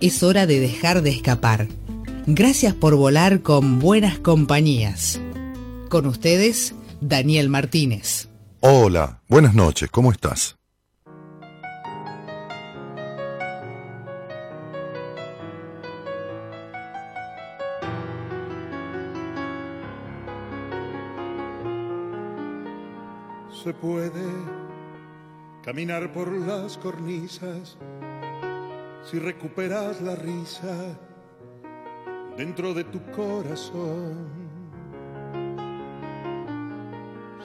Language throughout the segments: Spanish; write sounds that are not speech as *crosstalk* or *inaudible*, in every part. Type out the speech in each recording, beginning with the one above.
Es hora de dejar de escapar. Gracias por volar con buenas compañías. Con ustedes, Daniel Martínez. Hola, buenas noches, ¿cómo estás? Se puede caminar por las cornisas si recuperas la risa dentro de tu corazón.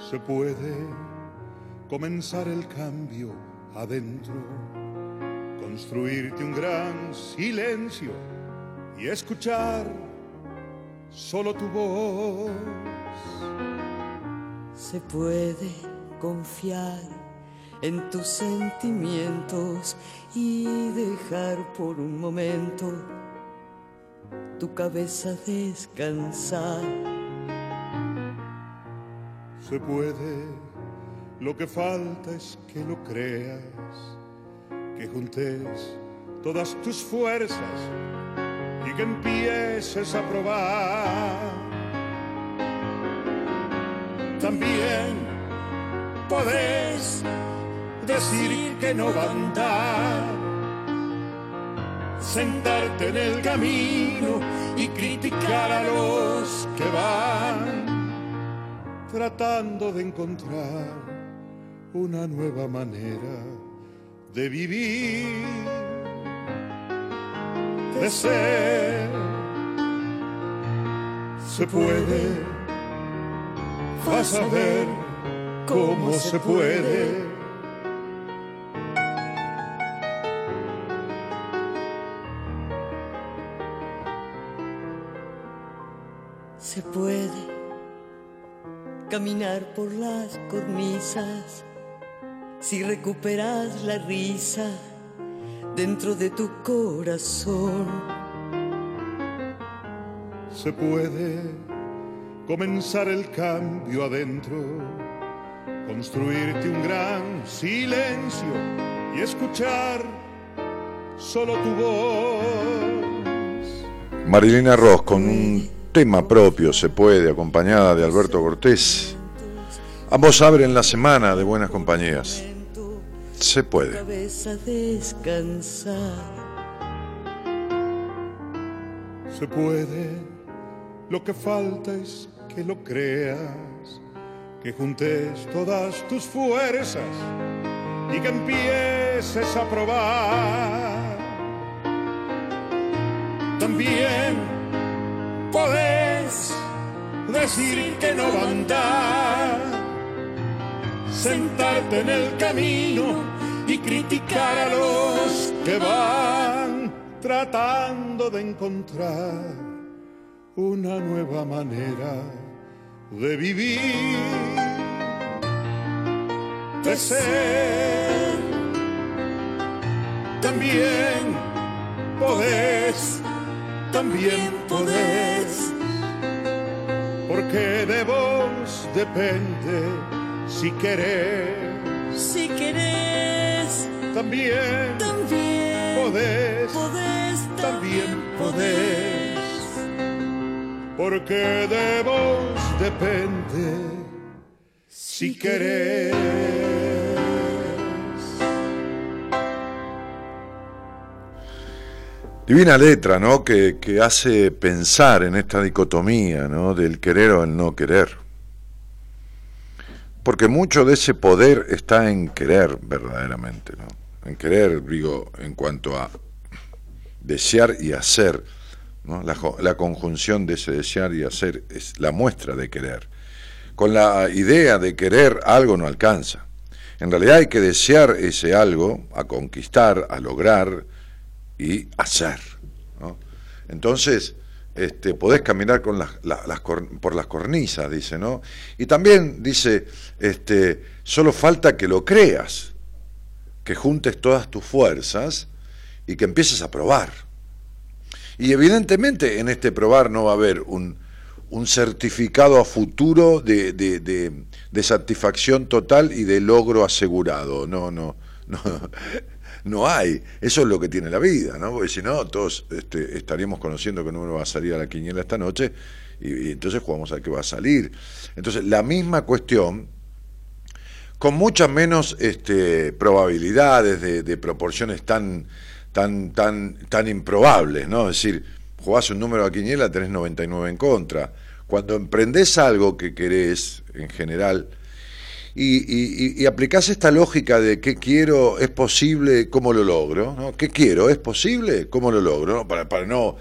Se puede comenzar el cambio adentro, construirte un gran silencio y escuchar solo tu voz. Se puede confiar en tus sentimientos y dejar por un momento tu cabeza descansar. Se puede, lo que falta es que lo creas, que juntes todas tus fuerzas y que empieces a probar. También podés decir que no va a andar, sentarte en el camino y criticar a los que van, tratando de encontrar una nueva manera de vivir, de ser. Se puede, vas a ver cómo se puede. Se puede caminar por las cornisas si recuperas la risa dentro de tu corazón. Se puede comenzar el cambio adentro, construirte un gran silencio y escuchar solo tu voz. Marilina Ross con un tema propio se puede, acompañada de Alberto Cortés. Ambos abren la semana de buenas compañías. Se puede. Se puede, lo que falta es que lo creas, que juntes todas tus fuerzas y que empieces a probar. También podés decir que no va a andar, sentarte en el camino y criticar a los que van tratando de encontrar una nueva manera de vivir, de ser. También podés, también podés, porque de vos depende si querés. Si querés, También también podés, podés, también podés, porque de vos depende si querés. Divina letra, ¿no? Que, hace pensar en esta dicotomía. Del querer o el no querer. Porque mucho de ese poder está en querer verdaderamente. En querer, digo, en cuanto a desear y hacer, la conjunción de ese desear y hacer es la muestra de querer. Con la idea de querer algo no alcanza. En realidad hay que desear ese algo, a conquistar, a lograr, y hacer. Entonces, este, podés caminar por las cornisas, dice, ¿no? Y también dice, este, solo falta que lo creas, que juntes todas tus fuerzas y que empieces a probar. Y evidentemente en este probar no va a haber un, certificado a futuro de- de satisfacción total y de logro asegurado. No, no, no, no hay. Eso es lo que tiene la vida, ¿no? Porque si no, todos este, estaríamos conociendo qué número va a salir a la quiniela esta noche y, entonces jugamos a qué va a salir. Entonces, la misma cuestión con muchas menos este, probabilidades de, de proporciones tan, tan, tan, tan improbables, ¿no? Es decir, jugás un número a quiniela, tenés 99 en contra. Cuando emprendés algo que querés, en general, y, y, y- aplicás esta lógica de qué quiero, es posible, cómo lo logro, ¿no? ¿Qué quiero, es posible, cómo lo logro. Para, para no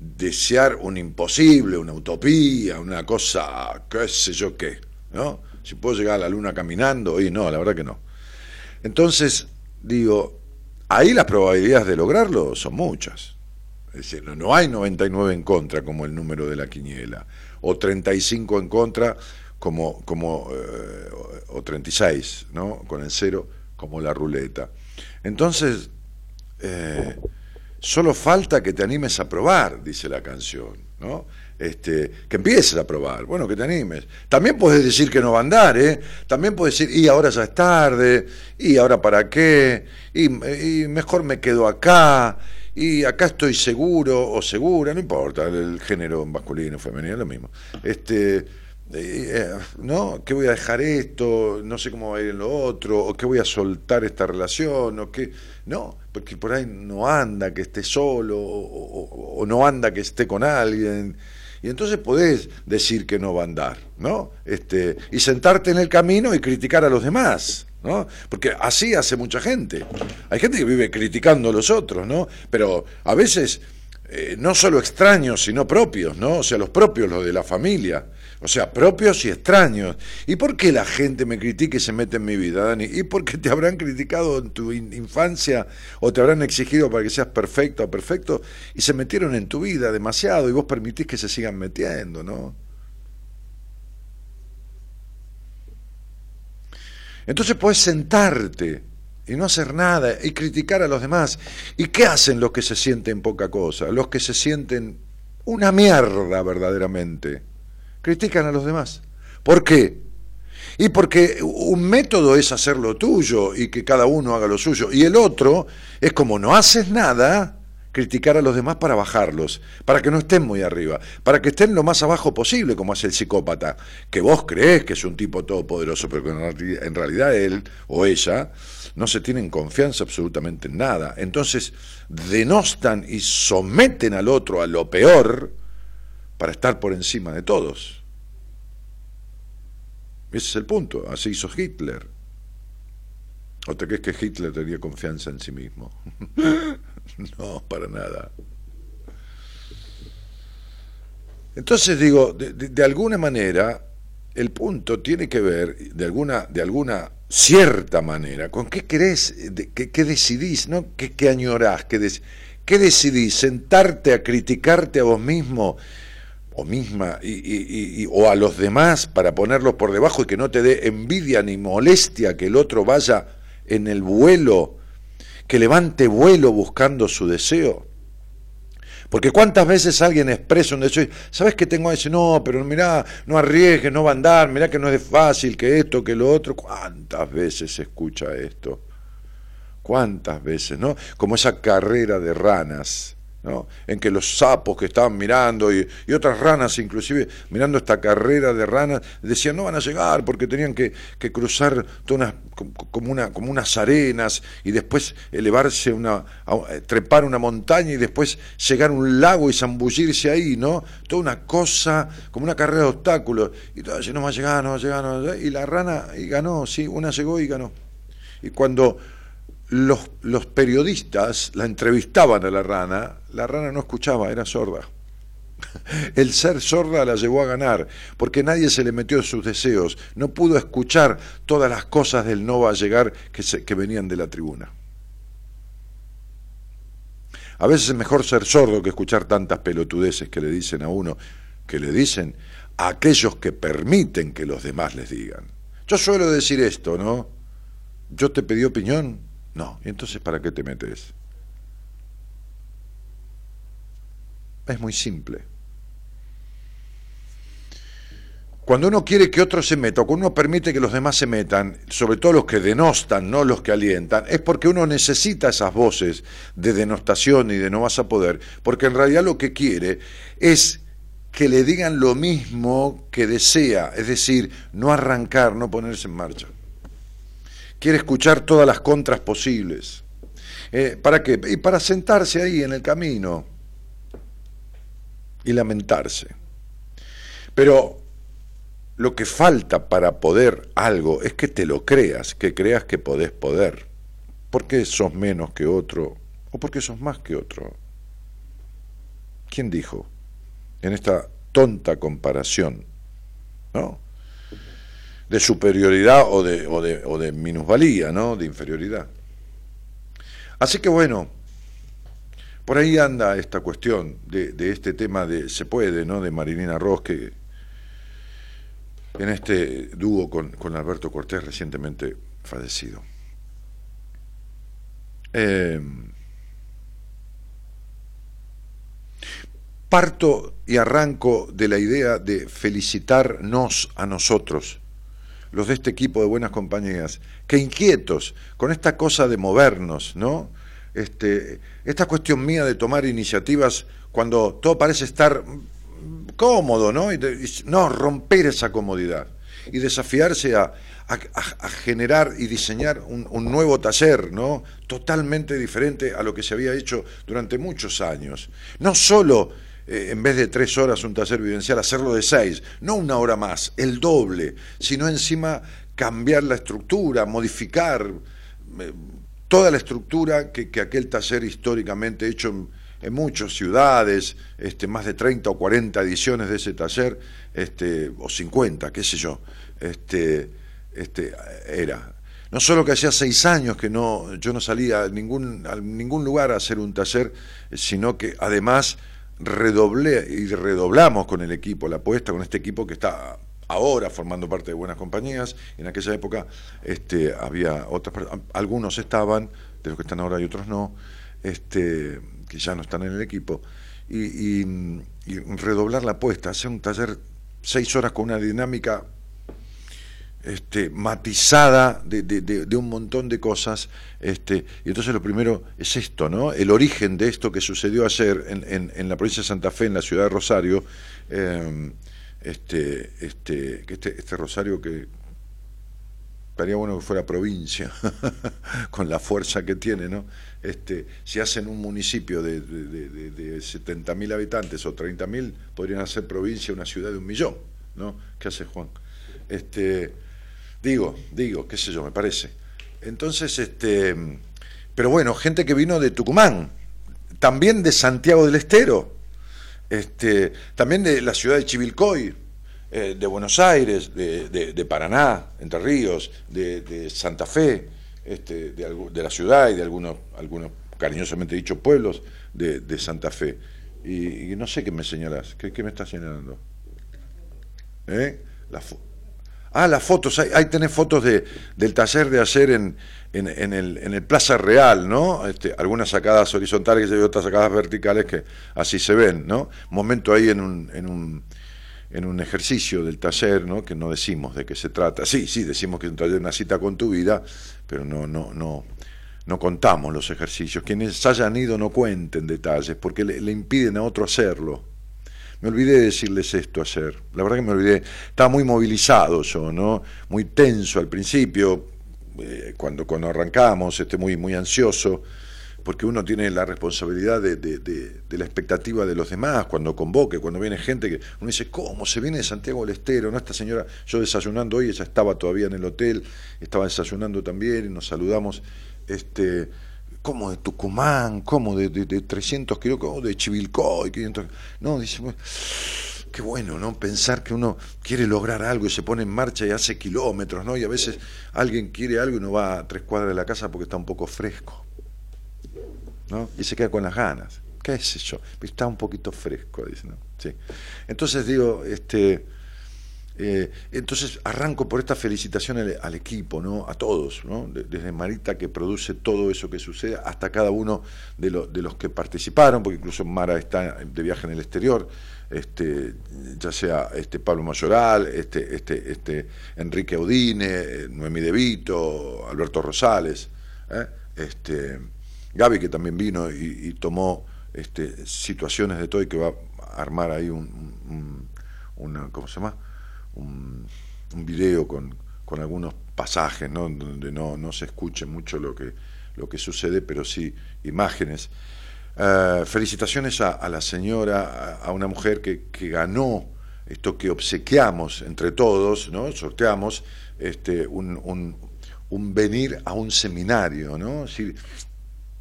desear un imposible, una utopía, una cosa, qué sé yo qué, ¿no? Si puedo llegar a la luna caminando, y no, la verdad que no. Entonces, digo, ahí las probabilidades de lograrlo son muchas. Es decir, no, no hay 99 en contra como el número de la quiniela, o 35 en contra como, como eh, o 36, ¿no? Con el cero como la ruleta. Entonces, eh, solo falta que te animes a probar, dice la canción, ¿no? Este, que empieces a probar, bueno, que te animes. También puedes decir que no va a andar, ¿eh? También puedes decir, y ahora ya es tarde, y ahora para qué, y, mejor me quedo acá, y acá estoy seguro o segura, no importa, el género masculino, femenino, es lo mismo. Este, eh, ¿no? ¿Qué voy a dejar esto? No sé cómo va a ir en lo otro, o qué voy a soltar esta relación, o qué. No, porque por ahí no anda que esté solo, o no anda que esté con alguien. Y entonces podés decir que no va a andar, ¿no? Este, y sentarte en el camino y criticar a los demás, ¿no? Porque así hace mucha gente. Hay gente que vive criticando a los otros, ¿no? Pero a veces eh, no solo extraños, sino propios, ¿no? O sea, los propios, los de la familia. O sea, propios y extraños. ¿Y por qué la gente me critica y se mete en mi vida, Dani? ¿Y porque te habrán criticado en tu in- infancia o te habrán exigido para que seas perfecto o perfecto y se metieron en tu vida demasiado y vos permitís que se sigan metiendo, ¿no? Entonces podés sentarte y no hacer nada y criticar a los demás. ¿Y qué hacen los que se sienten poca cosa? Los que se sienten una mierda verdaderamente. Critican a los demás. ¿Por qué? Y porque un método es hacer lo tuyo y que cada uno haga lo suyo. Y el otro es como no haces nada, criticar a los demás para bajarlos, para que no estén muy arriba, para que estén lo más abajo posible, como hace el psicópata, que vos crees que es un tipo todopoderoso, pero que en reali- en realidad él o ella no se tienen confianza absolutamente en nada. Entonces denostan y someten al otro a lo peor para estar por encima de todos. Ese es el punto, así hizo Hitler. ¿O te crees que Hitler tenía confianza en sí mismo? *laughs* no, para nada. Entonces digo, de, alguna manera, el punto tiene que ver, de alguna, de alguna cierta manera, con qué querés, qué, qué decidís, ¿no? ¿Qué, qué añorás? ¿Qué, qué decidís? ¿Sentarte a criticarte a vos mismo o misma y, y- y- o a los demás para ponerlos por debajo y que no te dé envidia ni molestia que el otro vaya en el vuelo, que levante vuelo buscando su deseo. Porque cuántas veces alguien expresa un deseo, ¿sabes que tengo ese? No, pero mirá, no arriesgues, no va a andar, mirá que no es fácil, que esto, que lo otro. ¿Cuántas veces se escucha esto? ¿Cuántas veces, no? Como esa carrera de ranas, En que los sapos que estaban mirando y, otras ranas inclusive mirando esta carrera de ranas decían no van a llegar porque tenían que, cruzar todas como, como una, como unas arenas y después elevarse una, eh, trepar una montaña y después llegar a un lago y zambullirse ahí, ¿no? Toda una cosa, como una carrera de obstáculos. Y todo no va a llegar, no va a llegar, no va a llegar. Y la rana y ganó, sí, una llegó y ganó. Y cuando los, periodistas la entrevistaban a la rana, la rana no escuchaba, era sorda. *laughs* El ser sorda la llevó a ganar, porque nadie se le metió en sus deseos, no pudo escuchar todas las cosas del no va a llegar que, que venían de la tribuna. A veces es mejor ser sordo que escuchar tantas pelotudeces que le dicen a uno, que le dicen a aquellos que permiten que los demás les digan. Yo suelo decir esto, ¿no? ¿Yo te pedí opinión? No. ¿Y entonces para qué te metes? Es muy simple. Cuando uno quiere que otro se meta, o cuando uno permite que los demás se metan, sobre todo los que denostan, no los que alientan, es porque uno necesita esas voces de denostación y de no vas a poder, porque en realidad lo que quiere es que le digan lo mismo que desea, es decir, no arrancar, no ponerse en marcha. Quiere escuchar todas las contras posibles. Eh, ¿Para qué? Y para sentarse ahí en el camino y lamentarse. Pero lo que falta para poder algo es que te lo creas, que creas que podés poder. porque sos menos que otro o porque sos más que otro? ¿Quién dijo en esta tonta comparación, ¿no? De superioridad o de, o de, o de minusvalía, ¿no? De inferioridad. Así que bueno, por ahí anda esta cuestión de, de este tema de se puede, ¿no? De Marilina Ross, que en este dúo con, con Alberto Cortés recientemente fallecido. Eh, parto y arranco de la idea de felicitarnos a nosotros, los de este equipo de buenas compañías, que inquietos con esta cosa de movernos, ¿no? Este, esta cuestión mía de tomar iniciativas cuando todo parece estar cómodo, ¿no? Y no, romper esa comodidad y desafiarse a, a, generar y diseñar un, nuevo taller, ¿no? Totalmente diferente a lo que se había hecho durante muchos años. No solo eh, en vez de tres horas un taller vivencial, hacerlo de seis, no una hora más, el doble, sino encima cambiar la estructura, modificar eh, toda la estructura que, que aquel taller históricamente hecho en, muchas ciudades, este, más de 30 o 40 ediciones de ese taller, este, o 50, qué sé yo, este, este, era. No solo que hacía seis años que no, yo no salía ningún, a ningún lugar a hacer un taller, sino que además redoblé y redoblamos con el equipo, la apuesta con este equipo que está ahora formando parte de buenas compañías. En aquella época este, había otras, algunos estaban, de los que están ahora y otros no. Este, que ya no están en el equipo, y, redoblar la apuesta, hacer un taller seis horas con una dinámica este, matizada de, un montón de cosas. Este, y entonces lo primero es esto, ¿no? El origen de esto que sucedió ayer en, en, la provincia de Santa Fe, en la ciudad de Rosario, eh, este, este, este, este Rosario que, estaría bueno que fuera provincia, *laughs* con la fuerza que tiene, ¿no? Este, si hacen un municipio de, de, de, 70.000 habitantes o 30.000, podrían hacer provincia una ciudad de un millón, ¿no? ¿Qué hace Juan? Este, digo, digo, qué sé yo, me parece. Entonces, este, pero bueno, gente que vino de Tucumán, también de Santiago del Estero, este, también de la ciudad de Chivilcoy, eh, de Buenos Aires, de, Paraná, Entre Ríos, de, Santa Fe, este, de, la ciudad y de algunos, algunos cariñosamente dicho pueblos de, Santa Fe. Y, no sé qué me señalas, ¿qué, me estás señalando? ¿Eh? Ah, las fotos, ahí, tenés fotos de, del taller de ayer en, en, el, en el Plaza Real, ¿no? Este, algunas sacadas horizontales y otras sacadas verticales que así se ven, ¿no? Momento ahí en un, en un en un ejercicio del taller, ¿no? que no decimos de qué se trata. Sí, sí, decimos que es un taller, una cita con tu vida, pero no, no, no, no contamos los ejercicios. Quienes hayan ido no cuenten detalles, porque le, impiden a otro hacerlo. Me olvidé de decirles esto ayer. La verdad que me olvidé. Estaba muy movilizado yo, ¿no? Muy tenso al principio, eh, cuando, cuando arrancamos, este, muy, muy ansioso porque uno tiene la responsabilidad de, la expectativa de los demás cuando convoque, cuando viene gente que uno dice, ¿cómo se viene de Santiago del Estero? ¿No? Esta señora, yo desayunando hoy, ella estaba todavía en el hotel, estaba desayunando también y nos saludamos, este, ¿cómo de Tucumán? ¿Cómo de, de, 300 kilómetros? de Chivilcoy? 500... No, dice, qué bueno, ¿no? Pensar que uno quiere lograr algo y se pone en marcha y hace kilómetros, ¿no? Y a veces alguien quiere algo y no va a tres cuadras de la casa porque está un poco fresco. ¿no? Y se queda con las ganas. ¿Qué sé yo? Está un poquito fresco, dice, ¿no? Sí. Entonces digo, este eh, entonces arranco por esta felicitación al, equipo, ¿no? a todos, ¿no? desde Marita que produce todo eso que sucede hasta cada uno de, lo, de, los que participaron, porque incluso Mara está de viaje en el exterior, este, ya sea este Pablo Mayoral, este, este, este Enrique Audine, Noemí De Vito, Alberto Rosales, ¿eh? este, Gaby que también vino y, y, tomó este, situaciones de todo y que va a armar ahí un, un una, ¿cómo se llama? Un, video con, con, algunos pasajes, ¿no? donde no, no, se escuche mucho lo que, lo que sucede, pero sí imágenes. Uh, felicitaciones a, la señora, a, una mujer que, que, ganó esto que obsequiamos entre todos, ¿no? sorteamos este, un, un, venir a un seminario, ¿no? Decir,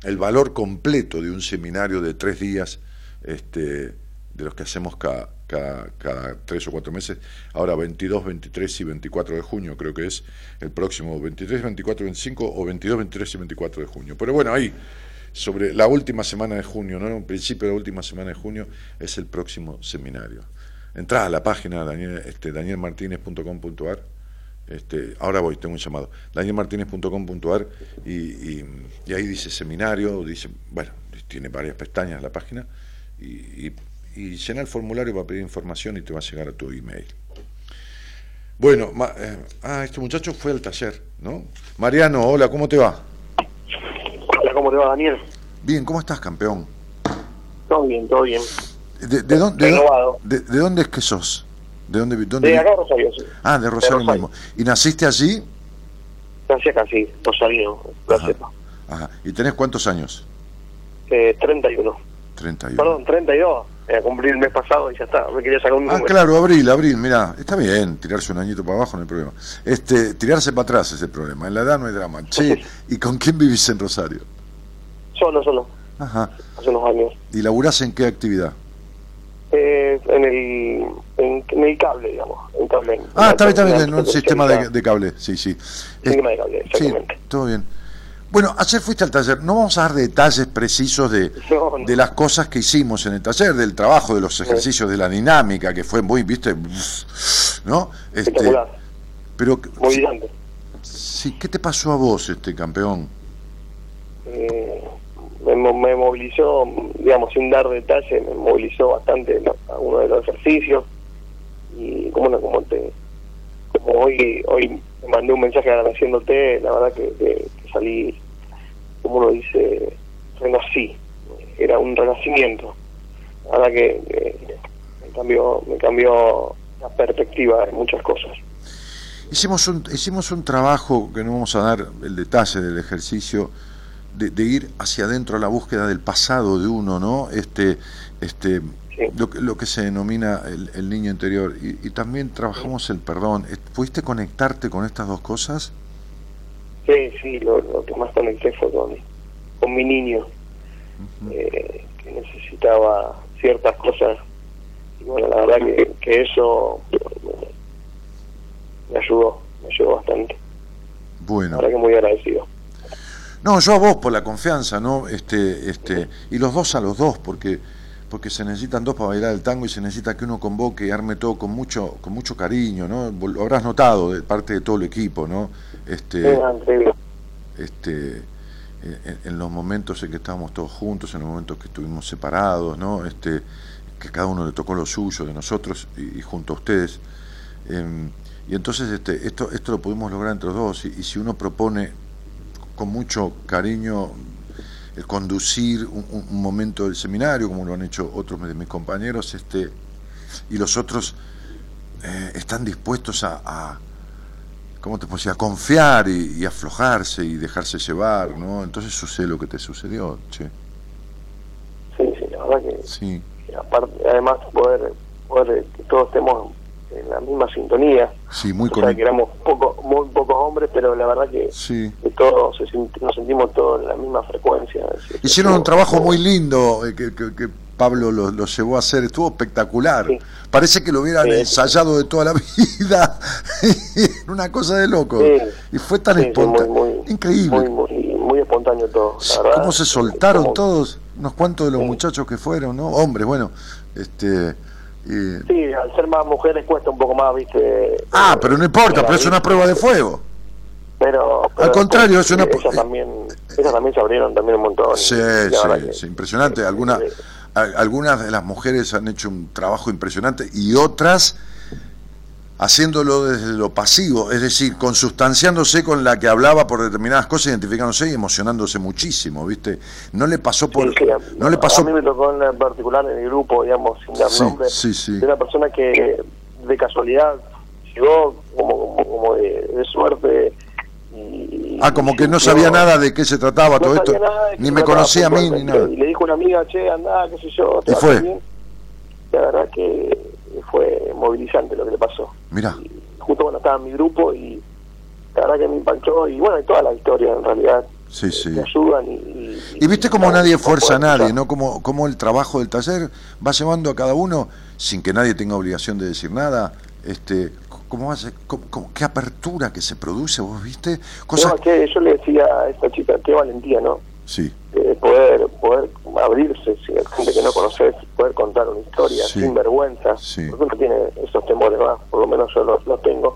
el valor completo de un seminario de tres días este, de los que hacemos cada, cada, cada, tres o cuatro meses. Ahora 22, 23 y 24 de junio creo que es el próximo 23, 24, 25 o 22, 23 y 24 de junio. Pero bueno, ahí, sobre la última semana de junio, ¿no? En principio de la última semana de junio es el próximo seminario. Entrá a la página Daniel, este, danielmartinez.com.ar. Este, ahora voy, tengo un llamado. danielmartinez.com.ar y, y, ahí dice seminario, dice, bueno, tiene varias pestañas la página y y llena el formulario para pedir información y te va a llegar a tu email. Bueno, ma, eh, ah, este muchacho fue al taller, ¿no? Mariano, hola, ¿cómo te va? Hola, ¿cómo te va, Daniel? Bien, ¿cómo estás, campeón? Todo bien, todo bien. ¿De, de, dónde, de, de, dónde es que sos? ¿De dónde, dónde De acá, Rosario, sí. Ah, de Rosario, Rosario, mismo. ¿Y naciste allí? Nací acá, sí, Rosario, la sepa. Ajá. ¿Y tenés cuántos años? Eh, 31. 31. Perdón, 32 a cumplir el mes pasado y ya está. Me quería sacar un número. Ah, claro, abril, abril, mira, está bien, tirarse un añito para abajo no hay problema. Este, tirarse para atrás es el problema. En la edad no hay drama. Che, ¿y con quién vivís en Rosario? Solo, solo. Ajá. Hace unos años. ¿Y laburás en qué actividad? Eh, en, el, en, en, el cable, digamos. En cable, ah, está bien, está bien, en un sistema de, de, cable, sí, sí. Sistema de cable, exactamente. Sí, todo bien. Bueno, ayer fuiste al taller, no vamos a dar detalles precisos de, *laughs* no, no. de las cosas que hicimos en el taller, del trabajo, de los ejercicios, de la dinámica, que fue muy, viste, ¿no? Este, pero, muy grande. Sí, ¿qué te pasó a vos, este campeón? Eh, me, me, movilizó, digamos, sin dar detalles, me movilizó bastante algunos de los ejercicios y como no, como te, como hoy, hoy me mandé un mensaje agradeciéndote, la verdad que, que salí, como uno dice, renací, era un renacimiento. La verdad que, me, cambió, me cambió la perspectiva de muchas cosas. Hicimos un, hicimos un trabajo que no vamos a dar el detalle del ejercicio, de, de ir hacia adentro a la búsqueda del pasado de uno, ¿no? Este, este, sí. lo, que, lo que se denomina el, el niño interior. Y, y, también trabajamos sí. el perdón. ¿Pudiste conectarte con estas dos cosas? Sí, sí, lo, lo que más conecté fue con, con mi niño, uh -huh. eh, que necesitaba ciertas cosas. Y bueno, la verdad que, que eso me, me ayudó, me ayudó bastante. Bueno. La verdad que muy agradecido. No, yo a vos por la confianza, ¿no? Este, este, y los dos a los dos, porque porque se necesitan dos para bailar el tango y se necesita que uno convoque y arme todo con mucho con mucho cariño, ¿no? Lo habrás notado de parte de todo el equipo, ¿no? Este, este en, en, los momentos en que estábamos todos juntos, en los momentos que estuvimos separados, ¿no? Este, que cada uno le tocó lo suyo de nosotros y, y junto a ustedes. Eh, y entonces este, esto, esto lo pudimos lograr entre los dos y, y si uno propone con mucho cariño conducir un, un, momento del seminario, como lo han hecho otros de mis compañeros, este, y los otros eh, están dispuestos a, a, ¿cómo te puedo decir? a confiar y, y, aflojarse y dejarse llevar, ¿no? Entonces sucede lo que te sucedió, che. Sí, sí, la verdad que, sí. que aparte, además poder, poder que todos estemos en la misma sintonía. Sí, muy o sea, que éramos poco, muy pocos hombres, pero la verdad que, sí. que todos se, nos sentimos todos en la misma frecuencia. Hicieron un trabajo muy lindo eh, que, Pablo lo, lo, llevó a hacer, estuvo espectacular. Sí. Parece que lo hubieran sí, ensayado de toda la *laughs* vida, *laughs* una cosa de loco. Y fue tan espontáneo, increíble. Muy, muy, muy muy espontáneo todo. la verdad. ¿Cómo se soltaron Como- todos? Unos cuantos de los muchachos que fueron, ¿no? Hombres, bueno. este y- Sí, al ser más mujeres cuesta un poco más, viste. Ah, eh, pero no importa, pero es una prueba de fuego. Pero, pero Al contrario, es una- ellas también, ellas también se abrieron también un montón. Sí, sí, sí, impresionante. Algunas, eh, algunas de las mujeres han hecho un trabajo impresionante y otras haciéndolo desde lo pasivo, es decir, consustanciándose con la que hablaba por determinadas cosas, identificándose y emocionándose muchísimo, ¿viste? No le pasó por... Sí, sí, a- no le pasó... A mí me tocó en particular en el grupo, digamos, sin dar Sí, nombre, sí, sí. de una persona que de casualidad llegó como, como, como de, de suerte. Y, Ah, como que no sabía nada de qué se trataba no todo esto, ni me conocía a mí ni nada. Y le dijo una amiga, che, andá, qué sé yo. ¿te Y fue. bien? La verdad que fue movilizante lo que le pasó. Mirá. Y justo cuando estaba en mi grupo y la verdad que me impactó y bueno, y toda la historia en realidad Sí, sí. te ayudan y, y, Y viste como nadie fuerza a nadie. ¿no? Como, como el trabajo del taller va llevando a cada uno sin que nadie tenga obligación de decir nada. Este, ¿cómo hace, cómo- cómo- qué apertura que se produce, vos viste? Cosas. No, que yo le decía a esta chica, qué valentía, ¿no? Sí, De poder, poder abrirse, si hay gente que no conoces, poder contar una historia Sí. sin vergüenza. Sí. Porque uno tiene esos temores más, por lo menos yo los, los tengo.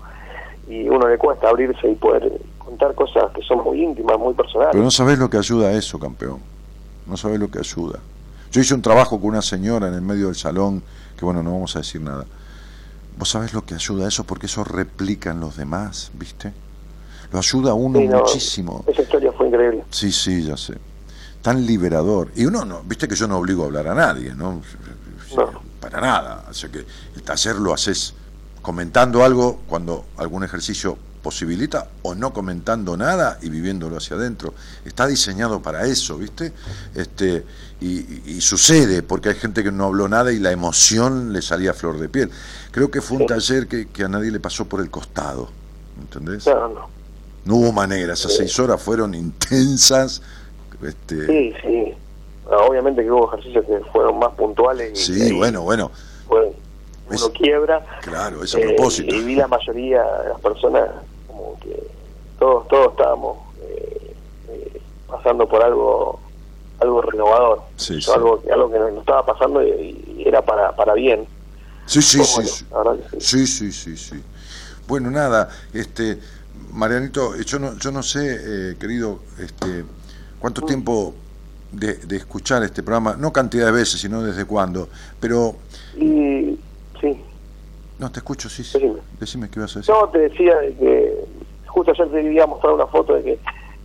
Y uno le cuesta abrirse y poder contar cosas que son muy íntimas, muy personales. pero no sabés lo que ayuda a eso, campeón. No sabés lo que ayuda. Yo hice un trabajo con una señora en el medio del salón, que bueno, no vamos a decir nada. Vos sabés lo que ayuda a eso, porque eso replica en los demás, ¿viste? Lo ayuda a uno Sí, no, muchísimo. Esa historia fue increíble. Sí, sí, ya sé. Tan liberador. Y uno no, viste que yo no obligo a hablar a nadie, ¿no? No. Para nada. O sea que el taller lo haces comentando algo cuando algún ejercicio posibilita o no comentando nada y viviéndolo hacia adentro. Está diseñado para eso, ¿viste? Este, y, y- sucede, porque hay gente que no habló nada y la emoción le salía a flor de piel. Creo que fue un Sí. taller que, que a nadie le pasó por el costado, ¿entendés? No, no. No hubo manera, esas seis horas fueron intensas. Este, Sí, sí. No, obviamente que hubo ejercicios que fueron más puntuales. Y, sí, y bueno, bueno, fue- uno Es- quiebra. claro, es a Eh, propósito. y vi la mayoría de las personas como que todos todos estábamos eh, eh, pasando por algo algo renovador Sí, sí. algo algo que nos estaba pasando y, y era para para bien Sí, sí, sí, bueno. Sí, sí, sí, sí. Bueno, nada, este, Marianito, yo no, yo no sé, eh, querido, este, cuánto tiempo de, de escuchar este programa, no cantidad de veces, sino desde cuándo, pero, y sí no, te escucho, sí, sí. Decime. Decime qué ibas a decir. yo te decía de que justo ayer te iba a mostrar una foto de que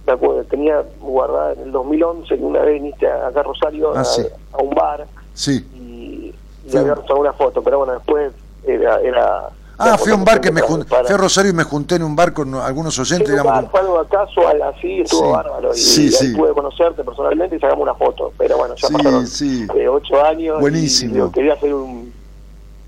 me acuerdo, tenía guardada en el 2011 que una vez viniste acá a Rosario Ah, a, sí. a un bar Sí. y, y había una foto pero bueno después era, era Ah, fui a un bar que me junté, fui a Rosario y me junté en un bar con algunos oyentes, Sí, digamos, bar, fue algo casual así, estuvo Sí, bárbaro. Y sí, sí. pude conocerte personalmente y sacamos una foto. Pero bueno, ya Sí, pasaron sí. eh, ocho años. Buenísimo. Y, digo, quería hacer un,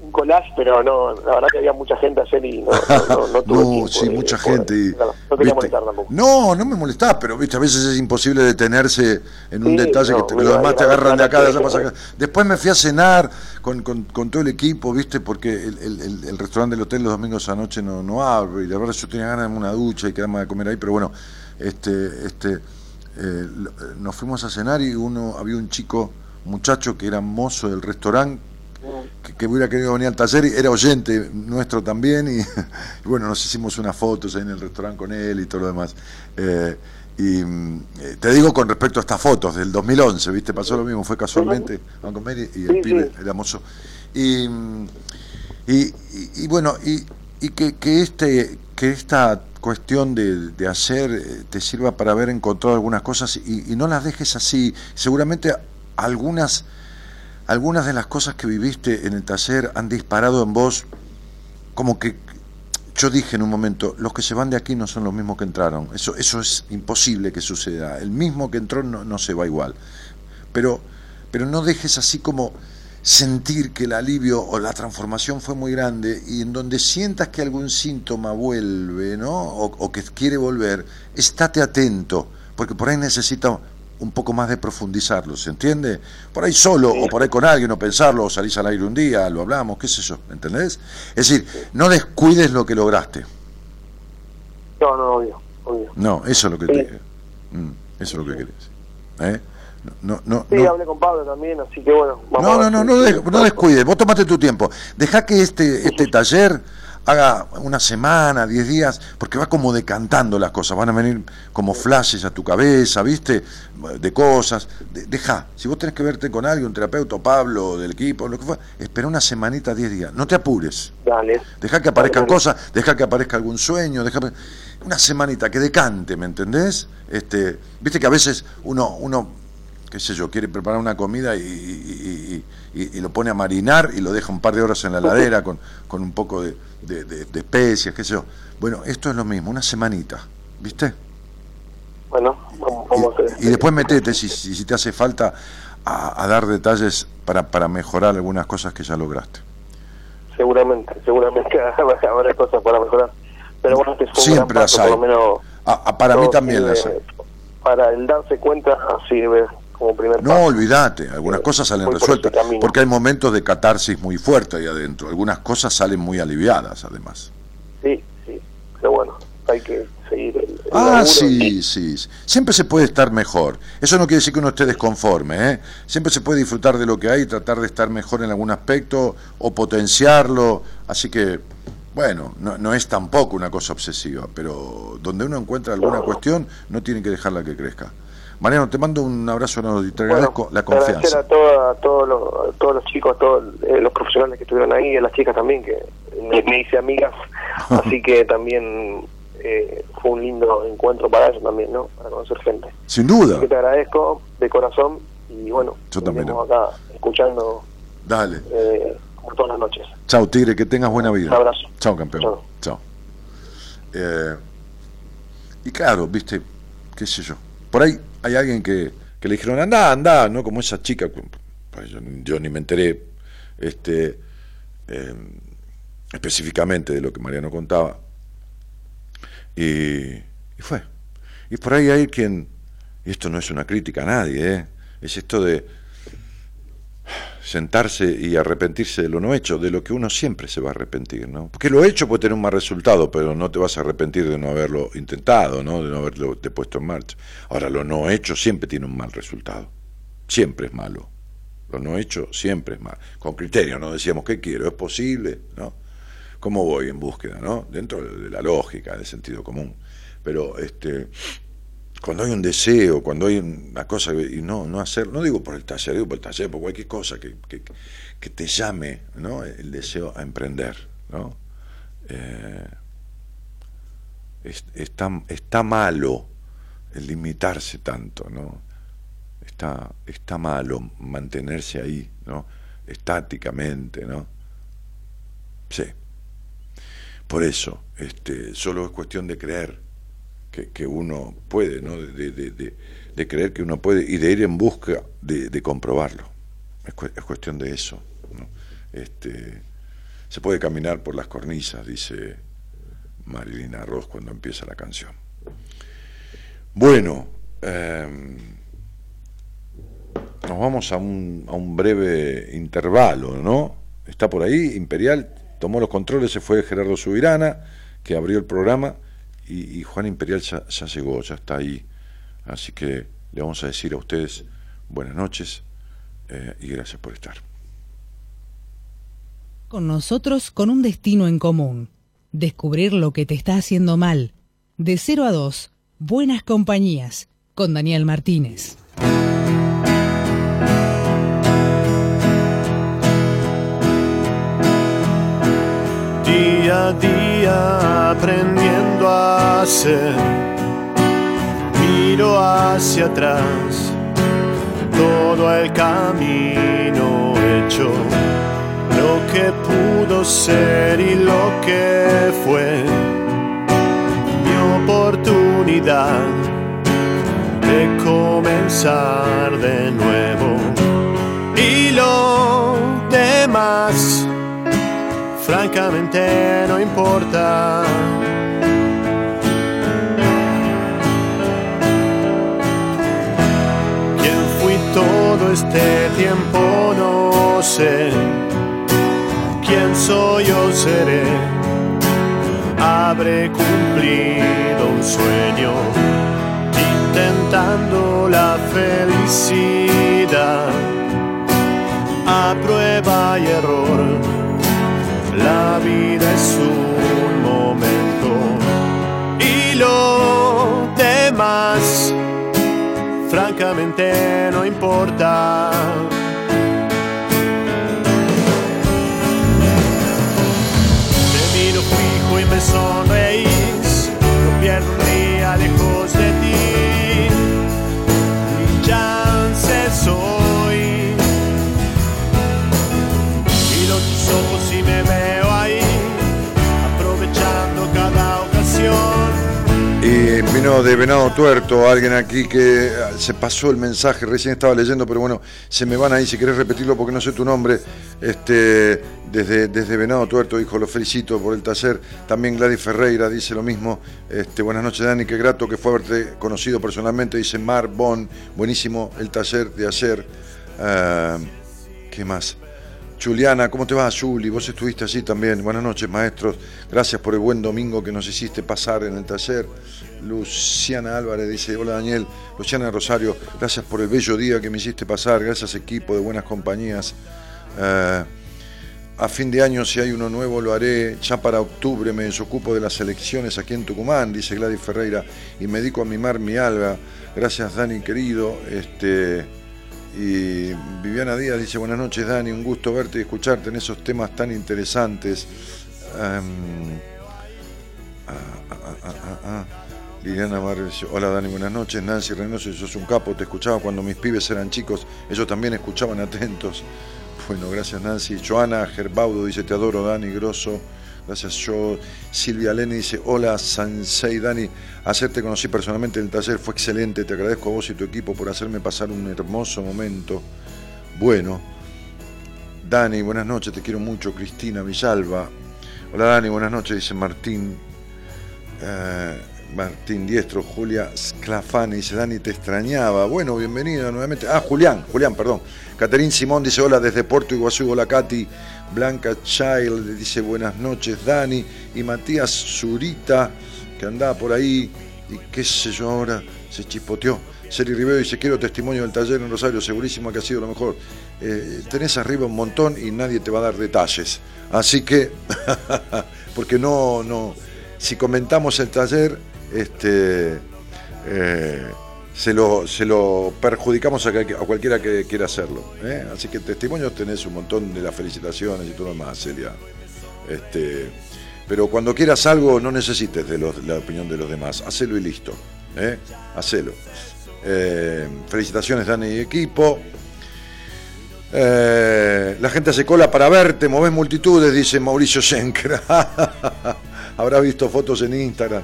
un collage, pero no, la verdad que había mucha gente ayer y no, no, no, *laughs* tuve No, tiempo sí, mucha gente. y, no, no quería molestar tampoco. No, no me molestás, pero viste, a veces es imposible detenerse en un Sí, detalle que te- los demás te agarran de acá, de allá para acá. Después me fui a cenar con, con, con todo el equipo, viste, porque el, el- el- el restaurante del hotel los domingos a la noche no, no abre, y la verdad yo tenía ganas de una ducha y quedarme a comer ahí, pero bueno, este, este, eh, eh, nos fuimos a cenar y uno, había un chico, muchacho que era mozo del restaurante, que, que hubiera querido venir al taller y era oyente nuestro también y, *laughs* y bueno, nos hicimos unas fotos ahí en el restaurante con él y todo lo demás. Eh, y mm, eh, te digo con respecto a estas fotos del 2011, ¿viste? Pasó lo mismo, fue casualmente a comer y, y el Sí, pibe sí. era mozo. Y, mm, y, y- bueno, y, que, que, este, que esta cuestión de, de hacer eh, te sirva para haber encontrado algunas cosas y no las dejes así. Seguramente algunas algunas de las cosas que viviste en el taller han disparado en vos como que yo dije en un momento, los que se van de aquí no son los mismos que entraron. Eso, eso es imposible que suceda. El mismo que entró no, no se va igual. Pero, pero no dejes así como sentir que el alivio o la transformación fue muy grande y en donde sientas que algún síntoma vuelve, ¿no? O, o que quiere volver, estate atento, porque por ahí necesita un poco más de profundizarlo, ¿se entiende? Por ahí solo, o por ahí con alguien, o pensarlo, o salís al aire un día, lo hablamos, qué sé yo, ¿entendés? Es decir, no descuides lo que lograste. No, no, obvio, obvio. No, eso es lo que te... Mm. Eso es lo que querés. ¿Eh? No, no, Sí, no, hablé con Pablo también, así que bueno. vamos no, no, no, no, no descuides, vos tomate tu tiempo. Deja que este, este taller haga una semana, diez días, porque va como decantando las cosas, van a venir como flashes a tu cabeza, ¿viste? De cosas. De- deja, si vos tenés que verte con alguien, un terapeuta, Pablo, del equipo, lo que fue, espera una semanita, diez días. No te apures. Dale. Deja que aparezcan Dale, dale. cosas, deja que aparezca algún sueño, deja una semanita que decante, ¿me entendés? Este, viste que a veces uno, uno, qué sé yo, quiere preparar una comida y, y- y- y- y lo pone a marinar y lo deja un par de horas en la heladera con, con un poco de, de- de- de especias, qué sé yo. Bueno, esto es lo mismo, una semanita, ¿viste? Bueno, vamos, vamos a hacer. Y después metete, si, si, te hace falta, a, a dar detalles para, para mejorar algunas cosas que ya lograste. Seguramente, seguramente *laughs* habrá cosas para mejorar. Pero bueno, este fue Siempre las hay. menos. A- a- para mí también las hay. Para el darse cuenta sirve como primer No, paso. olvídate, algunas cosas salen por resueltas, porque hay momentos de catarsis muy fuerte ahí adentro, algunas cosas salen muy aliviadas además. Sí, sí. Pero bueno, hay que seguir el, el Ah, sí, y- sí, siempre se puede estar mejor. Eso no quiere decir que uno esté desconforme, ¿eh? Siempre se puede disfrutar de lo que hay, tratar de estar mejor en algún aspecto o potenciarlo, así que, bueno, no, no es tampoco una cosa obsesiva, pero donde uno encuentra alguna cuestión, no tiene que dejarla que crezca. Mariano, te mando un abrazo enorme y te Bueno, agradezco la agradecer confianza. a, toda- a todos los, a todos los chicos, a todos eh, los profesionales que estuvieron ahí, a las chicas también, que me, me hice amigas, *laughs* así que también eh, fue un lindo encuentro para ellos también, ¿no? Para conocer gente. Sin duda. Así que te agradezco de corazón y bueno, Yo también. estamos acá escuchando Dale. eh, como todas las noches. Chao, Tigre, que tengas buena vida. Un abrazo. Chao, campeón. Chao. Chao. Eh, y claro, viste, qué sé yo. Por ahí hay alguien que, que le dijeron, anda, anda, ¿no? Como esa chica. Pues yo, yo ni me enteré este, eh, específicamente de lo que Mariano contaba. Y, y fue. Y por ahí hay quien, y esto no es una crítica a nadie, ¿eh? es esto de sentarse y arrepentirse de lo no hecho, de lo que uno siempre se va a arrepentir, ¿no? Porque lo hecho puede tener un mal resultado, pero no te vas a arrepentir de no haberlo intentado, ¿no? De no haberlo puesto en marcha. Ahora, lo no hecho siempre tiene un mal resultado. Siempre es malo. Lo no hecho siempre es malo. Con criterio, ¿no? Decíamos, ¿qué quiero? ¿Es posible? ¿No? ¿Cómo voy en búsqueda, ¿no? Dentro de la lógica, del sentido común. Pero, este, cuando hay un deseo, cuando hay una cosa y no no hacer, no digo por el taller, digo por el taller, por cualquier cosa que, que, te llame, ¿no? El deseo a emprender, ¿no? Eh, es- está, está malo el limitarse tanto, ¿no? Está, está malo mantenerse ahí, ¿no? Estáticamente, ¿no? Sí. Por eso, este, solo es cuestión de creer que, uno puede, ¿no? De, de- de- de creer que uno puede y de ir en busca de, comprobarlo. Es cuestión de eso. ¿no? Este, se puede caminar por las cornisas, dice Marilina Ross cuando empieza la canción. Bueno, em, nos vamos a un, a un breve intervalo, ¿no? Está por ahí, Imperial tomó los controles, se fue Gerardo Subirana, que abrió el programa, y, y Juan Imperial ya, ya llegó, ya está ahí. Así que le vamos a decir a ustedes buenas noches eh, y gracias por estar. Con nosotros con un destino en común. Descubrir lo que te está haciendo mal. De 0 a 2, Buenas Compañías, con Daniel Martínez. día a día aprendiendo hacer. Miro hacia atrás todo el camino hecho, lo que pudo ser y lo que fue. Mi oportunidad de comenzar de nuevo y lo demás francamente no importa. Sé. ¿Quién soy o seré? Habré cumplido un sueño intentando la felicidad a prueba y error. La vida es un momento y lo demás, francamente, no importa. Vino de Venado Tuerto alguien aquí que eh, se pasó el mensaje, recién estaba leyendo, pero bueno, se me van ahí, si querés repetirlo porque no sé tu nombre, este, desde, desde Venado Tuerto dijo, lo felicito por el taller, también Gladys Ferreira dice lo mismo, este, buenas noches Dani, qué grato que fue haberte conocido personalmente, dice Mar Bon, buenísimo el taller de ayer, Ah, ¿qué más? Juliana, ¿cómo te va, Juli? Vos estuviste allí también. Buenas noches, maestros. Gracias por el buen domingo que nos hiciste pasar en el taller. Luciana Álvarez dice, hola Daniel. Luciana Rosario, gracias por el bello día que me hiciste pasar. Gracias equipo de buenas compañías. Eh, a fin de año, si hay uno nuevo, lo haré. Ya para octubre me desocupo de las elecciones aquí en Tucumán, dice Gladys Ferreira, y me dedico a mimar mi alba. Gracias, Dani, querido. Este, y Viviana Díaz dice, buenas noches Dani, un gusto verte y escucharte en esos temas tan interesantes. Em, ah, ah, ah. Liliana Barrio hola Dani, buenas noches. Nancy Reynoso, sos un capo, te escuchaba cuando mis pibes eran chicos, ellos también escuchaban atentos. *laughs* Bueno, gracias Nancy. Joana Gerbaudo dice, te adoro Dani, grosso. Gracias yo. Silvia Leni dice, hola Sansei Dani, ayer te conocí personalmente en el taller, fue excelente, te agradezco a vos y tu equipo por hacerme pasar un hermoso momento. Bueno, Dani, buenas noches, te quiero mucho. Cristina Villalba. Hola Dani, buenas noches, dice Martín. Eh, Martín Diestro, Julia Sclafani dice, Dani, te extrañaba. Bueno, bienvenida nuevamente. Ah, Julián, Julián, perdón. Caterín Simón dice, hola desde Puerto Iguazú, hola Katy. Blanca Child dice, buenas noches, Dani. Y Matías Zurita, que andaba por ahí, y qué sé yo ahora, se chispoteó. Seri Rivero dice, quiero testimonio del taller en Rosario, segurísimo que ha sido lo mejor. Eh, tenés arriba un montón y nadie te va a dar detalles. Así que, *laughs* porque no, no, si comentamos el taller, este, eh, se, lo, se lo perjudicamos a, a cualquiera que quiera hacerlo. ¿eh? Así que testimonios tenés un montón de las felicitaciones y todo lo demás, Celia. Este, pero cuando quieras algo, no necesites de los- la opinión de los demás. Hacelo y listo. ¿eh? Hacelo. Eh, felicitaciones, Dani y equipo. Eh, la gente hace cola para verte, movés multitudes, dice Mauricio Schenker. *laughs* Habrá visto fotos en Instagram.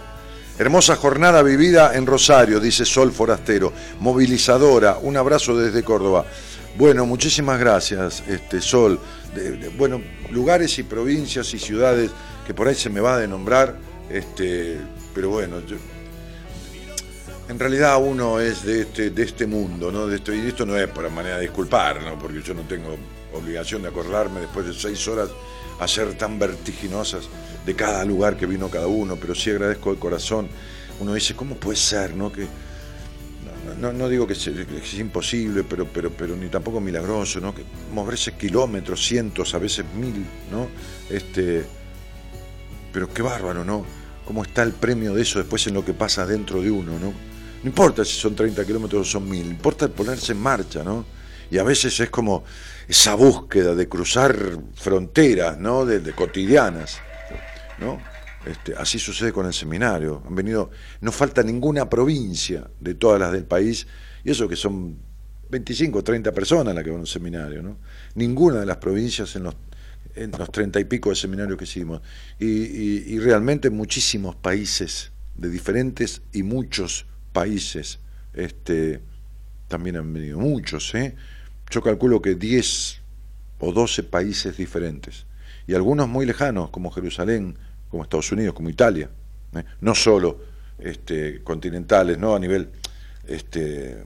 Hermosa jornada vivida en Rosario, dice Sol Forastero. Movilizadora, un abrazo desde Córdoba. Bueno, muchísimas gracias, este, Sol. De- bueno, lugares y provincias y ciudades que por ahí se me va de nombrar, este, pero bueno, yo- en realidad uno es de este, de este mundo, ¿no? De esto, y esto no es para manera de disculpar, ¿no? Porque yo no tengo obligación de acordarme después de seis horas a ser tan vertiginosas de cada lugar que vino cada uno, pero sí agradezco de corazón. Uno dice, ¿cómo puede ser, no? Que, no, no digo que, se- que es imposible, pero, pero, pero ni tampoco milagroso, ¿no? Que moverse kilómetros, cientos, a veces mil, ¿no? Este, pero qué bárbaro, ¿no? Cómo está el premio de eso después en lo que pasa dentro de uno, ¿no? No importa si son 30 kilómetros o son mil, importa ponerse en marcha, ¿no? Y a veces es como esa búsqueda de cruzar fronteras, ¿no? De, cotidianas, ¿no? Este, así sucede con el seminario. Han venido, no falta ninguna provincia de todas las del país, y eso que son 25 o 30 personas las que van a un seminario, ¿no? Ninguna de las provincias en los, en los 30 y pico de seminarios que hicimos. Y, y- y realmente muchísimos países, de diferentes y muchos países, este, también han venido muchos, ¿eh? Yo calculo que 10 o 12 países diferentes. Y algunos muy lejanos, como Jerusalén, como Estados Unidos, como Italia. ¿eh? No solo este, continentales, no a nivel este,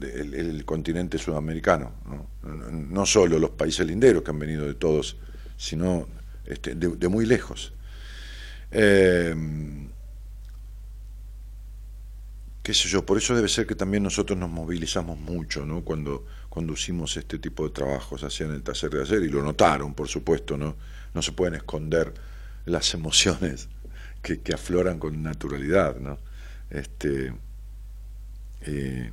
el, continente sudamericano. ¿no? No, solo los países linderos que han venido de todos, sino este, de, muy lejos. Eh, qué sé yo, por eso debe ser que también nosotros nos movilizamos mucho, ¿no? Cuando conducimos este tipo de trabajos en el taller de ayer, y lo notaron, por supuesto, ¿no? No se pueden esconder las emociones que, que afloran con naturalidad, ¿no? Este, eh,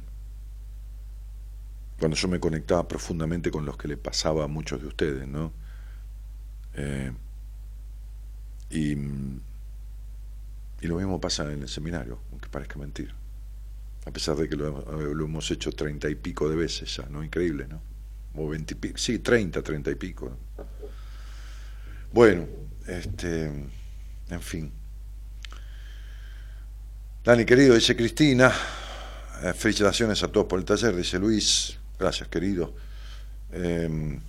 cuando yo me conectaba profundamente con los que le pasaba a muchos de ustedes, ¿no? Eh, y, y, lo mismo pasa en el seminario, aunque parezca mentira. A pesar de que lo, hemos hecho treinta y pico de veces ya, ¿no? Increíble, ¿no? O veinte sí, treinta, treinta y pico. Bueno, este, en fin. Dani, querido, dice Cristina, eh, felicitaciones a todos por el taller, dice Luis, gracias, querido. Eh,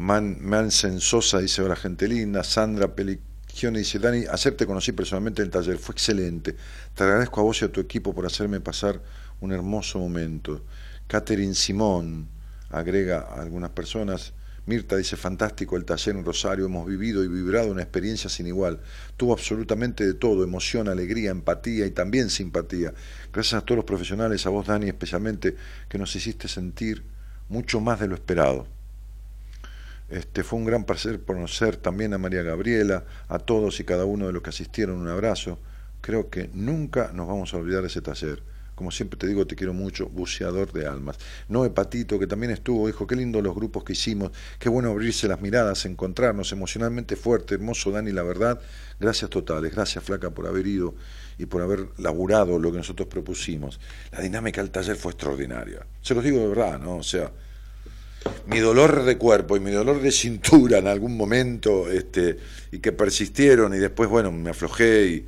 Man, Mansen Sosa dice, hola gente linda. Sandra Peligione dice, Dani, ayer te conocí personalmente en el taller, fue excelente. Te agradezco a vos y a tu equipo por hacerme pasar un hermoso momento. Catherine Simón agrega a algunas personas. Mirta dice, fantástico el taller en Rosario, hemos vivido y vibrado una experiencia sin igual. Tuvo absolutamente de todo, emoción, alegría, empatía y también simpatía. Gracias a todos los profesionales, a vos Dani especialmente, que nos hiciste sentir mucho más de lo esperado. Este, fue un gran placer conocer también a María Gabriela, a todos y cada uno de los que asistieron, un abrazo. Creo que nunca nos vamos a olvidar ese taller. Como siempre te digo, te quiero mucho, buceador de almas. No Patito, que también estuvo, dijo, qué lindo los grupos que hicimos, qué bueno abrirse las miradas, encontrarnos emocionalmente fuerte, hermoso Dani, la verdad. Gracias totales, gracias Flaca por haber ido y por haber laburado lo que nosotros propusimos. La dinámica del taller fue extraordinaria. Se los digo de verdad, ¿no? O sea, mi dolor de cuerpo y mi dolor de cintura en algún momento, este, y que persistieron, y después, bueno, me aflojé y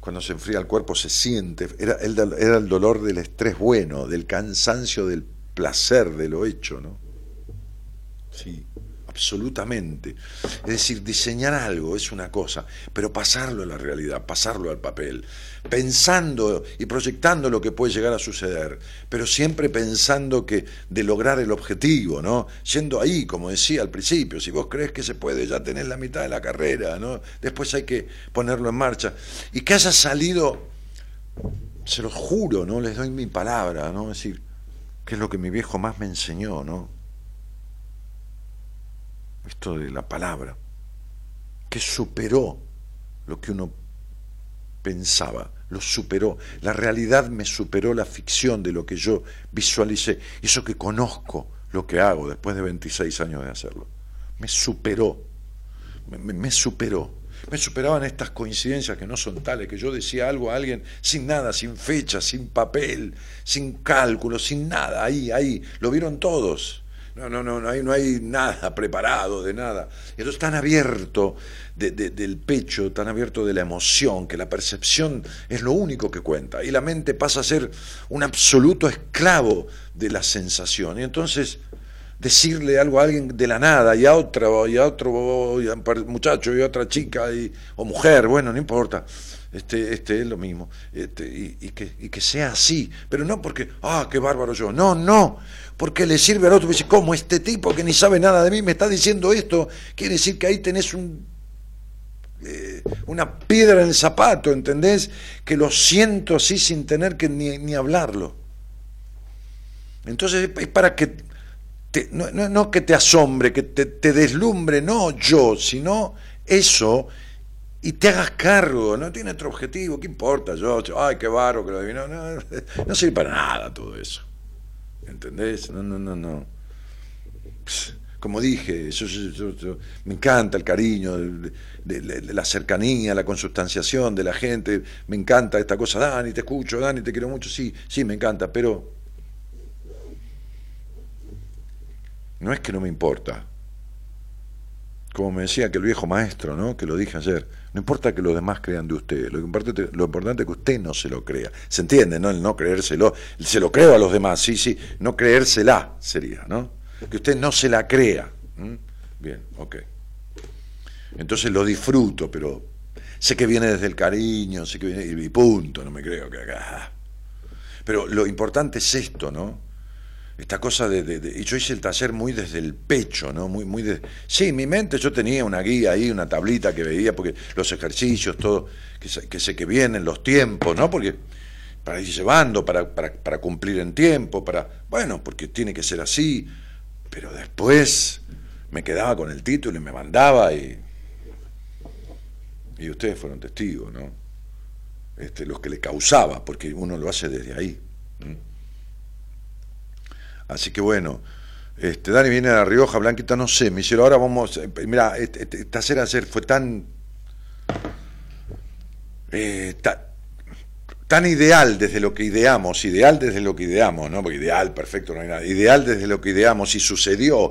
cuando se enfría el cuerpo se siente, era el, era el dolor del estrés bueno, del cansancio, del placer de lo hecho, ¿no? Sí absolutamente. Es decir, diseñar algo es una cosa, pero pasarlo a la realidad, pasarlo al papel, pensando y proyectando lo que puede llegar a suceder, pero siempre pensando que de lograr el objetivo, ¿no? Yendo ahí, como decía al principio, si vos crees que se puede ya tener la mitad de la carrera, ¿no? Después hay que ponerlo en marcha. Y que haya salido, se lo juro, ¿no? Les doy mi palabra, ¿no? Es decir, que es lo que mi viejo más me enseñó, ¿no? esto de la palabra, que superó lo que uno pensaba, lo superó. La realidad me superó la ficción de lo que yo visualicé, eso que conozco lo que hago después de 26 años de hacerlo. Me superó, me, me superó. Me superaban estas coincidencias que no son tales, que yo decía algo a alguien sin nada, sin fecha, sin papel, sin cálculo, sin nada, ahí, ahí, lo vieron todos. No, no, no, no hay, no hay nada preparado de nada. Entonces tan abierto del pecho, tan abierto de la emoción, que la percepción es lo único que cuenta. Y la mente pasa a ser un absoluto esclavo de la sensación. Y entonces decirle algo a alguien de la nada y a otro, y a otro muchacho y a otra chica o mujer, bueno, no importa. Este, este es lo mismo, este, y, que, y que sea así, pero no porque, ah, qué bárbaro yo, no, no, porque le sirve al otro. Dice, ¿cómo este tipo que ni sabe nada de mí me está diciendo esto? Quiere decir que ahí tenés un, eh, una piedra en el zapato, ¿entendés? Que lo siento así sin tener que ni, ni hablarlo. Entonces es para que, te, no, no, no, que te asombre, que te deslumbre, no yo, sino eso y te hagas cargo, no tiene otro objetivo, ¿qué importa? Yo, ay, qué barro que lo adivinó, no, no sirve para nada todo eso. ¿Entendés? No, no, no, no. Como dije, yo, me encanta el cariño, de, la cercanía, la consustanciación de la gente, me encanta esta cosa, Dani, te escucho, Dani, te quiero mucho, sí, sí, me encanta, pero no es que no me importa. Como me decía que el viejo maestro, ¿no? que lo dije ayer, no importa que los demás crean de usted, lo importante, lo importante es que usted no se lo crea. ¿Se entiende? ¿No? El no creérselo. Se lo creo a los demás, sí, sí. No creérsela sería, ¿no? Que usted no se la crea. Bien, ok. Entonces lo disfruto, pero sé que viene desde el cariño, sé que viene y punto, no me creo que acá. Pero lo importante es esto, ¿no? Esta cosa de, y yo hice el taller muy desde el pecho, ¿no? Muy, muy de, sí, mi mente yo tenía una guía ahí, una tablita que veía, porque los ejercicios, todo, que sé que, vienen, los tiempos, ¿no? Porque para ir llevando, para, para, para cumplir en tiempo, para, bueno, porque tiene que ser así, pero después me quedaba con el título y me mandaba y, y ustedes fueron testigos, ¿no? Este, los que le causaba, porque uno lo hace desde ahí. ¿m? Así que bueno, este, Dani viene de La Rioja, Blanquita, no sé, me hicieron, ahora vamos, eh, mira, este- este- esta cena ayer fue tan, eh, ta- tan ideal desde lo que ideamos, ideal desde lo que ideamos, ¿no? Porque ideal, perfecto, no hay nada, ideal desde lo que ideamos y sucedió,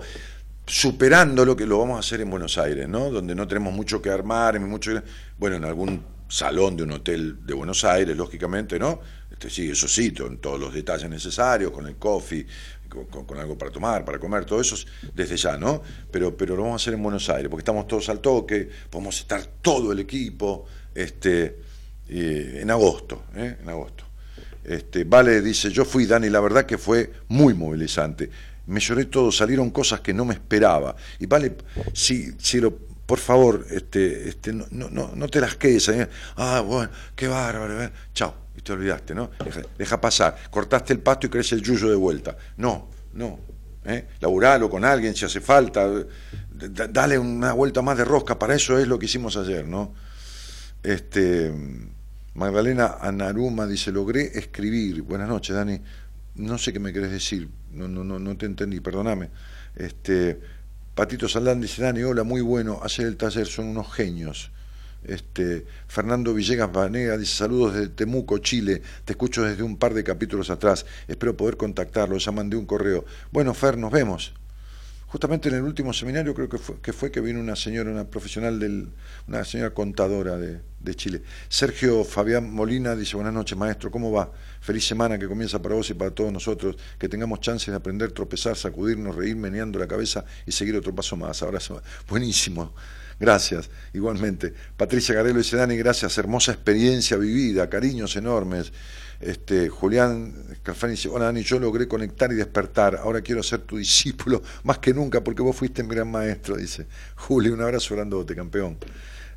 superando lo que lo vamos a hacer en Buenos Aires, ¿no? Donde no tenemos mucho que armar, mucho bueno, en algún salón de un hotel de Buenos Aires, lógicamente, ¿no? Este, sí, eso sí, con todos los detalles necesarios, con el coffee, con, algo para tomar, para comer, todo eso es desde ya, ¿no? Pero, pero lo vamos a hacer en Buenos Aires, porque estamos todos al toque, podemos estar todo el equipo, este, en agosto, ¿eh? En agosto. Este, vale, dice, yo fui, Dani, la verdad que fue muy movilizante. Me lloré todo, salieron cosas que no me esperaba. Y vale, si, si lo, por favor, este, este, no, no, no, te las quedes. ¿eh? Ah, bueno, qué bárbaro. ¿eh? Chao, te olvidaste, ¿no? Deja, pasar. Cortaste el pasto y crees el yuyo de vuelta. No, no. ¿eh? Laburalo con alguien si hace falta. Dale una vuelta más de rosca. Para eso es lo que hicimos ayer, ¿no? Este, Magdalena Anaruma dice, logré escribir. Buenas noches, Dani. No sé qué me querés decir, no, no, no, no te entendí, perdóname. Este, Patito Saldán dice, Dani, hola, muy bueno, hacer el taller, son unos genios. Este, Fernando Villegas Vanega dice, saludos desde Temuco, Chile, te escucho desde un par de capítulos atrás, espero poder contactarlo, ya mandé un correo. Bueno, Fer, nos vemos. Justamente en el último seminario creo que fue que, fue que vino una señora, una profesional, del, una señora contadora de, de Chile. Sergio Fabián Molina dice, buenas noches maestro, ¿cómo va? Feliz semana que comienza para vos y para todos nosotros, que tengamos chances de aprender, tropezar, sacudirnos, reír, meneando la cabeza y seguir otro paso más. Abrazo. Buenísimo. Gracias, igualmente. Patricia Garelo dice, Dani, gracias, hermosa experiencia vivida, cariños enormes. Este, Julián Calfani dice, hola Dani, yo logré conectar y despertar, ahora quiero ser tu discípulo, *laughs* más que nunca, porque vos fuiste mi gran maestro, dice. Juli, un abrazo grandote, campeón.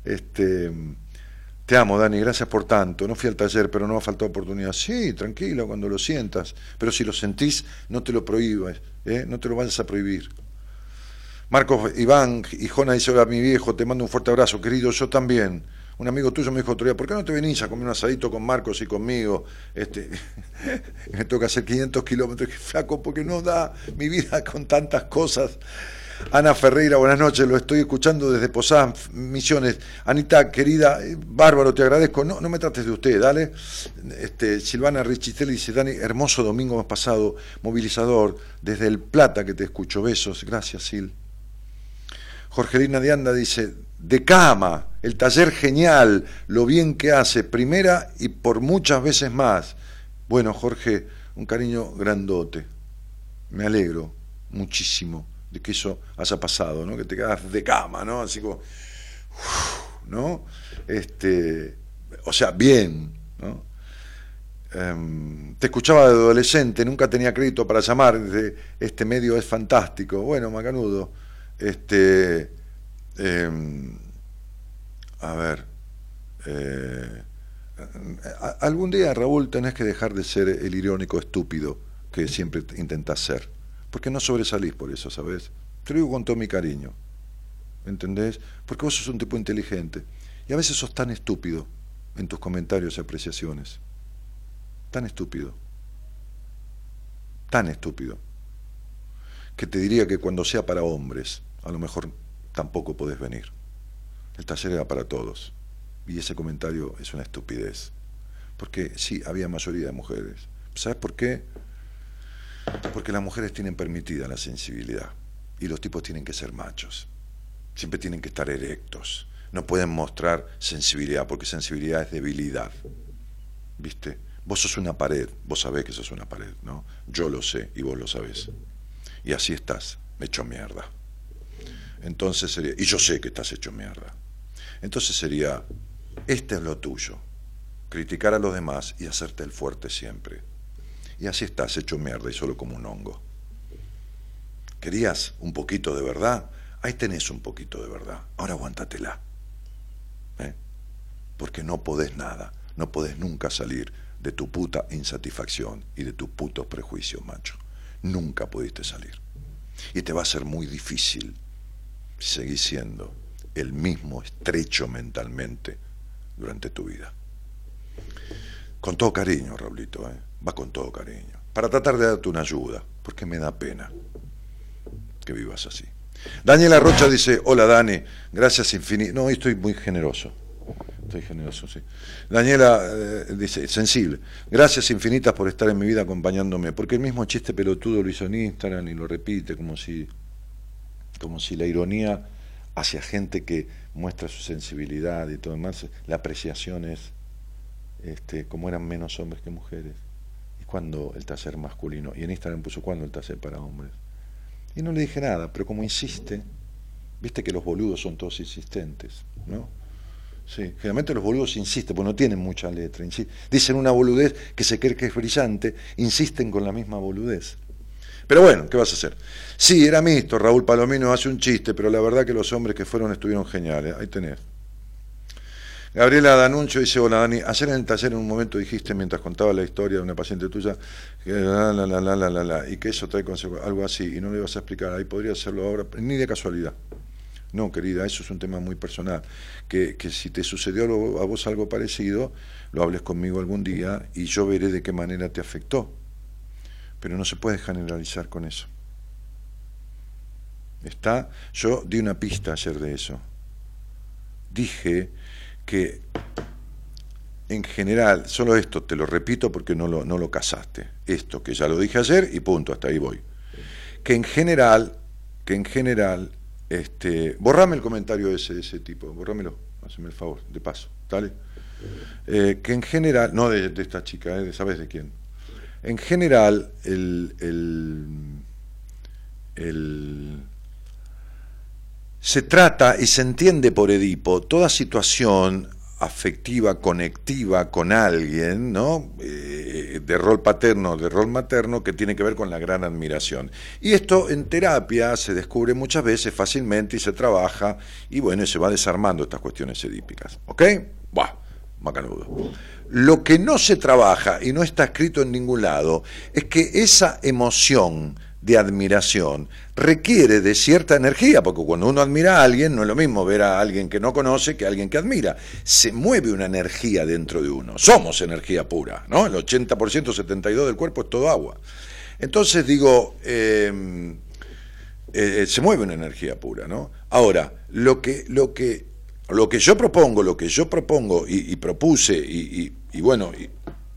Este, te amo, Dani, gracias por tanto. No fui al taller, pero no ha faltado oportunidad. Sí, tranquilo, cuando lo sientas. Pero si lo sentís, no te lo prohíbas, ¿eh? no te lo vayas a prohibir. Marcos Iván y Jona dice, hola mi viejo, te mando un fuerte abrazo, querido, yo también. Un amigo tuyo me dijo otro día, ¿por qué no te venís a comer un asadito con Marcos y conmigo? Este, *laughs* me toca hacer 500 kilómetros, flaco, porque no da mi vida con tantas cosas. Ana Ferreira, buenas noches, lo estoy escuchando desde Posadas Misiones. Anita, querida, eh, bárbaro, te agradezco. No, no me trates de usted, dale. Este, Silvana Richitelli dice, Dani, hermoso domingo más pasado, movilizador, desde El Plata que te escucho. Besos, gracias, Sil. Jorgelina de Anda dice, de cama, el taller genial, lo bien que hace, primera y por muchas veces más. Bueno, Jorge, un cariño grandote. Me alegro muchísimo de que eso haya pasado, ¿no? Que te quedas de cama, ¿no? Así como, ¿no? Este, o sea, bien, ¿no? Em, te escuchaba de adolescente, nunca tenía crédito para llamar, este medio es fantástico. Bueno, Macanudo, este, em, a ver, eh, algún día, Raúl, tenés que dejar de ser el irónico estúpido que siempre intentás ser, porque no sobresalís por eso, ¿sabes? Te lo digo con todo mi cariño, ¿entendés? Porque vos sos un tipo inteligente y a veces sos tan estúpido en tus comentarios y apreciaciones, tan estúpido, tan estúpido, que te diría que cuando sea para hombres, a lo mejor tampoco podés venir. El taller era para todos. Y ese comentario es una estupidez. Porque sí, había mayoría de mujeres. ¿Sabes por qué? Porque las mujeres tienen permitida la sensibilidad. Y los tipos tienen que ser machos. Siempre tienen que estar erectos. No pueden mostrar sensibilidad, porque sensibilidad es debilidad. ¿Viste? Vos sos una pared, vos sabés que sos una pared, ¿no? Yo lo sé y vos lo sabés. Y así estás, hecho mierda. Entonces sería, y yo sé que estás hecho mierda. Entonces sería, este es lo tuyo, criticar a los demás y hacerte el fuerte siempre. Y así estás hecho mierda y solo como un hongo. ¿Querías un poquito de verdad? Ahí tenés un poquito de verdad. Ahora aguántatela. ¿Eh? Porque no podés nada, no podés nunca salir de tu puta insatisfacción y de tus putos prejuicios, macho. Nunca pudiste salir. Y te va a ser muy difícil seguir siendo el mismo estrecho mentalmente durante tu vida. Con todo cariño, Raulito, ¿eh? va con todo cariño. Para tratar de darte una ayuda, porque me da pena que vivas así. Daniela Rocha dice, hola Dani, gracias infinitas. No, estoy muy generoso. Estoy generoso, sí. Daniela eh, dice, sensible. Gracias infinitas por estar en mi vida acompañándome. Porque el mismo chiste pelotudo lo hizo en Instagram y lo repite como si, como si la ironía hacia gente que muestra su sensibilidad y todo demás, la apreciación es este, como eran menos hombres que mujeres. Y cuando el taller masculino, y en Instagram puso cuando el taller para hombres. Y no le dije nada, pero como insiste, viste que los boludos son todos insistentes, ¿no? Sí, generalmente los boludos insisten, porque no tienen mucha letra. Dicen una boludez que se cree que es brillante, insisten con la misma boludez. Pero bueno, ¿qué vas a hacer? Sí, era mixto, Raúl Palomino hace un chiste, pero la verdad que los hombres que fueron estuvieron geniales. Ahí tenés. Gabriela Danuncio dice, hola Dani, ayer en el taller en un momento dijiste, mientras contaba la historia de una paciente tuya, que la, la, la, la, la, la, y que eso trae consecuencias, algo así, y no le ibas a explicar, ahí podría hacerlo ahora, ni de casualidad. No, querida, eso es un tema muy personal. Que, que si te sucedió a vos algo parecido, lo hables conmigo algún día y yo veré de qué manera te afectó. Pero no se puede generalizar con eso. Está, yo di una pista ayer de eso. Dije que en general, solo esto te lo repito porque no lo, no lo casaste, esto que ya lo dije ayer y punto, hasta ahí voy. Que en general, que en general, este, borrame el comentario ese, de ese tipo, borrámelo, hazme el favor, de paso, ¿dale? Eh, que en general, no de, de esta chica, eh, ¿sabes de quién? En general, se trata y se entiende por Edipo toda situación afectiva, conectiva con alguien, ¿no? Eh, de rol paterno, de rol materno, que tiene que ver con la gran admiración. Y esto en terapia se descubre muchas veces fácilmente y se trabaja, y bueno, se va desarmando estas cuestiones edípicas. ¿Ok? Buah, macanudo. Lo que no se trabaja y no está escrito en ningún lado es que esa emoción de admiración requiere de cierta energía, porque cuando uno admira a alguien no es lo mismo ver a alguien que no conoce que a alguien que admira. Se mueve una energía dentro de uno. Somos energía pura, ¿no? El 80%, 72% del cuerpo es todo agua. Entonces digo, eh, eh, se mueve una energía pura, ¿no? Ahora, lo que, lo que, lo que yo propongo, lo que yo propongo y, y propuse, y, y, y bueno,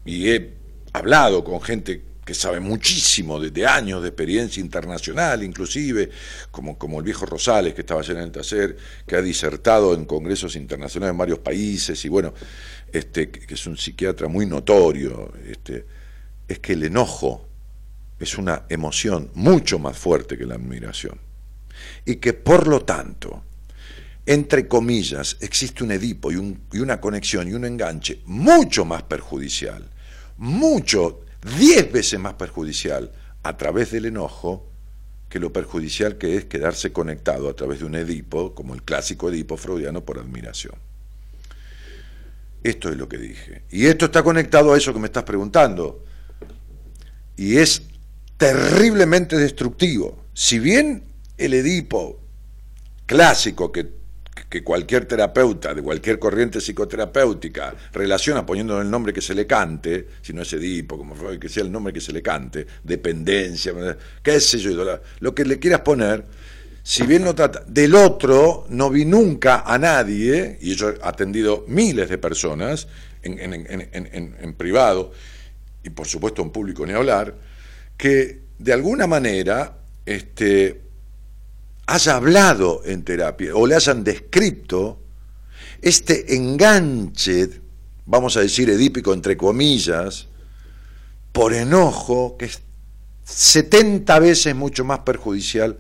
y he hablado con gente que sabe muchísimo de, años de experiencia internacional, inclusive, como, como el viejo Rosales, que estaba ayer en el taller, que ha disertado en congresos internacionales en varios países, y bueno, este, que es un psiquiatra muy notorio, este, es que el enojo es una emoción mucho más fuerte que la admiración. Y que por lo tanto, entre comillas, existe un Edipo y, un, y una conexión y un enganche mucho más perjudicial, mucho diez veces más perjudicial a través del enojo que lo perjudicial que es quedarse conectado a través de un Edipo, como el clásico Edipo freudiano, por admiración. Esto es lo que dije. Y esto está conectado a eso que me estás preguntando. Y es terriblemente destructivo. Si bien el Edipo clásico que que cualquier terapeuta de cualquier corriente psicoterapéutica relaciona poniendo el nombre que se le cante, si no es Edipo, como que sea el nombre que se le cante, dependencia, qué sé yo, lo que le quieras poner, si bien lo trata, del otro no vi nunca a nadie, y yo he atendido miles de personas en, en, en privado, y por supuesto en público ni hablar, que de alguna manera este, haya hablado en terapia o le hayan descrito este enganche, vamos a decir edípico entre comillas, por enojo, que es 70 veces mucho más perjudicial.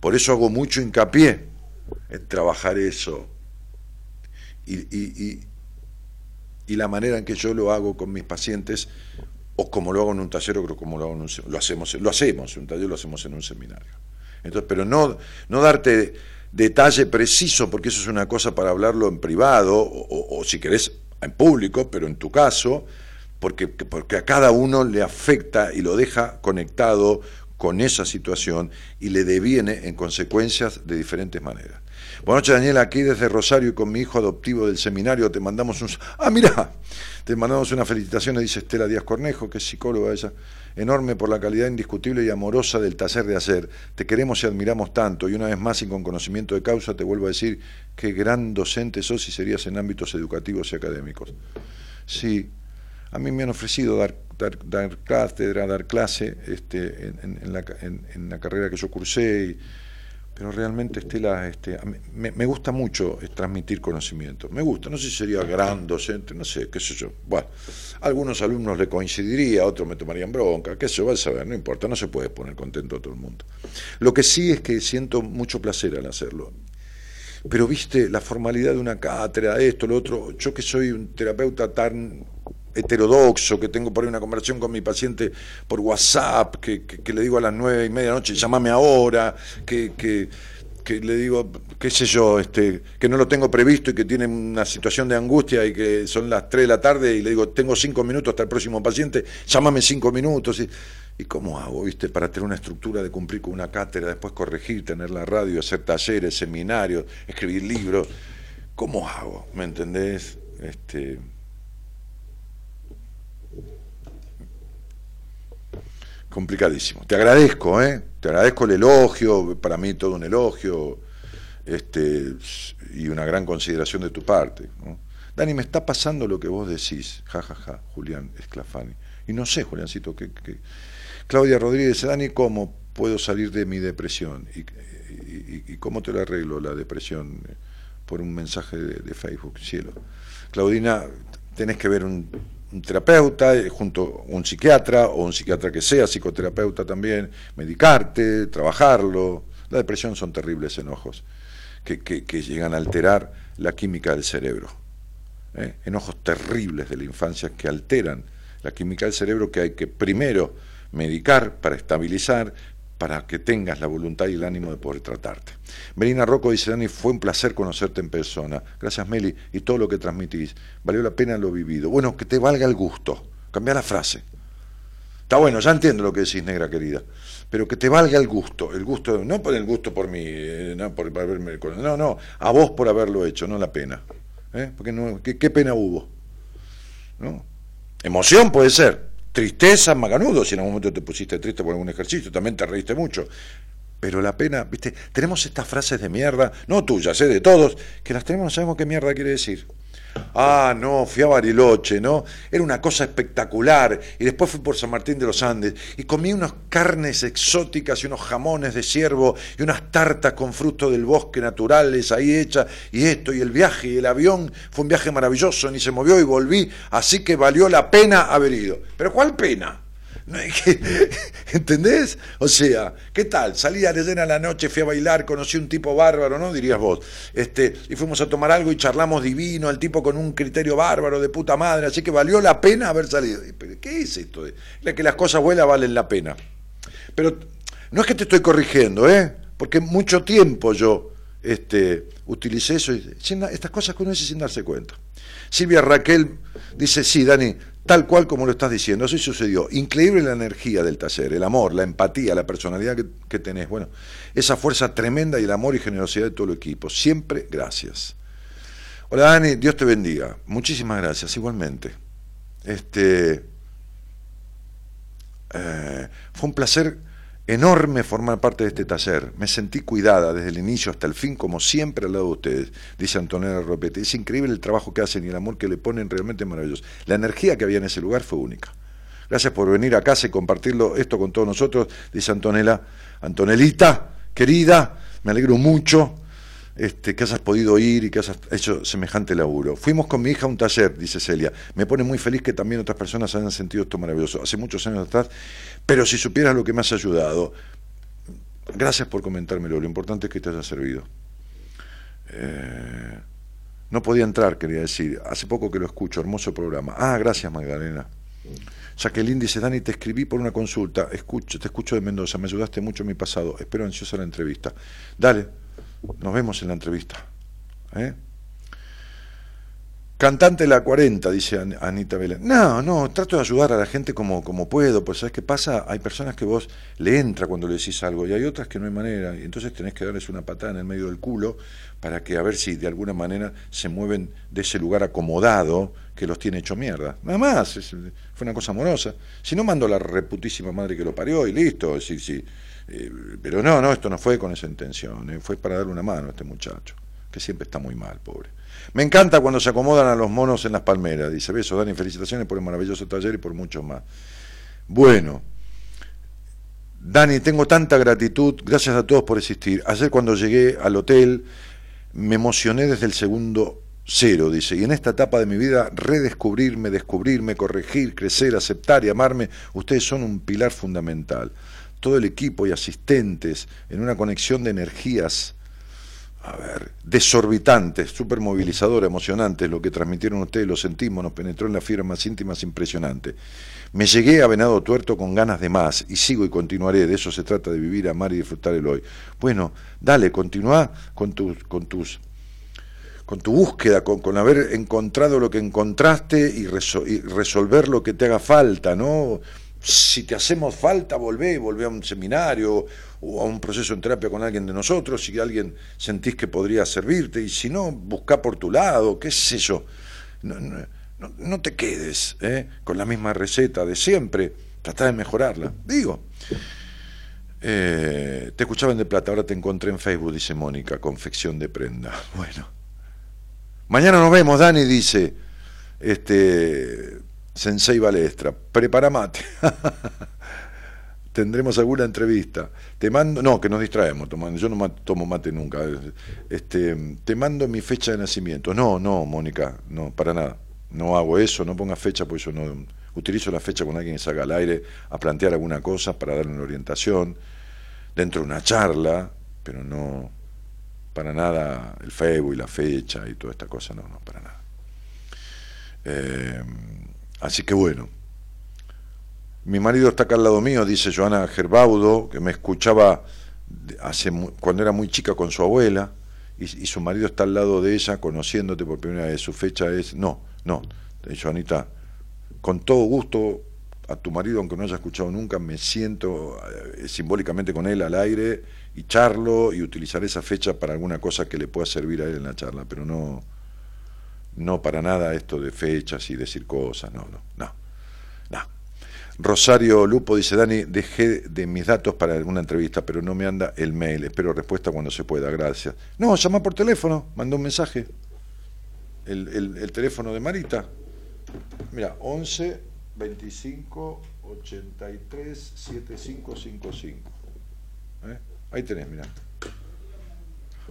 Por eso hago mucho hincapié en trabajar eso. Y, la manera en que yo lo hago con mis pacientes, o como lo hago en un taller, o como lo hago en un, lo hacemos, lo hacemos en un taller, lo hacemos en un seminario. Entonces, pero no, no darte detalle preciso, porque eso es una cosa para hablarlo en privado, o, si querés en público, pero en tu caso, porque, porque a cada uno le afecta y lo deja conectado con esa situación y le deviene en consecuencias de diferentes maneras. Buenas noches, Daniela, aquí desde Rosario y con mi hijo adoptivo del seminario te mandamos un... Ah, mira, te mandamos una felicitación, dice Estela Díaz Cornejo, que es psicóloga ella, enorme por la calidad indiscutible y amorosa del taller de hacer. Te queremos y admiramos tanto y una vez más y con conocimiento de causa te vuelvo a decir qué gran docente sos y serías en ámbitos educativos y académicos. Sí, a mí me han ofrecido dar, dar, dar cátedra, dar clase este, en, la, en, la, carrera que yo cursé pero realmente Estela, este, me, me, gusta mucho transmitir conocimiento, me gusta, no sé si sería gran docente, no sé, qué sé yo, bueno, algunos alumnos le coincidiría, otros me tomarían bronca, qué sé yo, va a saber, no importa, no se puede poner contento a todo el mundo. Lo que sí es que siento mucho placer al hacerlo, pero viste la formalidad de una cátedra, esto, lo otro, yo que soy un terapeuta tan heterodoxo, que tengo por ahí una conversación con mi paciente por WhatsApp, que, le digo a las nueve y media de noche, llámame ahora, que, que, le digo, qué sé yo, este, que no lo tengo previsto y que tiene una situación de angustia y que son las tres de la tarde y le digo, tengo cinco minutos hasta el próximo paciente, llámame cinco minutos. Y, ¿Y cómo hago, viste, para tener una estructura de cumplir con una cátedra, después corregir, tener la radio, hacer talleres, seminarios, escribir libros? ¿Cómo hago? ¿Me entendés? Este, complicadísimo. Te agradezco, ¿eh? Te agradezco el elogio, para mí todo un elogio, este, y una gran consideración de tu parte. Dani, me está pasando lo que vos decís, jajaja, ja, ja, Julián Esclafani. Y no sé, Juliancito, que, Claudia Rodríguez, Dani, ¿cómo puedo salir de mi depresión? ¿Y, cómo te lo arreglo la depresión? Por un mensaje de, de Facebook, cielo. Claudina, tenés que ver un un terapeuta, eh, junto a un psiquiatra o un psiquiatra que sea psicoterapeuta también, medicarte, trabajarlo. La depresión son terribles enojos que, que, llegan a alterar la química del cerebro. ¿eh? Enojos terribles de la infancia que alteran la química del cerebro que hay que primero medicar para estabilizar, para que tengas la voluntad y el ánimo de poder tratarte. Melina Rocco dice, Dani, fue un placer conocerte en persona. Gracias, Meli, y todo lo que transmitís. Valió la pena lo vivido. Bueno, que te valga el gusto. Cambia la frase. Está bueno, ya entiendo lo que decís, negra querida. Pero que te valga el gusto. El gusto, no por el gusto por mí, eh, no por, haberme... No, no, a vos por haberlo hecho, no la pena. ¿Eh? Porque no, ¿qué, ¿qué, pena hubo? ¿No? Emoción puede ser, Tristeza, maganudo, si en algún momento te pusiste triste por algún ejercicio, también te reíste mucho. Pero la pena, viste, tenemos estas frases de mierda, no tuyas, ¿eh? de todos, que las tenemos, no sabemos qué mierda quiere decir. Ah, no, fui a Bariloche, ¿no? Era una cosa espectacular. Y después fui por San Martín de los Andes y comí unas carnes exóticas y unos jamones de ciervo y unas tartas con frutos del bosque naturales ahí hechas y esto y el viaje y el avión fue un viaje maravilloso, ni se movió y volví, así que valió la pena haber ido. Pero ¿cuál pena? *laughs* ¿Entendés? O sea, ¿qué tal? Salí a a la noche, fui a bailar, conocí un tipo bárbaro, ¿no? Dirías vos. Este, y fuimos a tomar algo y charlamos divino, el tipo con un criterio bárbaro de puta madre, así que valió la pena haber salido. ¿Qué es esto? De que las cosas buenas valen la pena. Pero no es que te estoy corrigiendo, ¿eh? Porque mucho tiempo yo este, utilicé eso, y, estas cosas que sin darse cuenta. Silvia Raquel dice, sí, Dani, tal cual como lo estás diciendo, así sucedió. Increíble la energía del taller, el amor, la empatía, la personalidad que, tenés. Bueno, esa fuerza tremenda y el amor y generosidad de todo el equipo. Siempre gracias. Hola Dani, Dios te bendiga. Muchísimas gracias, igualmente. Este, eh, fue un placer enorme formar parte de este taller. Me sentí cuidada desde el inicio hasta el fin, como siempre al lado de ustedes, dice Antonella Ropete. Es increíble el trabajo que hacen y el amor que le ponen, realmente maravilloso. La energía que había en ese lugar fue única. Gracias por venir a casa y compartirlo esto con todos nosotros, dice Antonella. Antonelita, querida, me alegro mucho este, que hayas podido ir y que hayas hecho semejante laburo. Fuimos con mi hija a un taller, dice Celia. Me pone muy feliz que también otras personas hayan sentido esto maravilloso. Hace muchos años atrás, pero si supieras lo que me has ayudado, gracias por comentármelo. Lo importante es que te haya servido. Eh, no podía entrar, quería decir. Hace poco que lo escucho, hermoso programa. Ah, gracias Magdalena. Jacqueline dice, Dani, te escribí por una consulta, escucho, te escucho de Mendoza, me ayudaste mucho en mi pasado, espero ansiosa la entrevista. Dale, nos vemos en la entrevista. ¿eh? Cantante la 40, dice An- Anita Vela. No, no, trato de ayudar a la gente como, como puedo, pues ¿sabes qué pasa? Hay personas que vos le entra cuando le decís algo y hay otras que no hay manera, y entonces tenés que darles una patada en el medio del culo para que a ver si de alguna manera se mueven de ese lugar acomodado que los tiene hecho mierda. Nada más, fue una cosa amorosa. Si no, mando a la reputísima madre que lo parió y listo, sí, sí. Eh, pero no, no, esto no fue con esa intención, eh, fue para darle una mano a este muchacho, que siempre está muy mal, pobre. Me encanta cuando se acomodan a los monos en las palmeras. Dice, besos, Dani, felicitaciones por el maravilloso taller y por muchos más. Bueno, Dani, tengo tanta gratitud, gracias a todos por existir. Ayer cuando llegué al hotel me emocioné desde el segundo cero, dice, y en esta etapa de mi vida redescubrirme, descubrirme, corregir, crecer, aceptar y amarme, ustedes son un pilar fundamental. Todo el equipo y asistentes en una conexión de energías a ver, desorbitantes, supermovilizadora, emocionantes, lo que transmitieron ustedes, lo sentimos, nos penetró en las fibras más íntimas, impresionante. Me llegué a Venado Tuerto con ganas de más y sigo y continuaré, de eso se trata de vivir, amar y disfrutar el hoy. Bueno, dale, continúa con tus, con tus, con tu búsqueda, con, con haber encontrado lo que encontraste y resolver lo que te haga falta, ¿no? Si te hacemos falta, volvé, volvé a un seminario o a un proceso en terapia con alguien de nosotros, si alguien sentís que podría servirte, y si no, buscá por tu lado, qué sé yo. No, no, no- te quedes ¿eh? con la misma receta de siempre, tratá de mejorarla. Digo, eh, te escuchaba en De Plata, ahora te encontré en Facebook, dice Mónica, confección de prenda. *laughs* Bueno. Mañana nos vemos, Dani, dice este Sensei Balestra. Prepara mate. *laughs* Tendremos alguna entrevista. Te mando, no, que nos distraemos tomando. Yo no tomo mate nunca. Este, te mando mi fecha de nacimiento. No, no, Mónica, no, para nada. No hago eso, no pongas fecha, porque yo no utilizo la fecha con alguien que salga al aire a plantear alguna cosa para darle una orientación dentro de una charla, pero no para nada el Facebook y la fecha y toda esta cosa, no, no, para nada. Eh, así que bueno, mi marido está acá al lado mío, dice Joana Gerbaudo, que me escuchaba hace cuando era muy chica con su abuela, y, y su marido está al lado de ella, conociéndote por primera vez. Su fecha es. No, no, eh, Joanita, con todo gusto a tu marido, aunque no haya escuchado nunca, me siento eh, simbólicamente con él al aire y charlo y utilizaré esa fecha para alguna cosa que le pueda servir a él en la charla, pero no, no para nada esto de fechas y decir cosas, no, no, no, no. Rosario Lupo dice, Dani, dejé de mis datos para alguna entrevista, pero no me anda el mail, espero respuesta cuando se pueda, gracias. No, llama por teléfono, manda un mensaje. El, el- el teléfono de Marita, mira, 11 25 83 7555. ¿Eh? Ahí tenés, mira.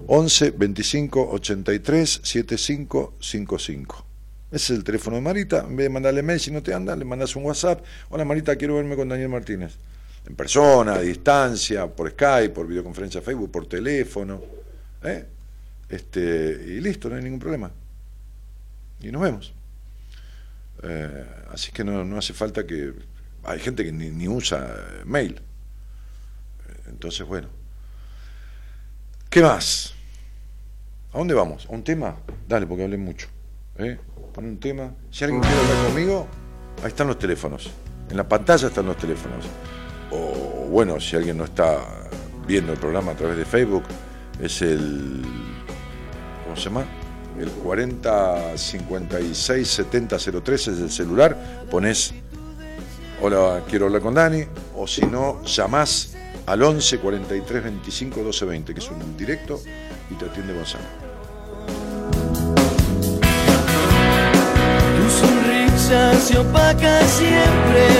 11 25 83 7555. Ese es el teléfono de Marita. En vez de mandarle mail, si no te anda, le mandas un WhatsApp. Hola Marita, quiero verme con Daniel Martínez. En persona, a distancia, por Skype, por videoconferencia Facebook, por teléfono. ¿eh? Este, y listo, no hay ningún problema. Y nos vemos. Eh, así que no, no hace falta que... Hay gente que ni, ni usa mail. Entonces, bueno. ¿Qué más? ¿A dónde vamos? ¿A un tema? Dale, porque hablé mucho. ¿eh? Pon un tema. Si alguien quiere hablar conmigo, ahí están los teléfonos. En la pantalla están los teléfonos. O bueno, si alguien no está viendo el programa a través de Facebook, es el. ¿Cómo se llama? El 40 56 70 03 es el celular. Pones Hola, quiero hablar con Dani. O si no, llamás al 11 43 25 12 20, que es un directo, y te atiende Gonzalo. Tu sonrisa se opaca siempre.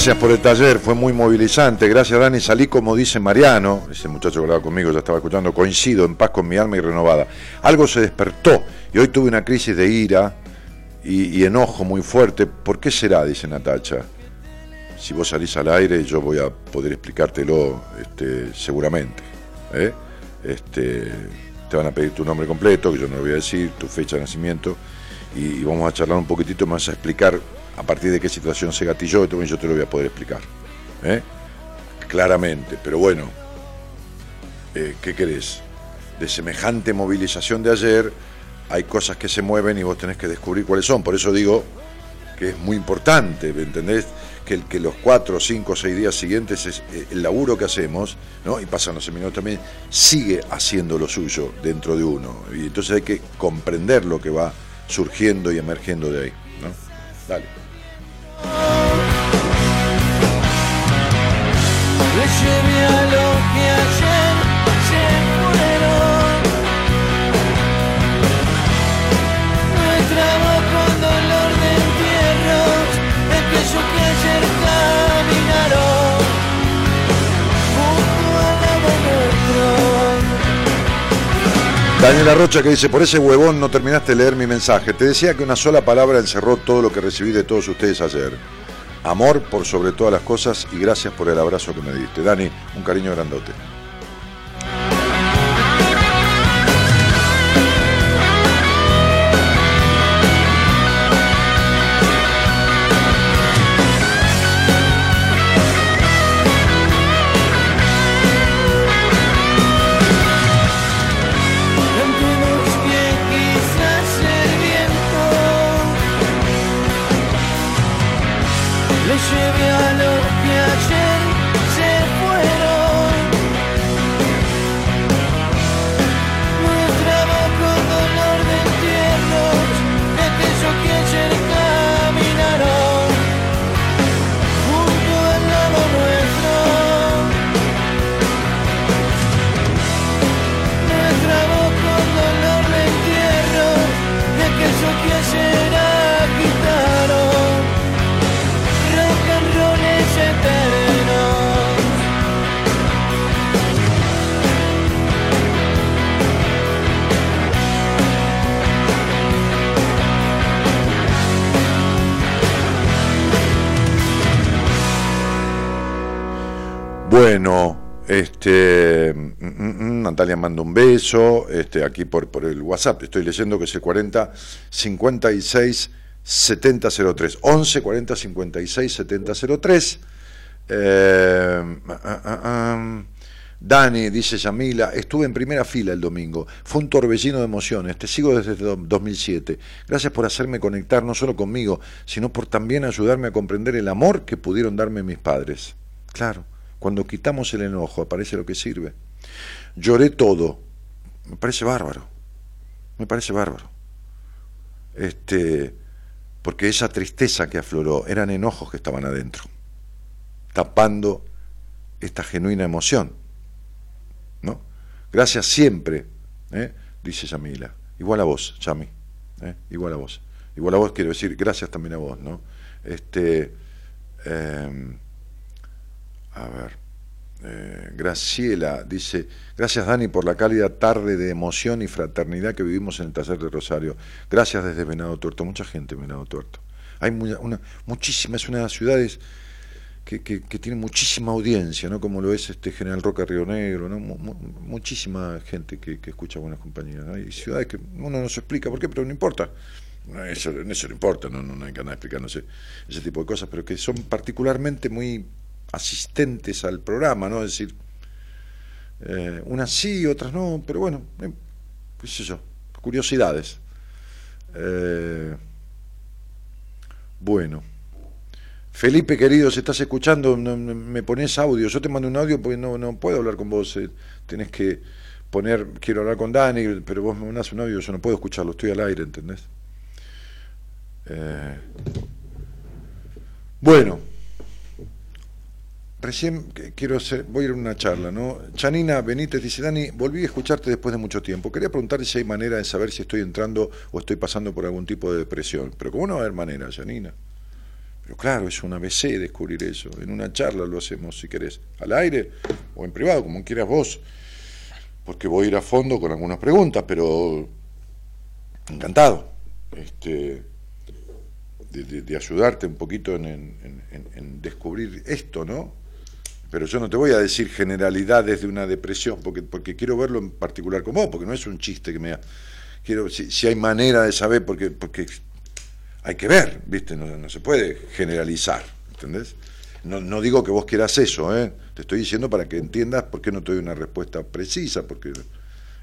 Gracias por el taller, fue muy movilizante. Gracias, Dani. Salí como dice Mariano, ese muchacho que hablaba conmigo, ya estaba escuchando, coincido, en paz con mi alma y renovada. Algo se despertó y hoy tuve una crisis de ira y, enojo muy fuerte. ¿Por qué será? Dice Natacha. Si vos salís al aire, yo voy a poder explicártelo este, seguramente. ¿eh? Este, te van a pedir tu nombre completo, que yo no lo voy a decir, tu fecha de nacimiento, y, y vamos a charlar un poquitito más a explicar a partir de qué situación se gatilló, también yo te lo voy a poder explicar. ¿eh? Claramente, pero bueno, eh, ¿qué querés? De semejante movilización de ayer, hay cosas que se mueven y vos tenés que descubrir cuáles son. Por eso digo que es muy importante, ¿me entendés? Que, que los cuatro, cinco, seis días siguientes es eh, el laburo que hacemos, ¿no? Y pasan los seminarios también, sigue haciendo lo suyo dentro de uno. Y entonces hay que comprender lo que va surgiendo y emergiendo de ahí, ¿no? Dale. Daniela Rocha que dice, por ese huevón no terminaste de leer mi mensaje. Te decía que una sola palabra encerró todo lo que recibí de todos ustedes ayer. Amor por sobre todas las cosas y gracias por el abrazo que me diste. Dani, un cariño grandote. Bueno, este mm, mm, mm, Natalia manda un beso, este aquí por, por el WhatsApp, estoy leyendo que es el 40 56 7003 11 40 56 7003 eh, ah, ah, ah, Dani, dice Yamila, estuve en primera fila el domingo. Fue un torbellino de emociones. Te sigo desde do- 2007. Gracias por hacerme conectar no solo conmigo, sino por también ayudarme a comprender el amor que pudieron darme mis padres. Claro, cuando quitamos el enojo aparece lo que sirve. Lloré todo. Me parece bárbaro. Me parece bárbaro. Este, porque esa tristeza que afloró eran enojos que estaban adentro, tapando esta genuina emoción. ¿no? Gracias siempre, ¿eh? dice Yamila. Igual a vos, Yami. ¿eh? Igual a vos. Igual a vos quiero decir gracias también a vos, ¿no? Este, eh, a ver. eh, Graciela dice, gracias Dani por la cálida tarde de emoción y fraternidad que vivimos en el taller de Rosario. Gracias desde Venado Tuerto, mucha gente en Venado Tuerto. Hay mu- una, muchísima, es una de las ciudades que, tiene muchísima audiencia, ¿no? Como lo es este General Roca Río Negro, ¿no? Mu- mu- muchísima gente que, escucha buenas compañías. Hay ciudades que uno no se explica por qué, pero no importa. Eso, eso no importa, no, no, no hay que andar explicándose ese tipo de cosas, pero que son particularmente muy asistentes al programa, ¿no? Es decir, eh, unas sí, otras no, pero bueno, eh, qué sé yo, curiosidades. Eh, bueno, Felipe, querido, si estás escuchando, me pones audio. Yo te mando un audio porque no, no puedo hablar con vos. Tenés que poner, quiero hablar con Dani, pero vos me mandás un audio, yo no puedo escucharlo, estoy al aire, ¿entendés? Bueno, recién quiero hacer, voy a ir a una charla, ¿no? Chanina Benítez dice, Dani, volví a escucharte después de mucho tiempo. Quería preguntar si hay manera de saber si estoy entrando o estoy pasando por algún tipo de depresión. Pero ¿cómo no va a haber manera, Chanina? Pero claro, es un ABC descubrir eso. En una charla lo hacemos, si querés, al aire o en privado, como quieras vos. Porque voy a ir a fondo con algunas preguntas, pero encantado este, de, ayudarte un poquito en descubrir esto, ¿no? Pero yo no te voy a decir generalidades de una depresión, porque, porque quiero verlo en particular con vos, porque no es un chiste que me... Quiero, si, si hay manera de saber, porque, porque hay que ver, ¿viste? No, no se puede generalizar, ¿entendés? No, no digo que vos quieras eso, ¿eh? Te estoy diciendo para que entiendas por qué no te doy una respuesta precisa, porque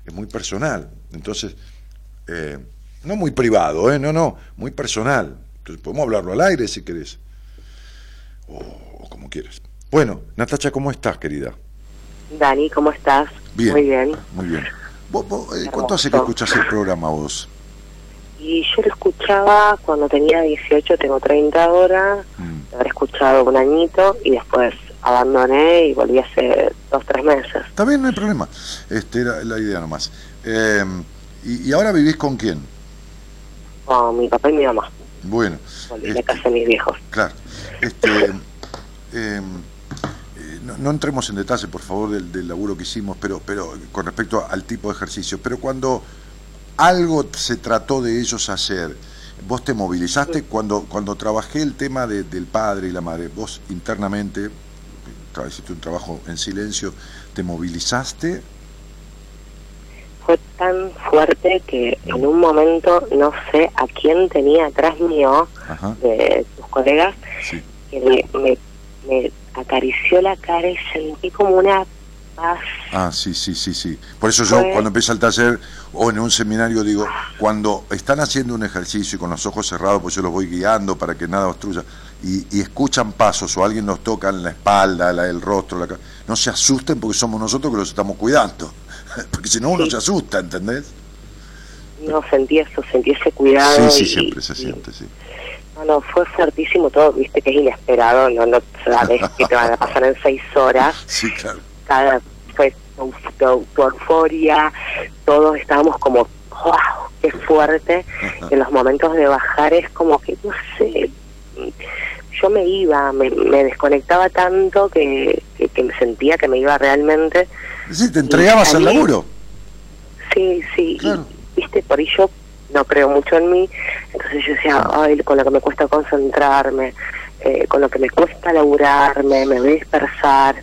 es muy personal. Entonces, eh, no muy privado, ¿eh? No, no, muy personal. Entonces, podemos hablarlo al aire si querés, o, o como quieras. Bueno, Natacha, ¿cómo estás, querida? Dani, ¿cómo estás? Bien. Muy bien. Muy bien. ¿Vos, vos, eh, ¿Cuánto hace que escuchás el programa vos? Y yo lo escuchaba cuando tenía 18, tengo 30 ahora, Mm. lo habré escuchado un añito y después abandoné y volví hace dos, tres meses. Está bien, no hay problema. Este era la idea nomás. Eh, y, y ahora vivís con quién? Con mi papá y mi mamá. Bueno, Volví a este, casa de mis viejos. claro. Este, *laughs* eh, no, no entremos en detalle, por favor, del, del laburo que hicimos, pero, pero con respecto al tipo de ejercicio. Pero cuando algo se trató de ellos hacer, vos te movilizaste cuando cuando trabajé el tema de- del padre y la madre, vos internamente tra- hiciste un trabajo en silencio, te movilizaste. Fue tan fuerte que en un momento no sé a quién tenía atrás mío Ajá, de tus colegas sí. que me, me, me acarició la cara y sentí como una paz. Ah, sí, sí, sí, sí. Por eso yo cuando empieza el taller o en un seminario digo, cuando están haciendo un ejercicio y con los ojos cerrados, pues yo los voy guiando para que nada obstruya, y, y escuchan pasos o alguien nos toca en la espalda, la, el rostro, la, no se asusten porque somos nosotros que los estamos cuidando. *laughs* porque si no uno Sí. se asusta, ¿entendés? No sentí eso, sentí ese cuidado. Sí, sí, y- siempre se y- siente, sí. No, no, fue fuertísimo todo, viste que es inesperado, no, no sabes que te van a pasar en seis horas, *laughs* Sí, claro. cada fue tu, tu- tu euforia, todos estábamos como, wow, qué fuerte, en los momentos de bajar es como que, no sé, yo me iba, me, me desconectaba tanto que, que, que me sentía que me iba realmente, Sí, te entregabas al laburo. sí, sí, y, Claro. viste, por ahí yo no creo mucho en mí, entonces yo decía, ay, con lo que me cuesta concentrarme, eh, con lo que me cuesta laburarme, me voy a dispersar,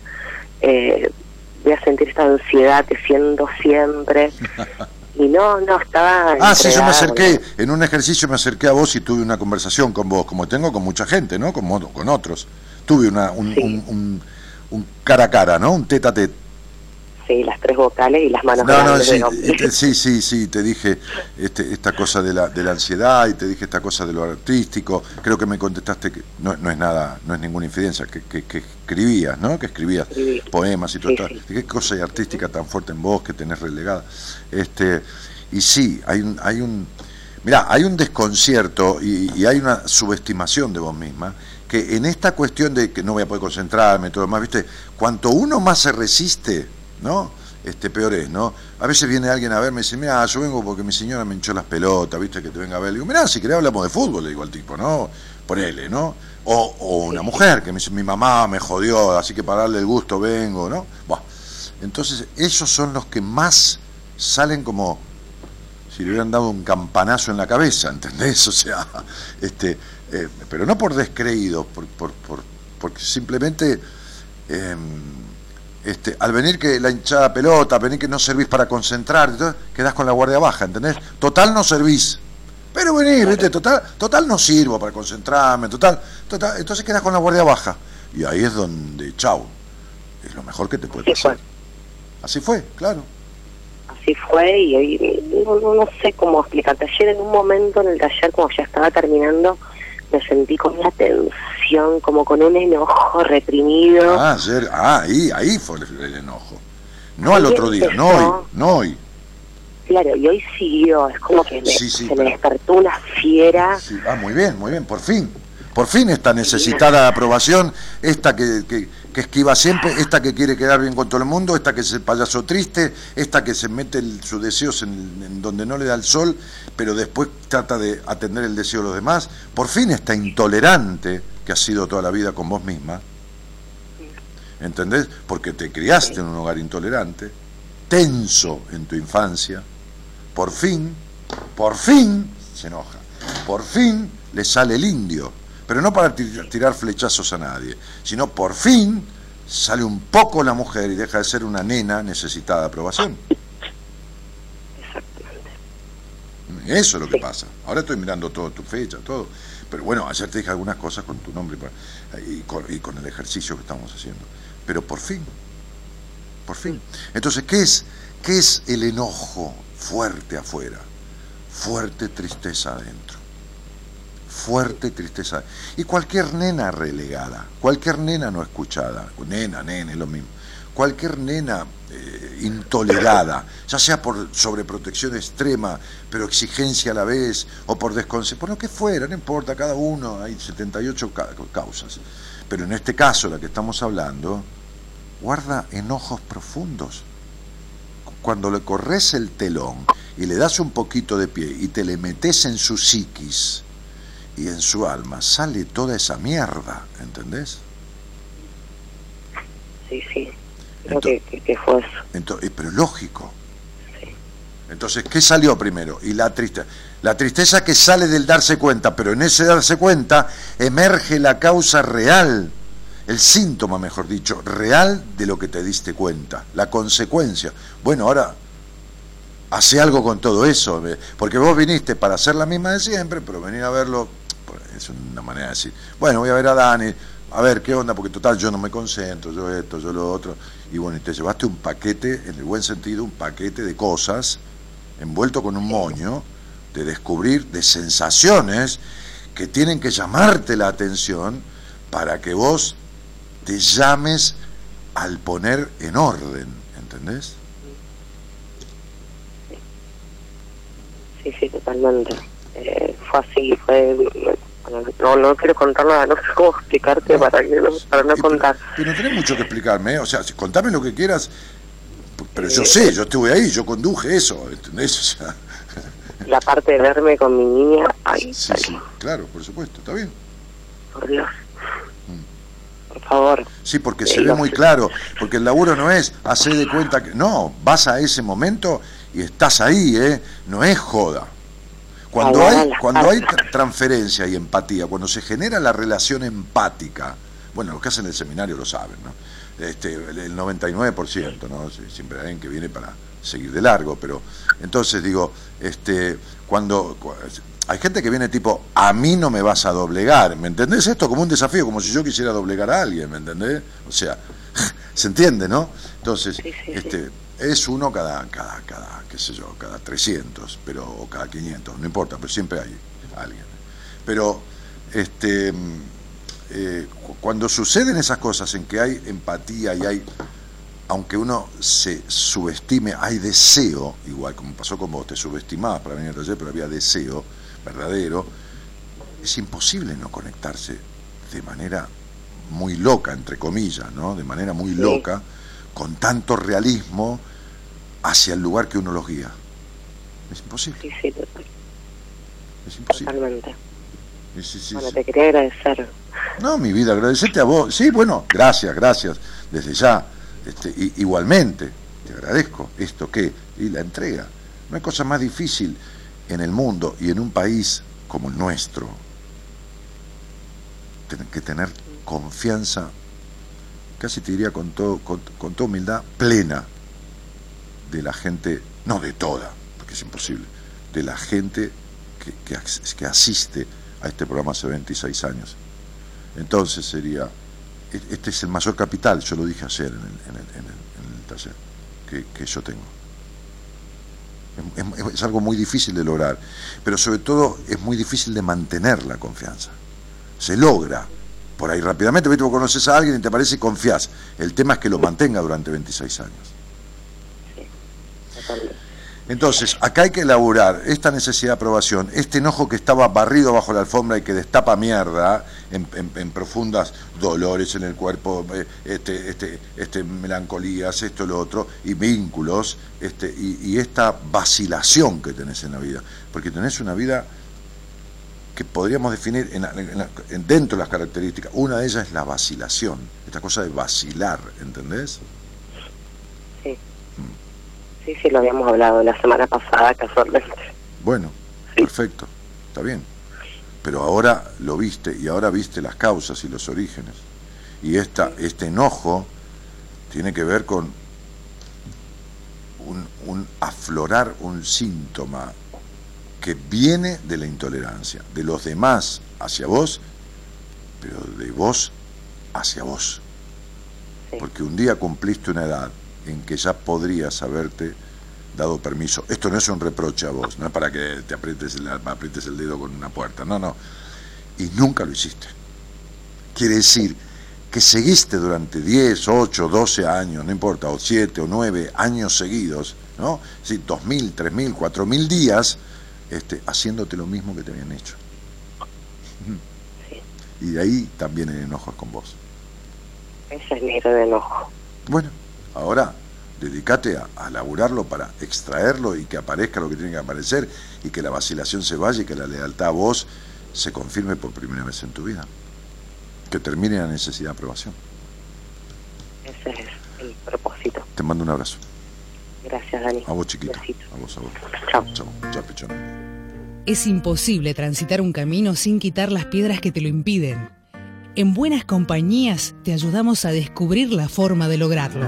eh, voy a sentir esta ansiedad que siento siempre. *laughs* Y no, no, estaba... Ah, sí, yo me acerqué, en un ejercicio me acerqué a vos y tuve una conversación con vos, como tengo con mucha gente, ¿no? Como con otros. Tuve una, un, Sí. un, un- un cara a cara, ¿no? Un tete a tete. Sí, las tres vocales y las manos No, no, sí, hombre. este, sí, sí, sí, te dije este, esta cosa de la, de la ansiedad y te dije esta cosa de lo artístico. Creo que me contestaste que no, no es nada, no es ninguna infidencia, que, que, que escribías, ¿no? Que escribías Escribí. poemas y todo. Sí. Qué cosa artística tan fuerte en vos que tenés relegada. Este, y sí, hay un, hay un, mirá, hay un desconcierto y, y hay una subestimación de vos misma que en esta cuestión de que no voy a poder concentrarme y todo lo demás, viste, cuanto uno más se resiste, ¿no? Este, peor es, ¿no? A veces viene alguien a verme y dice, mira, yo vengo porque mi señora me hinchó las pelotas, viste, que te venga a ver. Le digo, mirá, si querés hablamos de fútbol, le digo al tipo, ¿no? Ponele, ¿no? O, o una mujer que me dice, mi mamá me jodió, así que para darle el gusto vengo, ¿no? Buah. Entonces, esos son los que más salen como si le hubieran dado un campanazo en la cabeza, ¿entendés? *laughs* O sea, este, eh, pero no por descreído, por, por, por- porque simplemente eh, este, al venir que la hinchada pelota, al venir que no servís para concentrar, entonces quedás con la guardia baja, ¿entendés? Total no servís. Pero venís, ¿viste? Total, total no sirvo para concentrarme, total, total, entonces quedás con la guardia baja. Y ahí es donde, chau, es lo mejor que te puede Así fue. pasar. Así fue, claro. Así fue y, y no, no- no sé cómo explicarte. Ayer en un momento en el taller, como ya estaba terminando, me sentí con una tensión, como con un enojo reprimido. Ah, ayer, ah, ahí, ahí fue el, el enojo. No al otro día, no hoy, no hoy. Claro, y hoy siguió, es como que me- Sí, sí, se pero- me despertó una fiera. Sí, ah, muy bien, muy bien, por fin. Por fin esta necesitada aprobación, esta que, que- que esquiva siempre, esta que quiere quedar bien con todo el mundo, esta que es el payaso triste, esta que se mete sus deseos en, en donde no le da el sol, pero después trata de atender el deseo de los demás. Por fin esta intolerante que has sido toda la vida con vos misma. ¿Entendés? Porque te criaste en un hogar intolerante, tenso en tu infancia. Por fin, por fin, se enoja, por fin le sale el indio. Pero no para tir- tirar flechazos a nadie, sino por fin sale un poco la mujer y deja de ser una nena necesitada de aprobación. Exactamente. Eso es lo que pasa. Ahora estoy mirando todo tu fecha, todo. Pero bueno, ayer te dije algunas cosas con tu nombre con, y con el ejercicio que estamos haciendo. Pero por fin, por fin. Entonces, ¿qué es, qué es el enojo fuerte afuera? Fuerte tristeza adentro. Fuerte tristeza. Y cualquier nena relegada, cualquier nena no escuchada, nena, nene, lo mismo. Cualquier nena eh, intolerada, ya sea por sobreprotección extrema, pero exigencia a la vez, o por desconcepto, por lo que fuera, no importa, cada uno, hay 78 ca- causas. Pero en este caso, la que estamos hablando, guarda enojos profundos. Cuando le corres el telón y le das un poquito de pie y te le metes en su psiquis y en su alma, sale toda esa mierda, ¿entendés? Sí, sí. Creo Ento- que, que, fue eso. Entonces, pero lógico. Entonces, ¿qué salió primero? Y la tristeza. La tristeza que sale del darse cuenta, pero en ese darse cuenta emerge la causa real, el síntoma, mejor dicho, real de lo que te diste cuenta, la consecuencia. Bueno, ahora hace algo con todo eso, porque vos viniste para hacer la misma de siempre, pero venir a verlo, es una manera de decir, bueno, voy a ver a Dani, a ver qué onda, porque total yo no me concentro, yo esto, yo lo otro, y bueno, y te llevaste un paquete, en el buen sentido, un paquete de cosas, envuelto con un moño, de descubrir, de sensaciones que tienen que llamarte la atención para que vos te llames al poner en orden, ¿entendés? Sí, sí, totalmente. Eh, fue así, fue... no, no quiero contar nada, no sé cómo explicarte No. para, que para no contar. Pero no tenés mucho que explicarme, ¿eh? o sea, contame lo que quieras, pero yo sé, yo estuve ahí, yo conduje eso, ¿entendés? O sea, La parte de verme con mi niña, ay, sí, sí, claro, por supuesto, está bien. por Dios. Por favor. Sí, porque se ve muy claro, porque el laburo no es hacer de cuenta que, no, vas a ese momento y estás ahí, ¿eh? No es joda. Cuando hay, cuando transferencia y empatía, cuando se genera la relación empática, bueno, los que hacen el seminario lo saben, ¿no? Este, el el 99%, ¿no? Siempre hay alguien que viene para seguir de largo, pero entonces digo, este, cuando cu- hay gente que viene tipo, a mí no me vas a doblegar, ¿me entendés? Esto como un desafío, como si yo quisiera doblegar a alguien, ¿me entendés? O sea, *laughs* se entiende, ¿no? Entonces, Sí, sí, sí. Es uno cada, cada, cada, qué sé yo, cada 300, pero, o cada 500, no importa, pero siempre hay alguien. Pero, este, mm, eh, cu- cuando suceden esas cosas en que hay empatía y hay, aunque uno se subestime, hay deseo, igual como pasó con vos, te subestimabas para venir al taller, pero había deseo verdadero, es imposible no conectarse de manera muy loca, entre comillas, ¿no? De manera muy Sí. loca, con tanto realismo hacia el lugar que uno los guía. Es imposible, Sí, sí, total- es imposible. totalmente. Sí, sí, sí, bueno, sí. te quería agradecer. No, mi vida, agradecerte a vos. Sí, bueno, gracias, gracias. Desde ya, este, igualmente, te agradezco esto que, y la entrega. No hay cosa más difícil en el mundo y en un país como el nuestro que tener confianza, casi te diría con, todo, con, toda humildad, plena de la gente, no de toda, porque es imposible, de la gente que, que, as- que asiste a este programa hace 26 años. Entonces sería, e- este es el mayor capital, yo lo dije ayer en el, en el- en el- taller, que, que yo tengo. Es algo muy difícil de lograr, pero sobre todo es muy difícil de mantener la confianza. se logra. Por ahí rápidamente, viste, vos conoces a alguien y te parece y confías. El tema es que lo mantenga durante 26 años. Entonces, acá hay que elaborar esta necesidad de aprobación, este enojo que estaba barrido bajo la alfombra y que destapa mierda en, en- en profundas dolores en el cuerpo, eh, este, este, este, melancolías, esto, lo otro, y vínculos, este, y, y esta vacilación que tenés en la vida. Porque tenés una vida que podríamos definir en en en- dentro de las características. Una de ellas es la vacilación, esta cosa de vacilar, ¿entendés? Sí. Sí, sí, lo habíamos hablado la semana pasada, casualmente. Bueno, perfecto, está bien. Pero ahora lo viste y ahora viste las causas y los orígenes. Y esta, este enojo tiene que ver con un, un aflorar un síntoma que viene de la intolerancia, de los demás hacia vos, pero de vos hacia vos. Sí. Porque un día cumpliste una edad en que ya podrías haberte dado permiso. Esto no es un reproche a vos, no es para que te aprietes el, aprietes el dedo con una puerta, no, no. Y nunca lo hiciste. Quiere decir que seguiste durante 10, 8, 12 años, no importa, o 7 o 9 años seguidos, ¿no? Sí, 2.000, 3.000, 4.000 días este, haciéndote lo mismo que te habían hecho. Y de ahí también el enojo es con vos. Ese es mi enojo. Bueno, ahora dedícate a, a laburarlo para extraerlo y que aparezca lo que tiene que aparecer y que la vacilación se vaya y que la lealtad a vos se confirme por primera vez en tu vida. Que termine la necesidad de aprobación. Ese es el propósito. Te mando un abrazo. Gracias, Dani. A vos, chiquita. Besito. A vos, a vos. Chao. Chao, chao, pechón. Es imposible transitar un camino sin quitar las piedras que te lo impiden. En buenas compañías te ayudamos a descubrir la forma de lograrlo.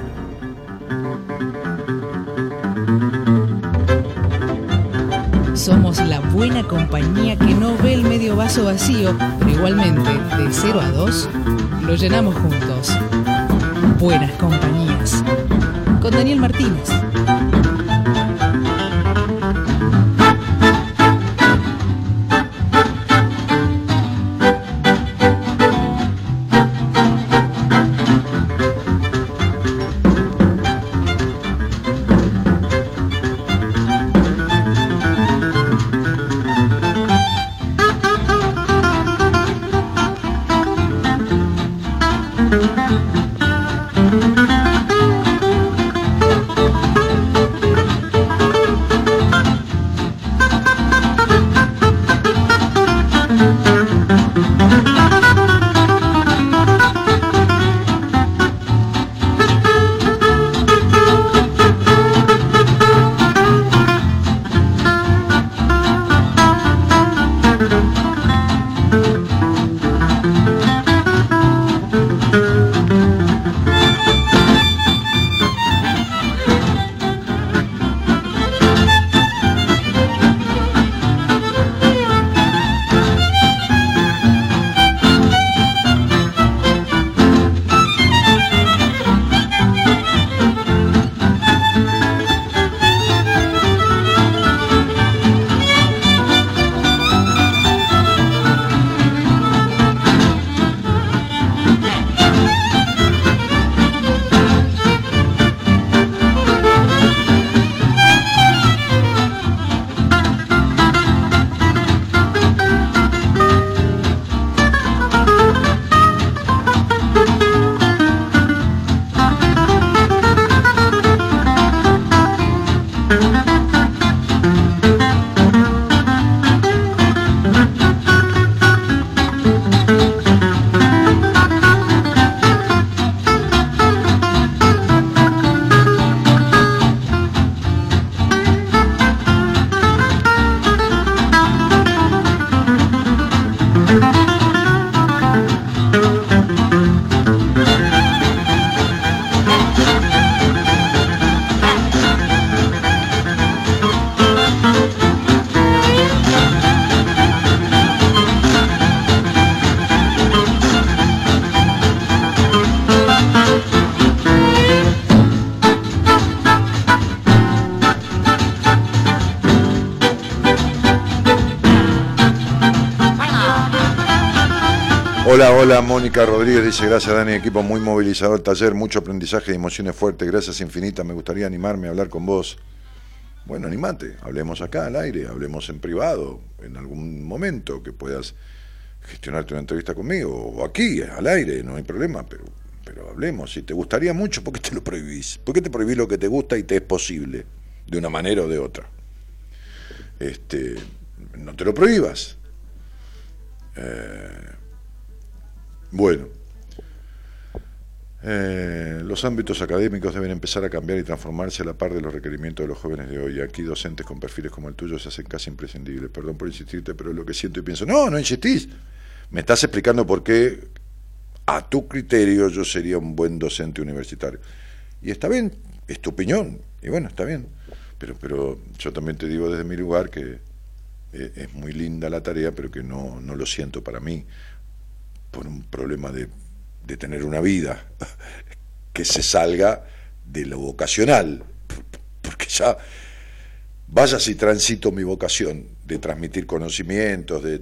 Somos la buena compañía que no ve el medio vaso vacío, pero igualmente, de 0 a 2, lo llenamos juntos. Buenas compañías. Con Daniel Martínez. Hola, hola, Mónica Rodríguez dice, gracias Dani, equipo muy movilizador, taller, mucho aprendizaje y emociones fuertes, gracias infinitas, me gustaría animarme a hablar con vos. Bueno, animate, hablemos acá al aire, hablemos en privado, en algún momento que puedas gestionarte una entrevista conmigo, o aquí, al aire, no hay problema, pero, pero hablemos. Si te gustaría mucho, ¿por qué te lo prohibís? ¿Por qué te prohibís lo que te gusta y te es posible, de una manera o de otra? Este, no te lo prohíbas. Eh, bueno, eh, los ámbitos académicos deben empezar a cambiar y transformarse a la par de los requerimientos de los jóvenes de hoy. Aquí docentes con perfiles como el tuyo se hacen casi imprescindibles. Perdón por insistirte, pero lo que siento y pienso. No, no insistís. Me estás explicando por qué, a tu criterio, yo sería un buen docente universitario. Y está bien, es tu opinión. Y bueno, está bien. Pero, pero yo también te digo desde mi lugar que eh, es muy linda la tarea, pero que no, no lo siento para mí por un problema de, de tener una vida *laughs* que se salga de lo vocacional, porque ya vaya si transito mi vocación de transmitir conocimientos, de,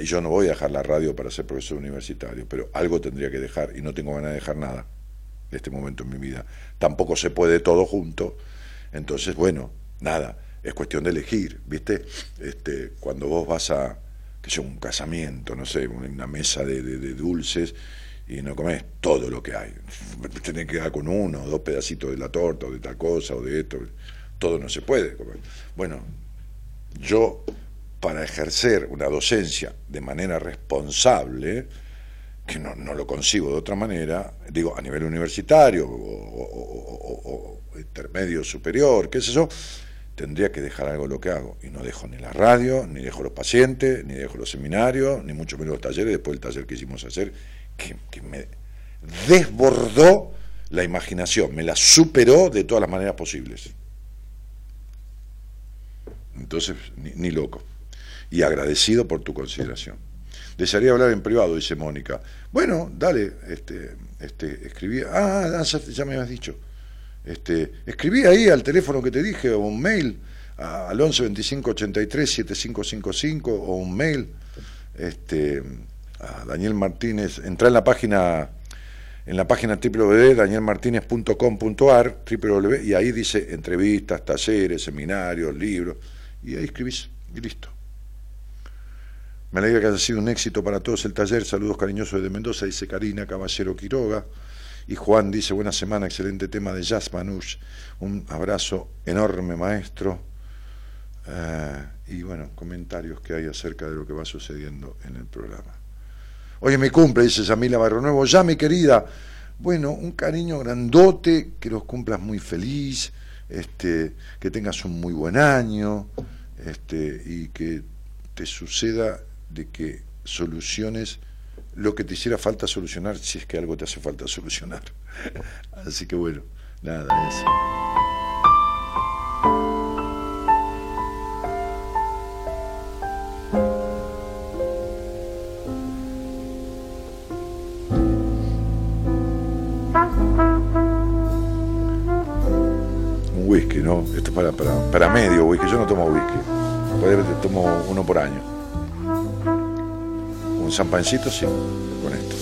y yo no voy a dejar la radio para ser profesor universitario, pero algo tendría que dejar y no tengo ganas de dejar nada en este momento en mi vida. Tampoco se puede todo junto, entonces bueno, nada, es cuestión de elegir, ¿viste? Este, cuando vos vas a, que sea un casamiento, no sé, una mesa de, dulces y no comes todo lo que hay. Tenés que dar con uno o dos pedacitos de la torta o de tal cosa o de esto. Todo no se puede comer. Bueno, yo para ejercer una docencia de manera responsable, que no, no lo consigo de otra manera, digo, a nivel universitario o, intermedio superior, qué sé yo, tendría que dejar algo lo que hago. Y no dejo ni la radio, ni dejo los pacientes, ni dejo los seminarios, ni mucho menos los talleres, después del taller que hicimos hacer, que, me desbordó la imaginación, me la superó de todas las maneras posibles. Entonces, ni, loco. Y agradecido por tu consideración. Desearía hablar en privado, dice Mónica. Bueno, dale, este, este, escribí. Ah, ah ya me habías dicho. Este, escribí ahí al teléfono que te dije o un mail al 11 25 83 7555 o un mail este, a Daniel Martínez, entra en la página en la página www.danielmartinez.com.ar www, y ahí dice entrevistas, talleres, seminarios, libros y ahí escribís y listo. Me alegra que haya sido un éxito para todos el taller. Saludos cariñosos desde Mendoza, dice Karina Caballero Quiroga. Y Juan dice, buena semana, excelente tema de Jazz Manush. Un abrazo enorme, maestro. Eh, y bueno, comentarios que hay acerca de lo que va sucediendo en el programa. Oye, mi cumple, dice Yamila Barro Nuevo. Ya, mi querida. Bueno, un cariño grandote, que los cumplas muy feliz, este, que tengas un muy buen año, este, y que te suceda de que soluciones lo que te hiciera falta solucionar si es que algo te hace falta solucionar. *laughs* Así que bueno, nada, eso. Un whisky, ¿no? Esto es para, para, para medio whisky. Yo no tomo whisky. Tomo uno por año. Un champancito, sí, con esto.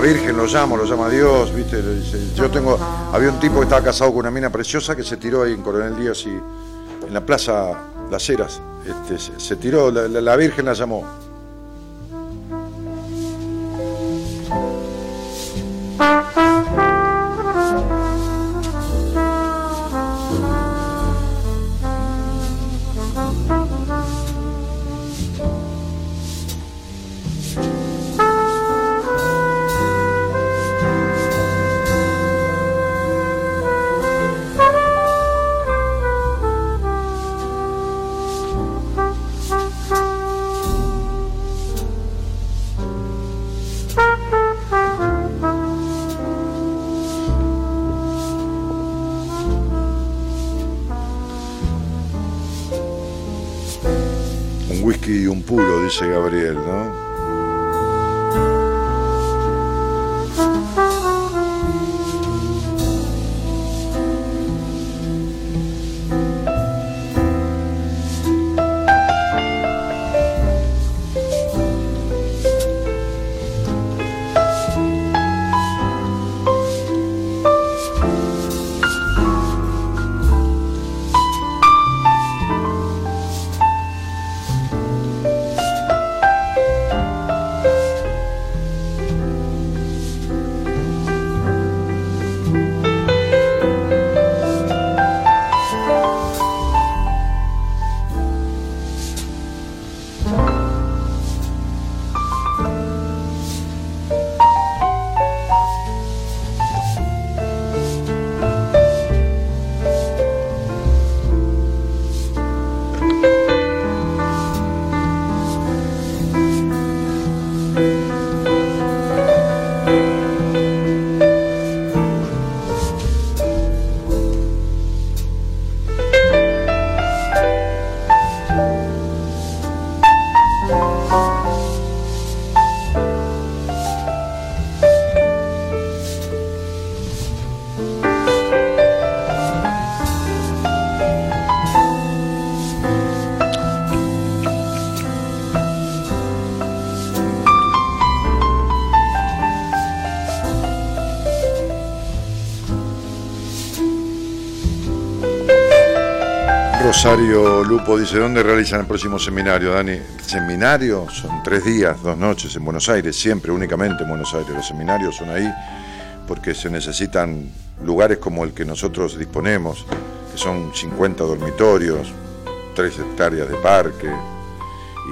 La Virgen lo llamo, lo llama Dios, ¿viste? Yo tengo, había un tipo que estaba casado con una mina preciosa que se tiró ahí en Coronel Díaz y en la plaza Las Heras. Este, se, tiró, la Virgen la llamó. Rosario Lupo dice, ¿dónde realizan el próximo seminario, Dani? Seminario son tres días, dos noches en Buenos Aires, siempre, únicamente en Buenos Aires. Los seminarios son ahí porque se necesitan lugares como el que nosotros disponemos, que son 50 dormitorios, 3 hectáreas de parque,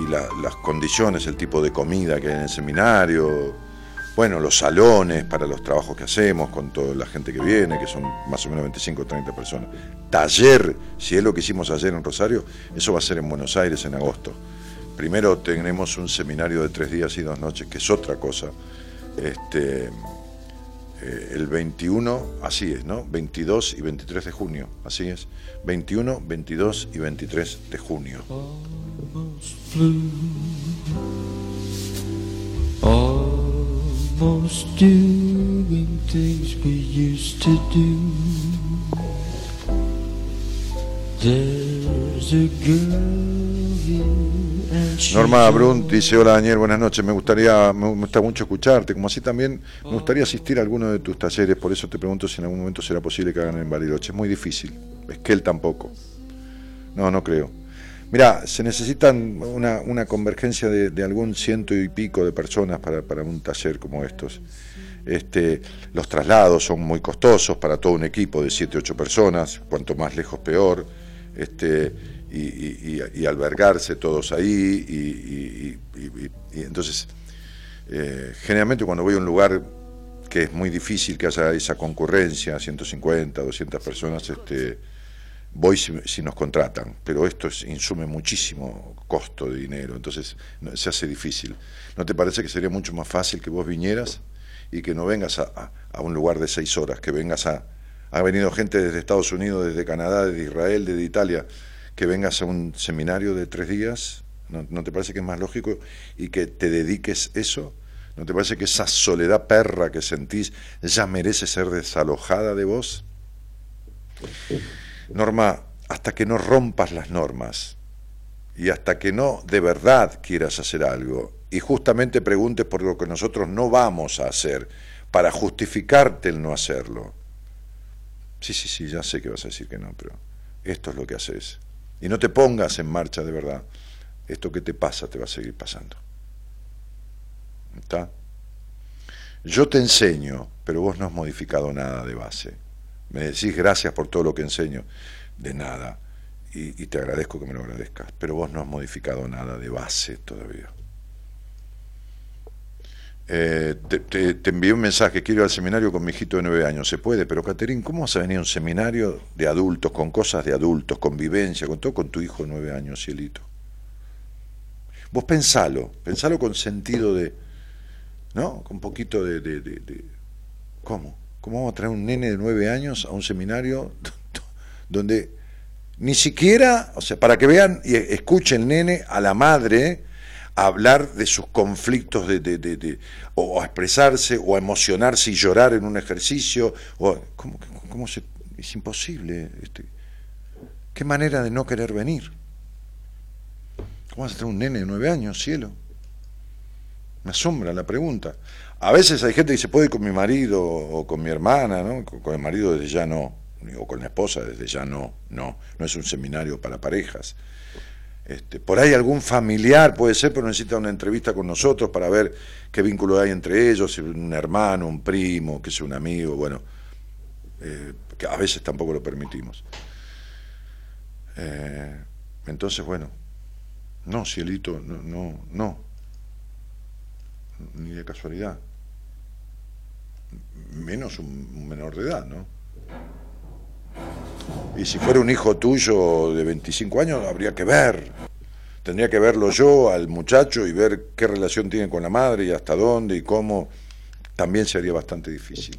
y la- las condiciones, el tipo de comida que hay en el seminario, bueno, los salones para los trabajos que hacemos con toda la gente que viene, que son más o menos 25 o 30 personas. Taller, si es lo que hicimos ayer en Rosario, eso va a ser en Buenos Aires en agosto. Primero tenemos un seminario de tres días y dos noches, que es otra cosa. Este, eh, el 21, así es, ¿no? 22 y 23 de junio, así es. 21, 22 y 23 de junio. Norma Brunt dice, hola Daniel, buenas noches, me gustaría, me gusta mucho escucharte, como así también me gustaría asistir a alguno de tus talleres, por eso te pregunto si en algún momento será posible que hagan en Bariloche. Es muy difícil, es que él tampoco. No, no creo. Mira, se necesitan una, convergencia de, de algún ciento y pico de personas para, un taller como estos. Este, los traslados son muy costosos para todo un equipo de siete, ocho personas, cuanto más lejos peor. Este, y, y- y- y albergarse todos ahí y entonces eh, generalmente cuando voy a un lugar que es muy difícil que haya esa concurrencia, 150, 200 personas, este, voy si, si nos contratan, pero esto es, insume muchísimo costo de dinero, entonces no- se hace difícil. ¿No te parece que sería mucho más fácil que vos vinieras y que no vengas a, a- a un lugar de seis horas, que vengas a... Ha venido gente desde Estados Unidos, desde Canadá, desde Israel, desde Italia, que vengas a un seminario de tres días, ¿no, no te parece que es más lógico? Y que te dediques eso. ¿No te parece que esa soledad perra que sentís ya merece ser desalojada de vos? Norma, hasta que no rompas las normas y hasta que no de verdad quieras hacer algo y justamente preguntes por lo que nosotros no vamos a hacer para justificarte el no hacerlo. Sí, sí, sí, ya sé que vas a decir que no, pero esto es lo que haces. y no te pongas en marcha de verdad, esto que te pasa te va a seguir pasando. ¿Está? Yo te enseño, pero vos no has modificado nada de base. Me decís gracias por todo lo que enseño. De nada. Y, te agradezco que me lo agradezcas. Pero vos no has modificado nada de base todavía. Eh, te, te, envié un mensaje, quiero ir al seminario con mi hijito de nueve años. Se puede, pero Caterín, ¿cómo vas a venir a un seminario de adultos, con cosas de adultos, convivencia, con todo, con tu hijo de nueve años, cielito? Vos pensalo, pensalo con sentido de, ¿no? Con un poquito de, de... ¿Cómo? ¿Cómo vamos a traer un nene de nueve años a un seminario *laughs* donde ni siquiera, o sea, para que vean y escuchen nene a la madre, hablar de sus conflictos, de, de, de, de, o a expresarse, o a emocionarse y llorar en un ejercicio, o ¿cómo, cómo se, es imposible. Este, ¿Qué manera de no querer venir? ¿Cómo vas a tener un nene de nueve años, cielo? Me asombra la pregunta. A veces hay gente que dice, puedo ir con mi marido o con mi hermana, ¿no? Con el marido desde ya no, o con la esposa desde ya no, no, no es un seminario para parejas. Este, por ahí algún familiar puede ser, pero necesita una entrevista con nosotros para ver qué vínculo hay entre ellos, si un hermano, un primo, que sea un amigo, bueno, eh, que a veces tampoco lo permitimos. Eh, entonces, bueno, no, cielito, no, no, no, ni de casualidad, menos un, menor de edad, ¿no? Y si fuera un hijo tuyo de 25 años, habría que ver. Tendría que verlo yo al muchacho y ver qué relación tiene con la madre y hasta dónde y cómo. También sería bastante difícil.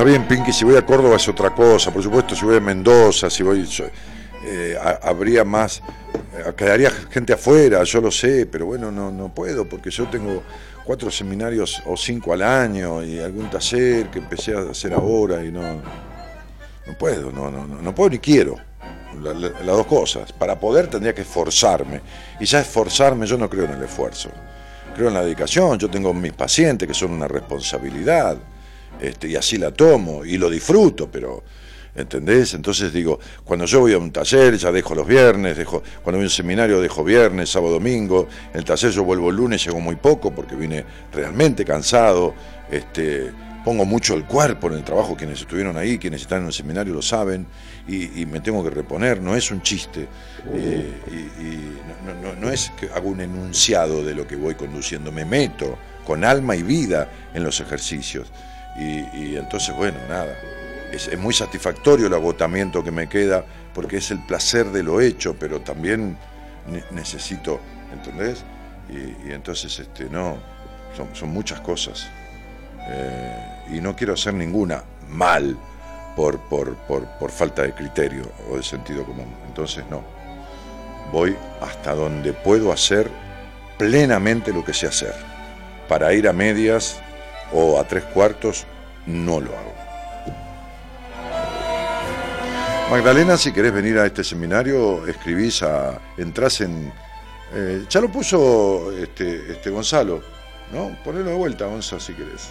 Está bien, Pinky, si voy a Córdoba es otra cosa, por supuesto, si voy a Mendoza, si voy, eh, habría más, eh, quedaría gente afuera, yo lo sé, pero bueno, no, no puedo, porque yo tengo cuatro seminarios o cinco al año y algún taller que empecé a hacer ahora y no, no puedo, no, no, no, puedo ni quiero. La, la, las dos cosas. Para poder tendría que esforzarme. Y ya esforzarme, yo no creo en el esfuerzo. Creo en la dedicación. Yo tengo mis pacientes que son una responsabilidad. Este, y así la tomo y lo disfruto, pero ¿entendés? Entonces digo, cuando yo voy a un taller ya dejo los viernes, dejo, cuando voy a un seminario dejo viernes, sábado, domingo, en el taller yo vuelvo el lunes, llego muy poco porque vine realmente cansado, este, pongo mucho el cuerpo en el trabajo, quienes estuvieron ahí, quienes están en el seminario lo saben, y, y me tengo que reponer, no es un chiste, eh, y, y no, no, no es que hago un enunciado de lo que voy conduciendo, me meto con alma y vida en los ejercicios. Y, y, entonces, bueno, nada, es, muy satisfactorio el agotamiento que me queda, porque es el placer de lo hecho, pero también ne necesito, ¿entendés? Y, entonces, este, no, son, son muchas cosas. Eh, y no quiero hacer ninguna mal por, por, por, por falta de criterio o de sentido común. Entonces, no. Voy hasta donde puedo hacer plenamente lo que sé hacer. Para ir a medias o a tres cuartos, no lo hago. Magdalena, si querés venir a este seminario, escribís a. entrás en. Eh, ya lo puso este, este Gonzalo, ¿no? Ponelo de vuelta, Gonzalo, si querés.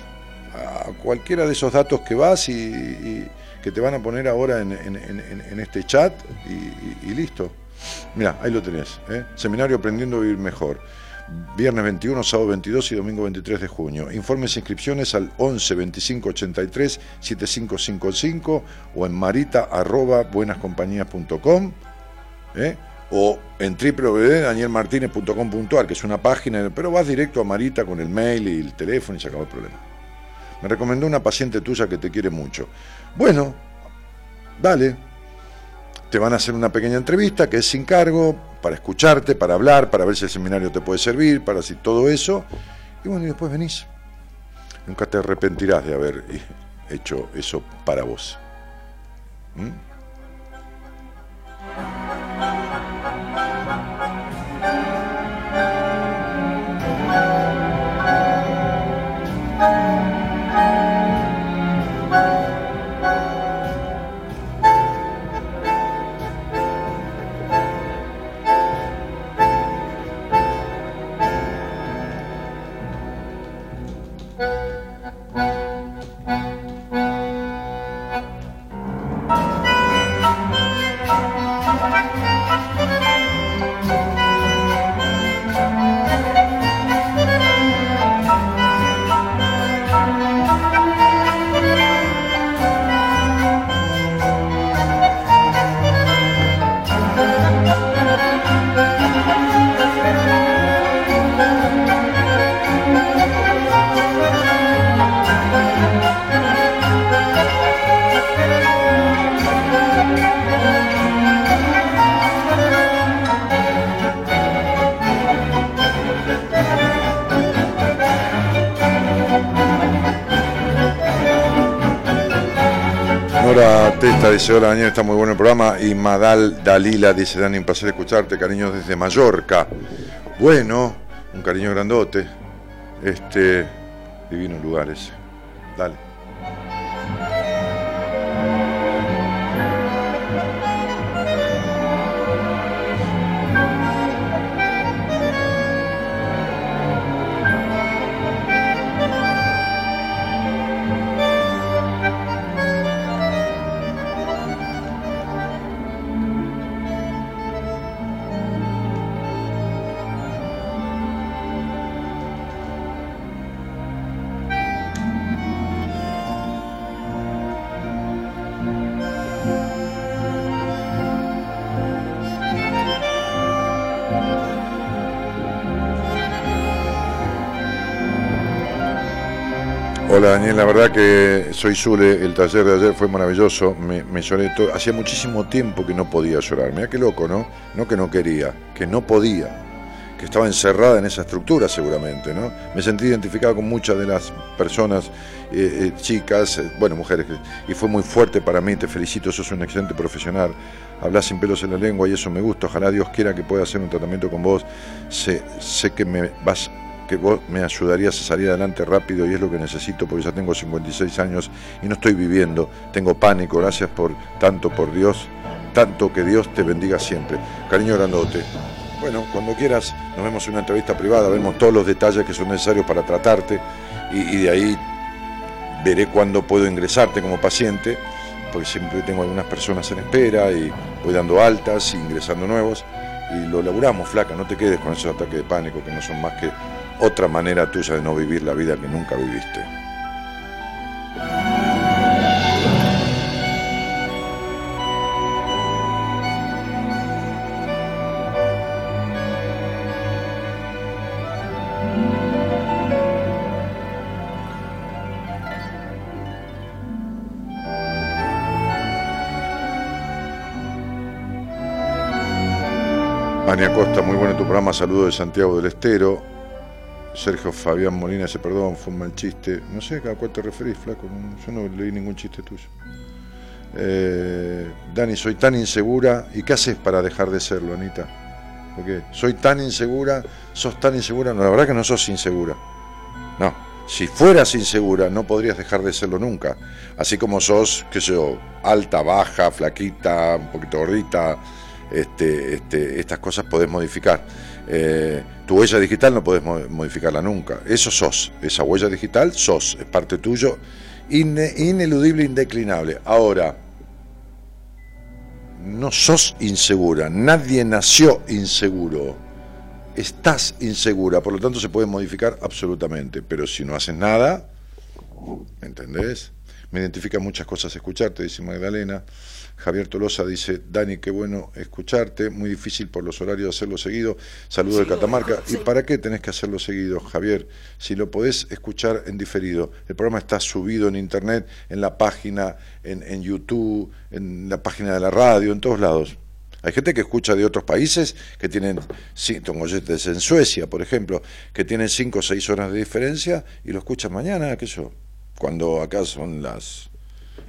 A cualquiera de esos datos que vas y, y que te van a poner ahora en, en, en, en este chat y, y, y listo. Mira, ahí lo tenés. ¿eh? Seminario Aprendiendo a Vivir Mejor viernes 21, sábado 22 y domingo 23 de junio. Informes e inscripciones al 11 25 83 7555 o en marita arroba buenascompañías.com ¿eh? o en www.danielmartinez.com.ar, que es una página, pero vas directo a Marita con el mail y el teléfono y se acabó el problema. Me recomendó una paciente tuya que te quiere mucho. Bueno, dale. Te van a hacer una pequeña entrevista que es sin cargo, para escucharte, para hablar, para ver si el seminario te puede servir, para si todo eso. Y bueno, y después venís. Nunca te arrepentirás de haber hecho eso para vos. ¿Mm? Nora Testa dice, hola Daniel, está muy bueno el programa. Y Madal Dalila dice, Dani, un placer escucharte, cariños desde Mallorca. Bueno, un cariño grandote. Este, divino lugar ese. Dale. Hola Daniel, la verdad que soy Zule, el taller de ayer fue maravilloso, me, lloré todo, hacía muchísimo tiempo que no podía llorar, mira qué loco, ¿no? No que no quería, que no podía, que estaba encerrada en esa estructura seguramente, ¿no? Me sentí identificado con muchas de las personas, eh, eh, chicas, eh, bueno, mujeres, y fue muy fuerte para mí, te felicito, sos un excelente profesional, hablas sin pelos en la lengua y eso me gusta, ojalá Dios quiera que pueda hacer un tratamiento con vos, sé que me vas que vos me ayudarías a salir adelante rápido y es lo que necesito porque ya tengo 56 años y no estoy viviendo, tengo pánico, gracias por tanto, por Dios, tanto que Dios te bendiga siempre. Cariño grandote. Bueno, cuando quieras, nos vemos en una entrevista privada, vemos todos los detalles que son necesarios para tratarte y, de ahí veré cuándo puedo ingresarte como paciente, porque siempre tengo algunas personas en espera y voy dando altas y ingresando nuevos y lo laburamos, flaca, no te quedes con esos ataques de pánico que no son más que otra manera tuya de no vivir la vida que nunca viviste. Ania Costa, muy bueno tu programa, saludo de Santiago del Estero. Sergio Fabián Molina dice, perdón, fue un mal chiste. No sé a cuál te referís, flaco, yo no leí ningún chiste tuyo. Eh, Dani, soy tan insegura. ¿Y qué haces para dejar de serlo, Anita? Porque soy tan insegura, sos tan insegura. No, la verdad que no sos insegura. No, si fueras insegura no podrías dejar de serlo nunca. Así como sos, qué sé yo, alta, baja, flaquita, un poquito gordita, este, este, estas cosas podés modificar. Eh, tu huella digital no podés mo- modificarla nunca. Eso sos, esa huella digital sos, es parte tuyo, ine- ineludible, indeclinable. Ahora, no sos insegura, nadie nació inseguro. Estás insegura, por lo tanto se puede modificar absolutamente, pero si no haces nada, ¿entendés? Me identifican muchas cosas escucharte, dice Magdalena. Javier Tolosa dice, Dani, qué bueno escucharte, muy difícil por los horarios hacerlo seguido. Saludos de Catamarca. ¿Y para qué tenés que hacerlo seguido, Javier? Si lo podés escuchar en diferido. El programa está subido en internet, en la página, en, en YouTube, en la página de la radio, en todos lados. Hay gente que escucha de otros países que tienen, sí, tengo oyentes en Suecia, por ejemplo, que tienen 5 o 6 horas de diferencia y lo escuchan mañana, qué sé yo, cuando acá son las,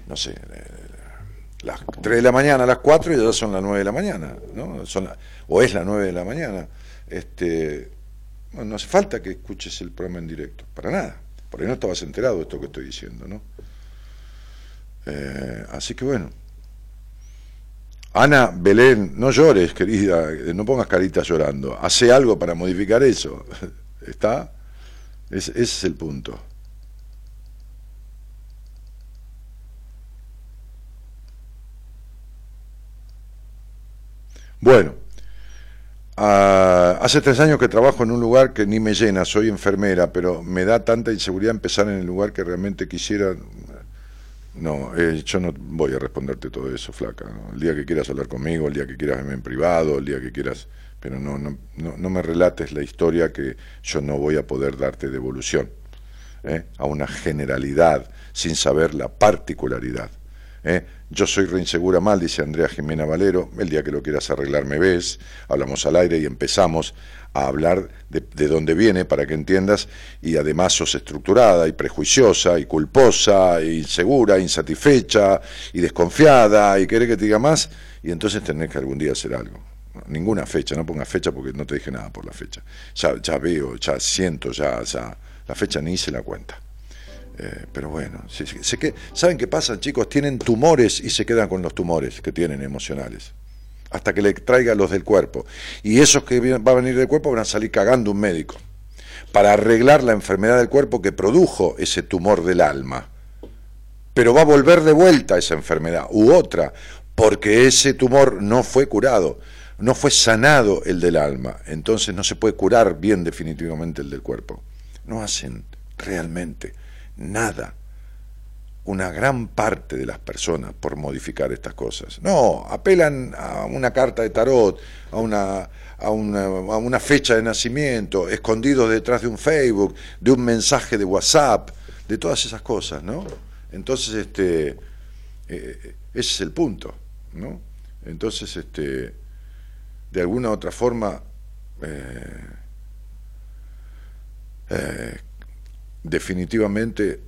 no sé, las 3 de la mañana, a las 4 y ya son las 9 de la mañana, ¿no? Son o es las 9 de la mañana. Este, bueno, no hace falta que escuches el programa en directo, para nada. Por ahí no estabas enterado de esto que estoy diciendo, ¿no? Eh, así que bueno. Ana Belén, no llores, querida, eh, no pongas carita llorando. Hace algo para modificar eso. *laughs* ¿Está? Es- ese es el punto. Bueno, hace tres años que trabajo en un lugar que ni me llena, soy enfermera, pero me da tanta inseguridad empezar en el lugar que realmente quisiera. No, eh, yo no voy a responderte todo eso, flaca. El día que quieras hablar conmigo, el día que quieras verme en privado, el día que quieras... Pero no, no, no, no me relates la historia que yo no voy a poder darte devolución ¿eh? a una generalidad sin saber la particularidad. ¿eh? Yo soy reinsegura mal, dice Andrea Jimena Valero. El día que lo quieras arreglar me ves, hablamos al aire y empezamos a hablar de, de dónde viene para que entiendas. Y además sos estructurada y prejuiciosa y culposa, e insegura, insatisfecha y desconfiada y querés que te diga más. Y entonces tenés que algún día hacer algo. Ninguna fecha, no pongas fecha porque no te dije nada por la fecha. Ya, ya veo, ya siento, ya, ya. La fecha ni hice la cuenta. Eh, pero bueno, sí, sé que, ¿saben qué pasa, chicos? Tienen tumores y se quedan con los tumores que tienen emocionales. Hasta que le traiga los del cuerpo. Y esos que vienen- va a venir del cuerpo van a salir cagando un médico. Para arreglar la enfermedad del cuerpo que produjo ese tumor del alma. Pero va a volver de vuelta esa enfermedad u otra, porque ese tumor no fue curado, no fue sanado el del alma. Entonces no se puede curar bien definitivamente el del cuerpo. No hacen realmente nada una gran parte de las personas por modificar estas cosas. No, apelan a una carta de tarot, a una, a una, a una fecha de nacimiento, escondidos detrás de un Facebook, de un mensaje de WhatsApp, de todas esas cosas, ¿no? Entonces, este, eh, ese es el punto, ¿no? Entonces, este, de alguna u otra forma, eh, eh, definitivamente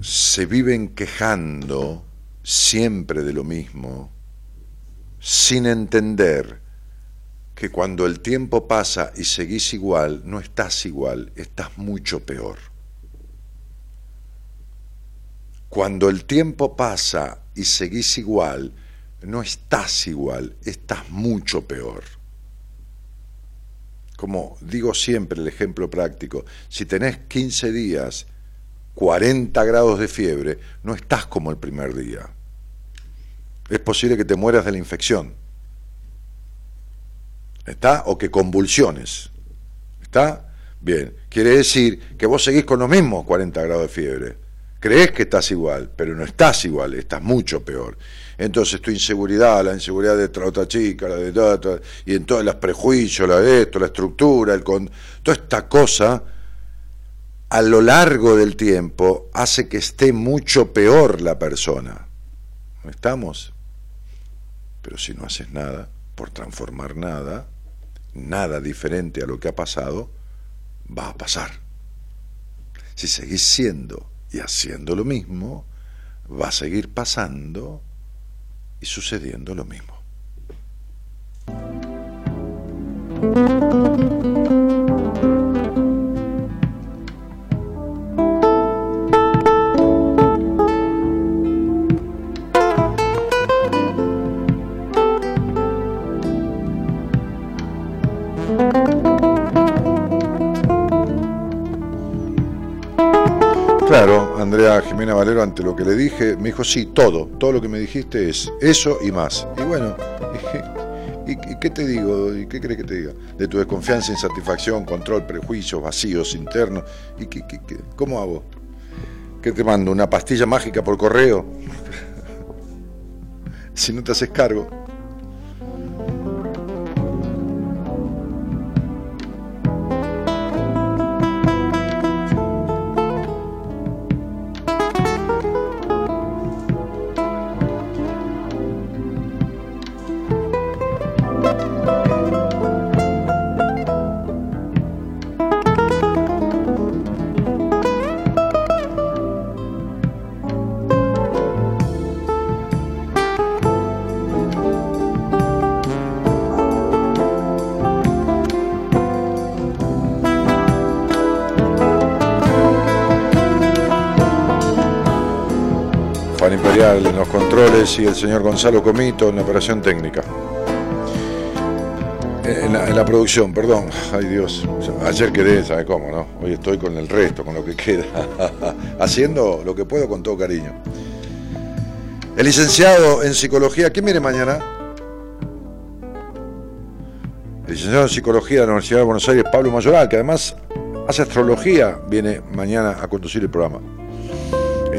se viven quejando siempre de lo mismo, sin entender que cuando el tiempo pasa y seguís igual, no estás igual, estás mucho peor. Cuando el tiempo pasa y seguís igual, no estás igual, estás mucho peor. Como digo siempre el ejemplo práctico, si tenés 15 días 40 grados de fiebre, no estás como el primer día. Es posible que te mueras de la infección. ¿Está? O que convulsiones. ¿Está? Bien. Quiere decir que vos seguís con los mismos 40 grados de fiebre. Crees que estás igual, pero no estás igual, estás mucho peor. Entonces tu inseguridad, la inseguridad de otra, chica, la de otra, y en todos los prejuicios, la de esto, la estructura, el con, toda esta cosa, a lo largo del tiempo hace que esté mucho peor la persona. ¿No estamos? Pero si no haces nada, por transformar nada, nada diferente a lo que ha pasado, va a pasar. Si seguís siendo y haciendo lo mismo, va a seguir pasando y sucediendo lo mismo. Claro, Andrea Jimena Valero, ante lo que le dije, me dijo, sí, todo, todo lo que me dijiste es eso y más. Y bueno, *laughs* ¿y, qué te digo? ¿Y qué crees que te diga? De tu desconfianza, insatisfacción, control, prejuicios, vacíos internos. ¿Y qué- cómo hago? ¿Qué te mando? ¿Una pastilla mágica por correo? *laughs* si no te haces cargo. Y el señor Gonzalo Comito en la operación técnica. Eh, En la, producción, perdón. Ay Dios. Ayer quedé, ¿sabe cómo, no? Hoy estoy con el resto, con lo que queda. *laughs* Haciendo lo que puedo con todo cariño. El licenciado en psicología, ¿quién viene mañana? El licenciado en psicología de la Universidad de Buenos Aires, Pablo Mayoral, que además hace astrología, viene mañana a conducir el programa.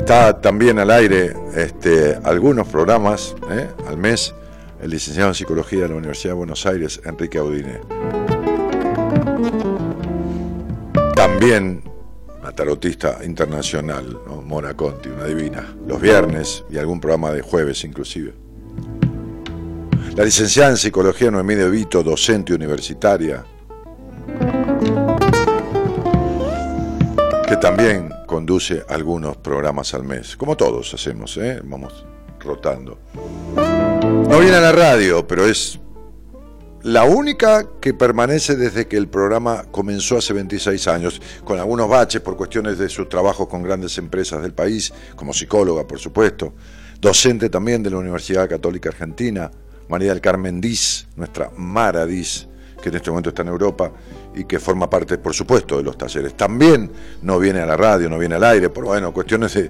Está también al aire este, algunos programas ¿eh? al mes el licenciado en psicología de la Universidad de Buenos Aires, Enrique Audine. También la tarotista internacional. Mona Conti, una divina, los viernes y algún programa de jueves inclusive. La licenciada en psicología Noemí De Vito, docente universitaria, también conduce algunos programas al mes, como todos hacemos, ¿eh? vamos rotando. No viene a la radio, pero es la única que permanece desde que el programa comenzó hace 26 años, con algunos baches por cuestiones de sus trabajos con grandes empresas del país, como psicóloga, por supuesto, docente también de la Universidad Católica Argentina, María del Carmen Diz, nuestra Mara Diz, que en este momento está en Europa y que forma parte, por supuesto, de los talleres. También no viene a la radio, no viene al aire, por bueno, cuestiones de,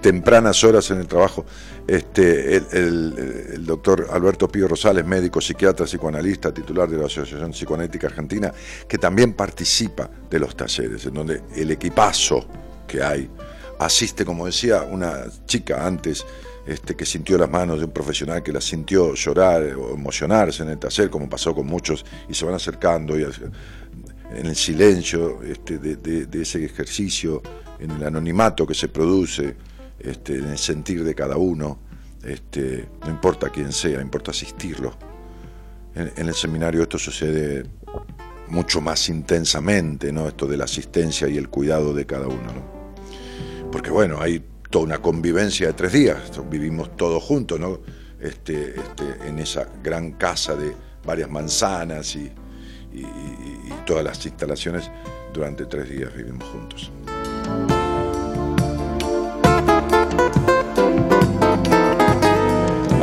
tempranas horas en el trabajo. Este, el, el- el doctor Alberto Pío Rosales, médico, psiquiatra, psicoanalista, titular de la Asociación Psicoanética Argentina, que también participa de los talleres, en donde el equipazo que hay asiste, como decía una chica antes, este, que sintió las manos de un profesional que la sintió llorar o emocionarse en el taller, como pasó con muchos, y se van acercando y en el silencio este, de, de- de ese ejercicio, en el anonimato que se produce, este, en el sentir de cada uno, este, no importa quién sea, importa asistirlo. En, en el seminario esto sucede mucho más intensamente, ¿no? Esto de la asistencia y el cuidado de cada uno, ¿no? Porque bueno, hay toda una convivencia de tres días, vivimos todos juntos, ¿no? Este, este, en esa gran casa de varias manzanas y, y- todas las instalaciones durante tres días vivimos juntos.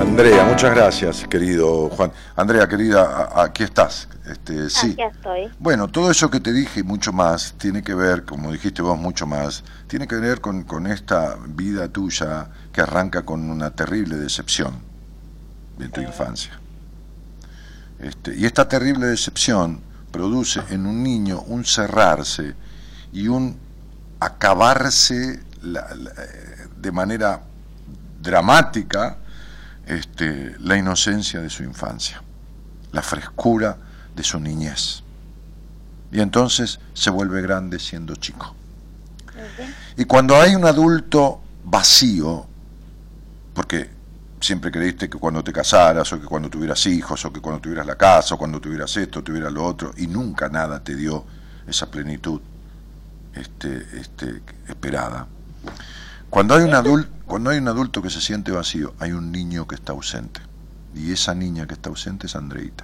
Andrea, muchas gracias, querido Juan. Andrea, querida, aquí estás. Este, sí. Aquí estoy. Bueno, todo eso que te dije y mucho más tiene que ver, como dijiste vos, mucho más, tiene que ver con, con esta vida tuya que arranca con una terrible decepción de tu infancia. Este, y esta terrible decepción produce en un niño un cerrarse y un acabarse la- la- eh, de manera dramática este, la inocencia de su infancia, la frescura de su niñez. Y entonces se vuelve grande siendo chico. Y cuando hay un adulto vacío, porque siempre creíste que cuando te casaras, o que cuando tuvieras hijos, o que cuando tuvieras la casa, o cuando tuvieras esto, tuvieras lo otro, y nunca nada te dio esa plenitud este, este, esperada. Cuando hay, un adul- cuando hay un adulto que se siente vacío, hay un niño que está ausente. Y esa niña que está ausente es Andreita.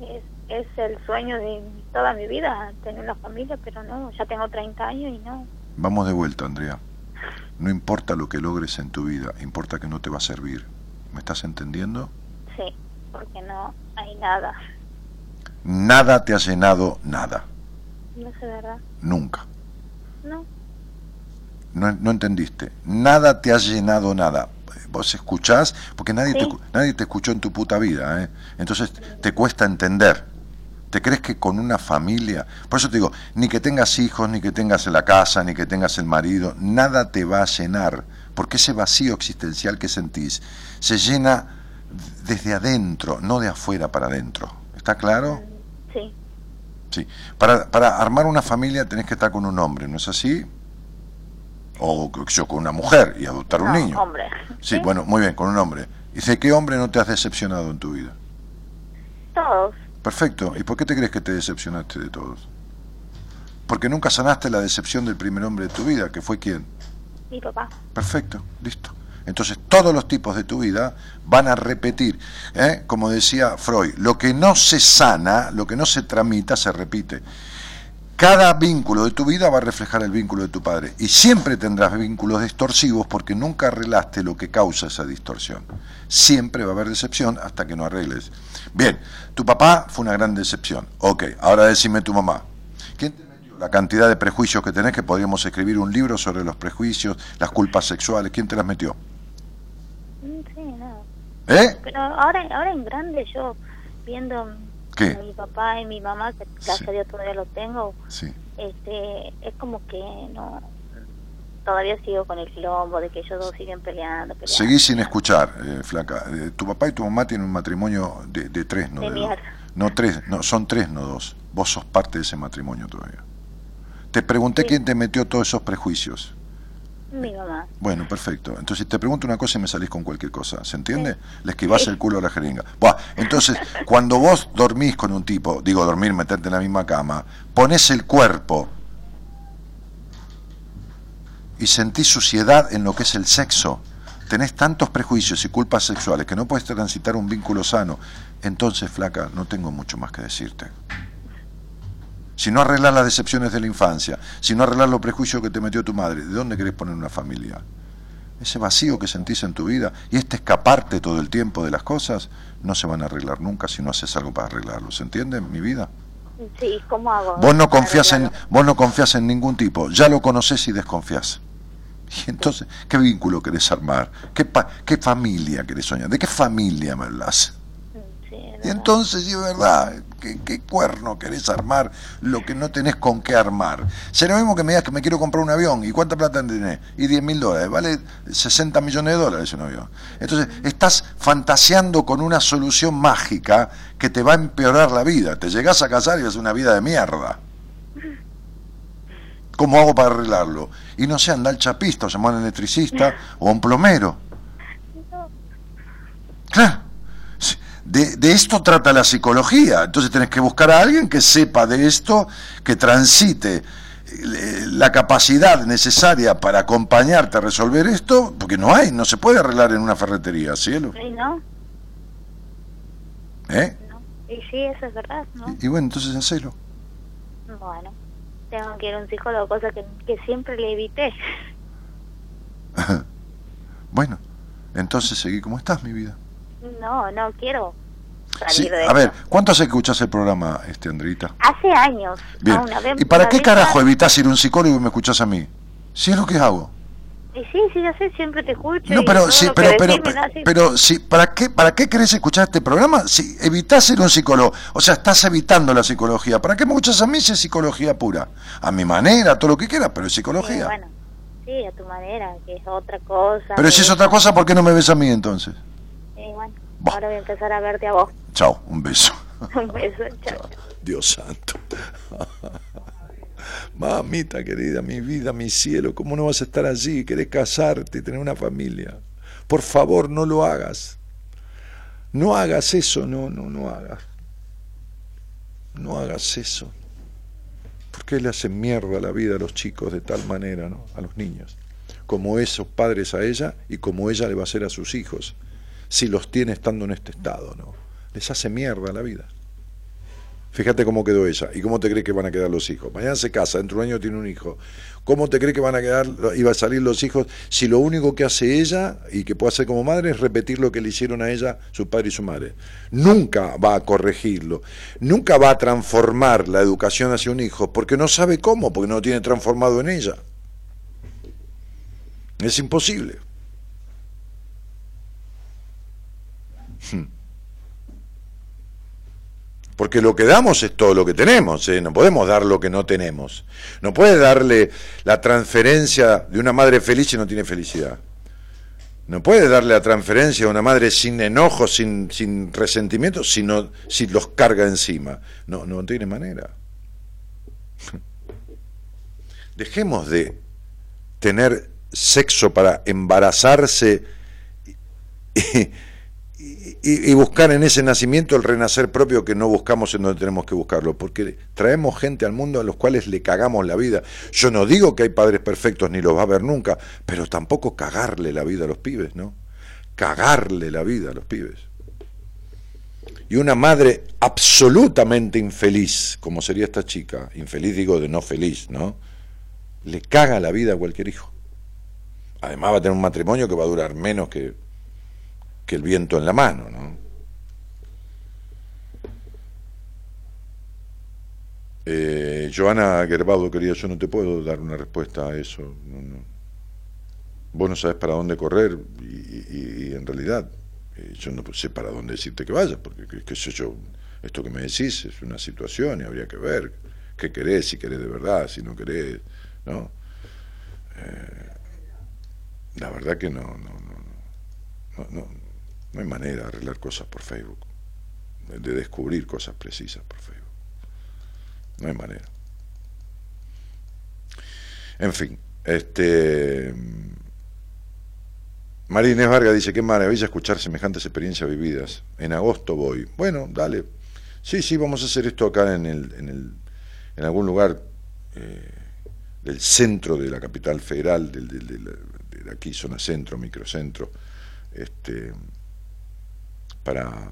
Es, es el sueño de toda mi vida, tener una familia, pero no, ya tengo 30 años y no. Vamos de vuelta, Andrea. No importa lo que logres en tu vida, importa que no te va a servir. ¿Me estás entendiendo? Sí, porque no hay nada. Nada te ha llenado nada, No sé, ¿verdad? nunca. No. No, no entendiste. Nada te ha llenado nada. Vos escuchás, porque nadie, te, Sí. nadie te escuchó en tu puta vida, ¿eh? Entonces te cuesta entender. ¿Te crees que con una familia, por eso te digo, ni que tengas hijos, ni que tengas la casa, ni que tengas el marido, nada te va a llenar, porque ese vacío existencial que sentís se llena desde adentro, no de afuera para adentro. ¿Está claro? Sí, Sí. Para, para armar una familia tenés que estar con un hombre, ¿no es así? O qué sé yo, con una mujer y adoptar un niño. hombre. Sí, bueno, muy bien, con un hombre. ¿Y de qué hombre no te has decepcionado en tu vida? Todos. Perfecto. ¿Y por qué te crees que te decepcionaste de todos? Porque nunca sanaste la decepción del primer hombre de tu vida, que fue quién. Mi papá. Perfecto, listo. Entonces todos los tipos de tu vida van a repetir. ¿eh? Como decía Freud, lo que no se sana, lo que no se tramita, se repite. Cada vínculo de tu vida va a reflejar el vínculo de tu padre. Y siempre tendrás vínculos distorsivos porque nunca arreglaste lo que causa esa distorsión. Siempre va a haber decepción hasta que no arregles. Bien, tu papá fue una gran decepción. Ok, ahora decime tu mamá. ¿Quién te metió la cantidad de prejuicios que tenés que podríamos escribir un libro sobre los prejuicios, las culpas sexuales? ¿Quién te las metió? Sí, no. ¿Eh? Pero ahora, ahora en grande yo viendo Mi papá y mi mamá, que gracias Sí. a Dios todavía lo tengo, Sí. este, es como que no, todavía sigo con el quilombo de que ellos dos siguen peleando, peleando. Seguí sin escuchar, eh, flaca. Eh, tu papá y tu mamá tienen un matrimonio de, de tres, no De. No, tres, no, son tres, no dos. Vos sos parte de ese matrimonio todavía. Te pregunté Sí. quién te metió todos esos prejuicios. Mi mamá. Bueno, perfecto. Entonces te pregunto una cosa y me salís con cualquier cosa. ¿Se entiende? Le esquivás el culo a la jeringa. Buah, entonces, *laughs* cuando vos dormís con un tipo, digo dormir, meterte en la misma cama, pones el cuerpo y sentís suciedad en lo que es el sexo. Tenés tantos prejuicios y culpas sexuales que no puedes transitar un vínculo sano. Entonces, flaca, no tengo mucho más que decirte. Si no arreglas las decepciones de la infancia, si no arreglas los prejuicios que te metió tu madre, ¿de dónde querés poner una familia? Ese vacío que sentís en tu vida y este escaparte todo el tiempo de las cosas no se van a arreglar nunca si no haces algo para arreglarlo. ¿Se entiende mi vida? Sí, ¿cómo hago? Vos no confías en, vos no confías en ningún tipo, ya lo conoces y desconfías. Y entonces, ¿qué vínculo querés armar? ¿Qué, pa- qué familia querés soñar? ¿De qué familia me hablas? Sí, Y entonces, sí, es verdad, ¿qué, qué cuerno querés armar lo que no tenés con qué armar? Será lo mismo que me digas que me quiero comprar un avión, ¿y cuánta plata tenés? Y 10 mil dólares, vale 60 millones de dólares un avión. Entonces, estás fantaseando con una solución mágica que te va a empeorar la vida. Te llegás a casar y es una vida de mierda. ¿Cómo hago para arreglarlo? Y no sé, anda al chapista, o llamar a un electricista o a un plomero. Claro. De, de esto trata la psicología. Entonces tenés que buscar a alguien que sepa de esto, que transite eh, la capacidad necesaria para acompañarte a resolver esto, porque no hay, no se puede arreglar en una ferretería, cielo. Sí, ¿no? ¿Eh? ¿no? Y sí, eso es verdad, ¿no? Y, y bueno, entonces hacelo. Bueno, tengo que ir a un psicólogo, cosa que, que siempre le evité. *laughs* bueno, entonces seguí como estás, mi vida. No, no quiero salir Sí, a ver. ¿cuánto hace que escuchás el programa, este Andrita? Hace años. Bien. una vez- ¿Y para qué vez carajo más- evitas ir a un psicólogo y me escuchás a mí? Si es lo que hago. Y sí, sí, yo sé, siempre te escucho. No, pero sí, pero pero decís pero sí, ¿para qué para qué querés escuchar este programa? Si evitás ir a un psicólogo, o sea, estás evitando la psicología. ¿Para qué me escuchas a mí si es psicología pura? A mi manera, todo lo que quieras, pero es Sí, psicología. bueno, sí, a tu manera, que es otra cosa. pero si es otra cosa, ¿por qué no me ves a mí entonces? Bah. ahora voy a empezar a verte a vos. Chao, un beso. *laughs* Un beso, *laughs* chao. Dios santo. *laughs* Mamita querida, mi vida, mi cielo, ¿cómo no vas a estar allí? Querés casarte y tener una familia. Por favor, no lo hagas. No hagas eso, no, no, no hagas. No hagas eso. ¿Por qué le hacen mierda la vida a los chicos de tal manera, ¿no? A los niños. Como esos padres a ella y como ella le va a hacer a sus hijos, si los tiene estando en este estado, ¿no? Les hace mierda la vida. Fíjate cómo quedó ella y cómo te cree que van a quedar los hijos. Mañana se casa, dentro de un año tiene un hijo. ¿Cómo te cree que van a quedar, iba a salir los hijos si lo único que hace ella y que puede hacer como madre es repetir lo que le hicieron a ella su padre y su madre? Nunca va a corregirlo, nunca va a transformar la educación hacia un hijo porque no sabe cómo, porque no lo tiene transformado en ella. Es imposible. Porque lo que damos es todo lo que tenemos, ¿eh? no podemos dar lo que no tenemos. No puedes darle la transferencia de una madre feliz si no tiene felicidad. No puedes darle la transferencia a una madre sin enojo, sin, sin resentimiento, si, no- si los carga encima. No, no tiene manera. *laughs* Dejemos de tener sexo para embarazarse y, y buscar en ese nacimiento el renacer propio que no buscamos en donde tenemos que buscarlo, porque traemos gente al mundo a los cuales le cagamos la vida. Yo no digo que hay padres perfectos ni los va a haber nunca, pero tampoco cagarle la vida a los pibes, ¿no? Cagarle la vida a los pibes. y una madre absolutamente infeliz, como sería esta chica, infeliz digo de no feliz, ¿no? Le caga la vida a cualquier hijo. Además va a tener un matrimonio que va a durar menos que, que el viento en la mano, ¿no? Eh, Joana Gerbaudo, querida, yo no te puedo dar una respuesta a eso. no, no. Vos no sabes para dónde correr y, y- y en realidad eh, yo no sé para dónde decirte que vayas, porque qué sé yo, esto que me decís es una situación y habría que ver qué querés, si querés de verdad, si no querés, ¿no? Eh, la verdad que no, no, no, no, no, hay manera de arreglar cosas por Facebook, de, de descubrir cosas precisas por Facebook. No hay manera. En fin, este. María Inés Vargas dice, qué maravilla escuchar semejantes experiencias vividas. En agosto voy. Bueno, dale. Sí, sí, vamos a hacer esto acá en, el, en, algún lugar eh, del centro de la capital federal, del, del- de aquí, zona centro, microcentro, este, para,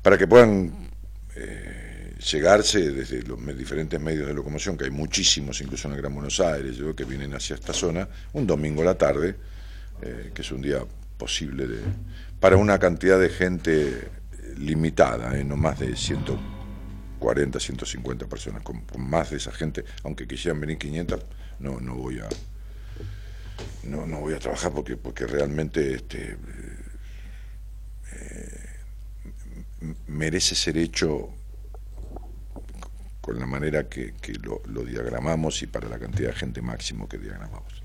para que puedan eh, llegarse desde los diferentes medios de locomoción, que hay muchísimos, incluso en el Gran Buenos Aires, yo, que vienen hacia esta zona, un domingo a la tarde, eh, que es un día posible de, para una cantidad de gente eh, limitada, no más de 140, 150 personas, con, con más de esa gente, aunque quisieran venir 500, no, no voy a no, no voy a trabajar porque porque realmente este eh, m- merece ser hecho con la manera que, que lo, lo diagramamos y para la cantidad de gente máximo que diagramamos.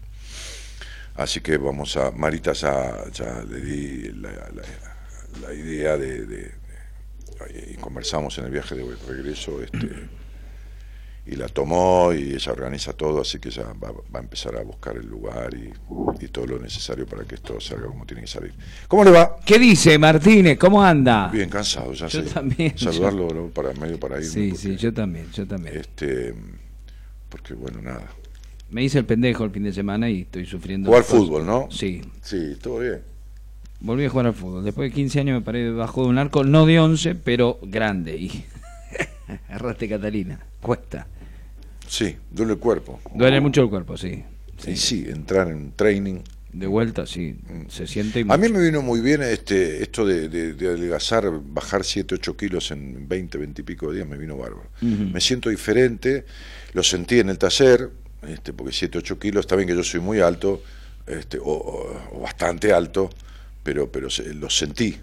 Así que vamos a, Marita ya, ya le di la, idea de, de- de- y conversamos en el viaje de regreso, este, y la tomó y ella organiza todo, así que ya va, va a empezar a buscar el lugar y, y todo lo necesario para que esto salga como tiene que salir. ¿Cómo le va? ¿Qué dice Martínez? ¿Cómo anda? Bien cansado, ya Yo sé. también, Saludarlo para medio para irme. Sí, porque, sí, yo también, yo también. Este, porque bueno, nada. Me hice el pendejo el fin de semana y estoy sufriendo. Jugar fútbol, ¿no? Sí, Sí, todo bien. volví a jugar al fútbol. Después de 15 años me paré debajo de un arco, no de 11, pero grande. Y *laughs* Erraste Catalina, cuesta. Sí, duele el cuerpo. Duele mucho el cuerpo, sí. Y sí, entrar en training. De vuelta, sí, se siente y A mí mucho. me vino muy bien este esto de, de, de adelgazar, bajar 7, 8 kilos en 20, 20 y pico de días, me vino bárbaro. Ujú. Me siento diferente, lo sentí en el taller, este, porque 7, 8 kilos, está bien que yo soy muy alto, este, o, o- o bastante alto, pero, pero se- lo sentí,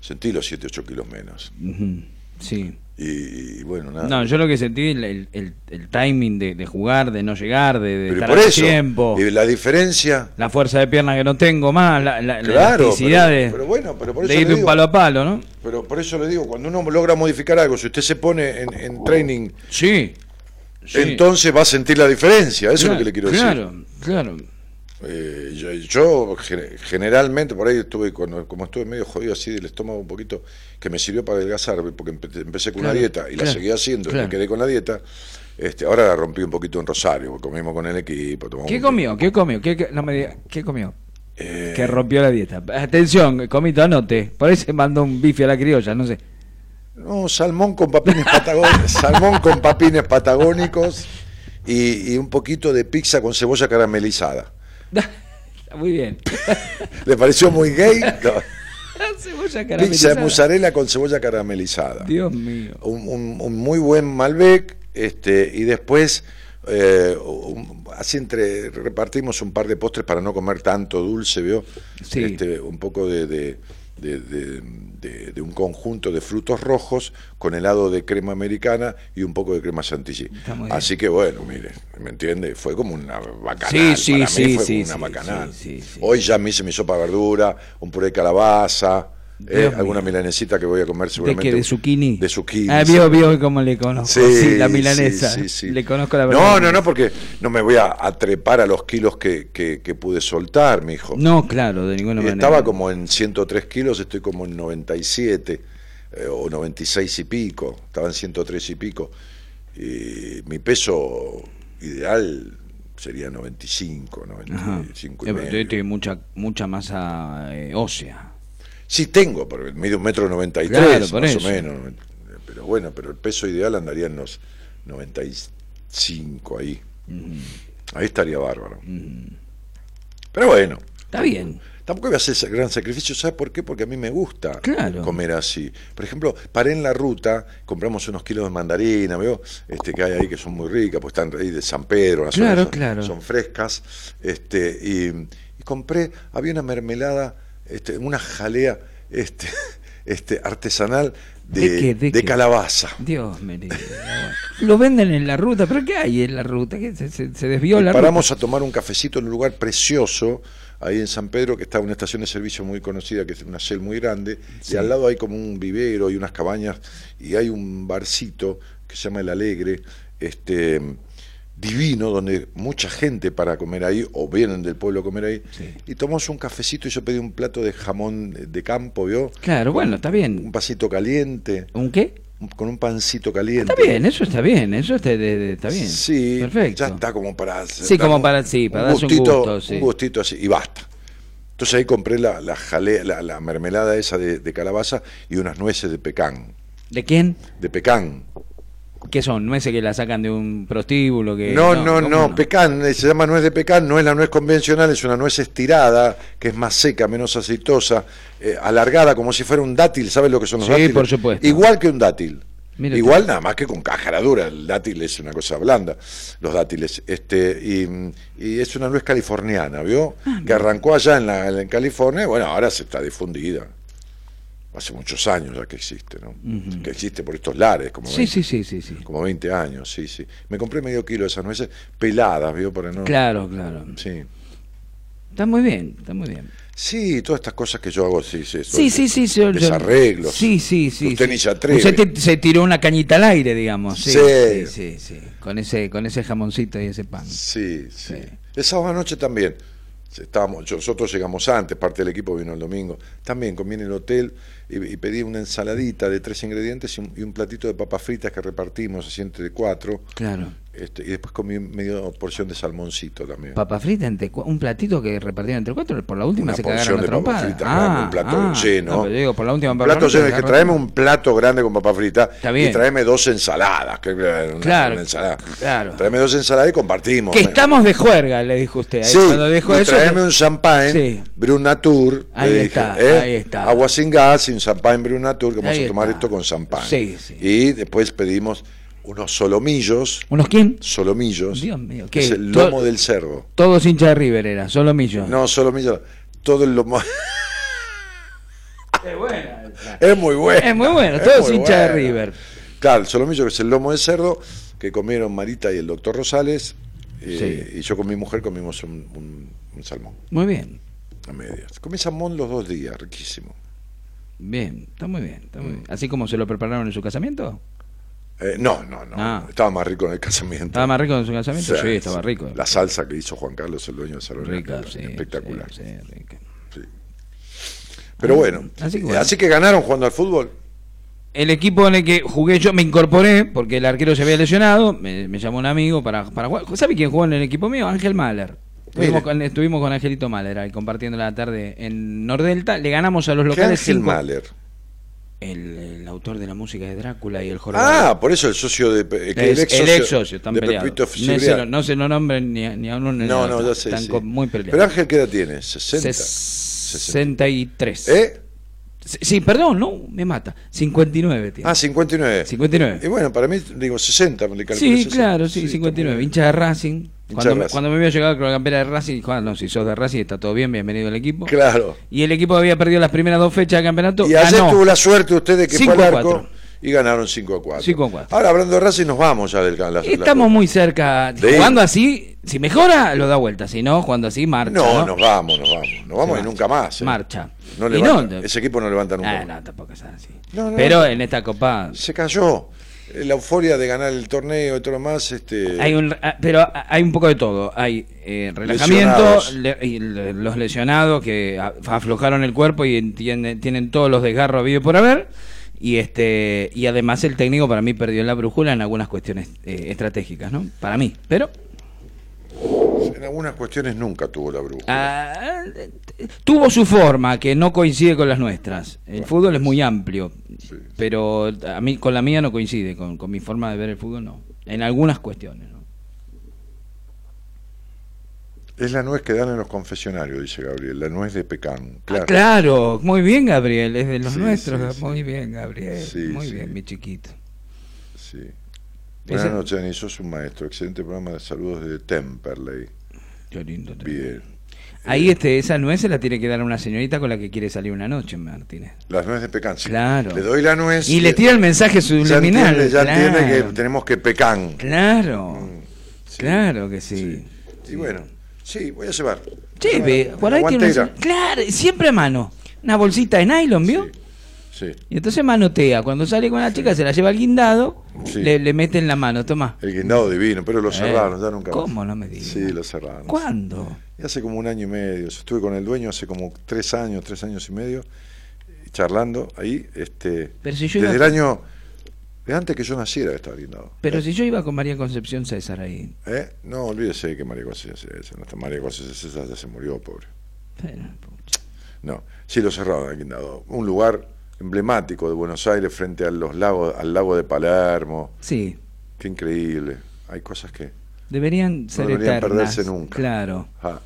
sentí los 7, 8 kilos menos. Ujú, Sí. Y, y bueno, nada. No, yo lo que sentí el, el, el- el timing de, de jugar, de no llegar, de, de pero estar por a eso, tiempo, y la diferencia, la fuerza de pierna que no tengo más, la, la, Claro, pero- de, pero bueno, pero por eso de un palo a palo, ¿no? pero por eso le digo, cuando uno logra modificar algo, si usted se pone en, en training Sí. sí. entonces va a sentir la diferencia, eso es lo Claro, que le quiero claro, decir. Claro, Eh, yo, yo ge- generalmente, por ahí estuve, cuando- como estuve medio jodido así del estómago un poquito, que me sirvió para adelgazar, porque empe- empecé con Claro, una dieta y la seguí haciendo y me quedé con la dieta. Este, ahora la rompí un poquito en Rosario, comimos con el equipo. ¿Qué comió? ¿Qué comió? ¿Qué, qué- no me diga, ¿qué comió? Eh, Que rompió la dieta. Atención, comito, anote. Por ahí se mandó un bife a la criolla, no sé. No, salmón con papines patagónicos, *laughs* salmón con papines patagónicos y, y un poquito de pizza con cebolla caramelizada. *laughs* Muy bien. *laughs* ¿Le pareció muy gay? No. *laughs* Cebolla Pizza de caramelizada. mozzarella con cebolla caramelizada. Dios mío. Un, un- un muy buen Malbec, este, y después eh, un- así entre repartimos un par de postres para no comer tanto dulce, ¿vio? Sí. Este, un poco de, de, de- de- de- de un conjunto de frutos rojos con helado de crema americana y un poco de crema chantilly. Así que bueno, mire, ¿me entiende? Fue como una bacanal. Sí, sí, para mí sí, fue sí, como una bacanal. sí, sí, sí. Hoy ya me hice mi sopa de verdura, un puré de calabaza, eh, alguna milanesita que voy a comer ¿De seguramente. qué? ¿De zucchini? De zucchini. Ah, sí. vio, vio cómo le conozco. Sí, la milanesa. sí, sí, sí. Le conozco la verdad. No, no, no, porque no me voy a, a trepar a los kilos que, que, que pude soltar, mi hijo. No, claro, de ninguna manera. estaba como en 103 kilos, estoy como en 97 eh, o 96 y pico, estaba en 103 y pico. Y mi peso ideal sería 95, Ajá. 95 y medio. Tiene mucha, mucha masa eh, ósea. Sí, tengo, porque mido un metro noventa y tres, más eso. o menos. Pero bueno, pero el peso ideal andaría en los 95 ahí. Ahí estaría bárbaro. Pero bueno, Está bien. tampoco voy a hacer ese gran sacrificio. ¿Sabes por qué? Porque a mí me gusta Claro. comer así. Por ejemplo, paré en la ruta, compramos unos kilos de mandarina, veo este, que hay ahí que son muy ricas, pues están ahí de San Pedro, las Claro, son, claro. son frescas. Este, y, y compré, había una mermelada, este, una jalea este, *laughs* este, artesanal de, ¿De qué? ¿De de qué? calabaza. Dios me libre. Lo venden en la ruta, pero ¿qué hay en la ruta? ¿Qué? ¿Se, desvió la Paramos ruta? a tomar un cafecito en un lugar precioso, ahí en San Pedro, que está una estación de servicio muy conocida, que es una Shell muy grande, y al lado hay como un vivero y unas cabañas, y hay un barcito que se llama El Alegre, este divino, donde mucha gente para comer ahí, o vienen del pueblo a comer ahí, y tomamos un cafecito y yo pedí un plato de jamón de campo, ¿vio? Claro, Con bueno, está bien. Un pasito caliente, ¿Un qué? un- con un pancito caliente. Está bien, eso está bien, eso está, bien. Sí, Perfecto. ya está como para... Sí, como para- sí, para un gustito, gusto, sí. un gustito así, y basta. Entonces ahí compré la, la, jalea- la, la mermelada esa de, de calabaza y unas nueces de pecan. ¿De quién? De pecan. ¿Qué son? ¿Nueces que la sacan de un prostíbulo? Que, No, no, ¿cómo no, pecan, eh, se llama nuez de pecan, no es la nuez convencional, es una nuez estirada, que es más seca, menos aceitosa, eh, alargada como si fuera un dátil, ¿sabes lo que son los Sí, dátiles? por supuesto. Igual que un dátil. Igual nada más que con cáscara dura, el dátil es una cosa blanda, los dátiles. Este, y, y es una nuez californiana, ¿vio? Ah, que arrancó allá en, la, en California bueno, ahora se está difundida. Hace muchos años ya que existe, ¿no? Que existe por estos lares, como, Sí, 20, sí, sí, sí, sí. como 20 años, sí, sí. Me compré medio kilo de esas nueces peladas, ¿vio? Para no... Claro, claro. Sí. Está muy bien, está muy bien. Sí, todas estas cosas que yo hago, sí, sí. Sí, sí, sí. yo- Desarreglos. Sí, sí, sí. Usted sí. ni se atreve. Usted te- se tiró una cañita al aire, digamos. Sí, Sí. sí, sí. Con ese, con ese jamoncito y ese pan. Sí, sí. Sí. El sábado anoche también. Estábamos, nosotros llegamos antes, parte del equipo vino el domingo. También comí en el hotel y, pedí una ensaladita de tres ingredientes y un, y un platito de papas fritas que repartimos así entre cuatro. Claro. Este, y después comí medio porción de salmoncito también. Papa frita, entre un platito que repartieron entre cuatro, por la última Una se porción cagaron de trompada. fritas Ah, grande, un plato ah, lleno. no, digo, por la última un papa plato frita lleno, es que traeme un plato grande con papa frita Está bien. y tráeme dos ensaladas. Que, una, Claro, una ensalada. claro. Tráeme dos ensaladas y compartimos. Que estamos de juerga, le dijo usted. Ahí Sí, cuando dijo eso. tráeme un champagne Sí. Brun Natur. Ahí le está, ¿eh? ahí está. Agua sin gas y un champagne Brun Natur, que vamos Ahí a tomar está. esto con champagne. Sí, sí. Y después pedimos unos solomillos. ¿Unos quién? Solomillos. Dios mío, que ¿qué? es el lomo del cerdo. Todos hinchas de River era, solo Millo. No, solomillos. Todo el lomo. Es *laughs* buena. es muy bueno. Es muy bueno, todos hinchas de. River. Claro, el solomillo que es el lomo de cerdo que comieron Marita y el doctor Rosales. eh, Sí. Y yo con mi mujer comimos un, un- un salmón Muy bien, a medias. Comí salmón los dos días, riquísimo. bien, está muy bien, está muy bien. Así como se lo prepararon en su casamiento. Eh, no, no, no. Ah. Estaba más rico en el casamiento. ¿Estaba más rico en su casamiento? Sí, Sí, estaba rico. La salsa que hizo Juan Carlos, el dueño de Salón rica, sí, espectacular. sí, rica. Pero Ah, bueno, así que eh, bueno. así que ganaron jugando al fútbol. El equipo en el que jugué yo me incorporé porque el arquero se había lesionado. Me, me llamó un amigo para, para jugar. ¿Sabe quién jugó en el equipo mío? Ángel Mahler. Estuvimos con, estuvimos con Angelito Mahler ahí compartiendo la tarde en Nordelta. Le ganamos a los ¿Qué locales. Ángel cinco- Mahler? El, el autor de la música de Drácula y el jorobado. Ah, por eso el socio de. Pe- que Es el ex socio, están de. Pepito No se, lo, no se lo nombren ni a, ni a uno ni a No, otro. no, ya sé. Están sí. muy peleados. Pero Ángel, ¿qué edad tiene? 60. Ses- 63. ¿Eh? Sí, Sí, perdón, no, me mata. 59 tiene. Ah, 59. 59. Y bueno, para mí, digo 60, me le Sí, 60. claro, sí, está 59. muy bien. Hincha de Racing. Cuando, me, cuando me vio llegar con la campera de Racing, dijo, ah, no, si sos de Racing está todo bien, bienvenido al equipo. Claro. Y el equipo había perdido las primeras dos fechas de campeonato. Y ayer ganó. tuvo la suerte usted de que fue 5 al a arco 4. y ganaron 5 a 4. 5 a 4. Ahora, hablando de Racing, nos vamos ya del la, la- Estamos muy cerca. De- Jugando así, si mejora, lo da vuelta. Si no, jugando así, marcha. No, ¿no? nos vamos, nos vamos. Nos vamos Se y marcha. nunca más. ¿eh? Marcha. No levanta- no, ese equipo no levanta nunca. Ah, más. no, tampoco es así. No, no, Pero en esta copa Se cayó. La euforia de ganar el torneo y todo lo más. Este... hay un, ah, pero hay un poco de todo. Hay eh, relajamiento, le- y los lesionados que aflojaron el cuerpo y entienden- tienen todos los desgarros habido por haber. Y este y además el técnico para mí perdió la brújula en algunas cuestiones eh, estratégicas, ¿no? Para mí. Pero en algunas cuestiones nunca tuvo la brújula. Ah, tuvo su forma, que no coincide con las nuestras. El fútbol es muy amplio, Sí. pero a mí con la mía no coincide, con, con mi forma de ver el fútbol no. En algunas cuestiones, ¿no? Es la nuez que dan en los confesionarios, dice Gabriel, la nuez de pecan. Claro. Claro. muy bien Gabriel, es de los Sí, nuestros, sí, muy bien Gabriel, muy bien mi chiquito. Sí. Buenas noches, Dani, sos un maestro. Excelente programa de saludos de Temperley. Qué lindo. Bien. Ahí este, esa nuez se la tiene que dar a una señorita con la que quiere salir una noche, Martínez. Las nuez de pecan, sí. Claro. Le doy la nuez. Y le tira el mensaje Ya subliminal. entiende, ya claro. entiende que tenemos que pecan. Claro, Mm, sí. claro que sí. Y bueno, sí, voy a llevar. Ve, por ahí tiene una... Claro, siempre a mano. Una bolsita de nylon, ¿vio? Sí. Y entonces manotea. Cuando sale con la chica, se la lleva al guindado, Sí. le, le mete en la mano. Toma. El guindado divino, pero lo Eh, cerraron, ya nunca más. ¿Cómo no me digas? Sí, lo cerraron. ¿Cuándo? Y hace como un año y medio. Estuve con el dueño hace como tres años, tres años y medio, charlando ahí. Este, Pero si yo desde iba- el año. De antes que yo naciera estaba guindado. Pero si yo iba con María Concepción César ahí. ¿Eh? No, olvídese que María Concepción César. No está María Concepción César ya se murió, pobre. Pero, No, sí lo cerraron el guindado. Un lugar emblemático de Buenos Aires frente a los lagos, al lago de Palermo. sí, Qué increíble. Hay cosas que deberían ser deberían eternas. perderse nunca. Claro. Ah,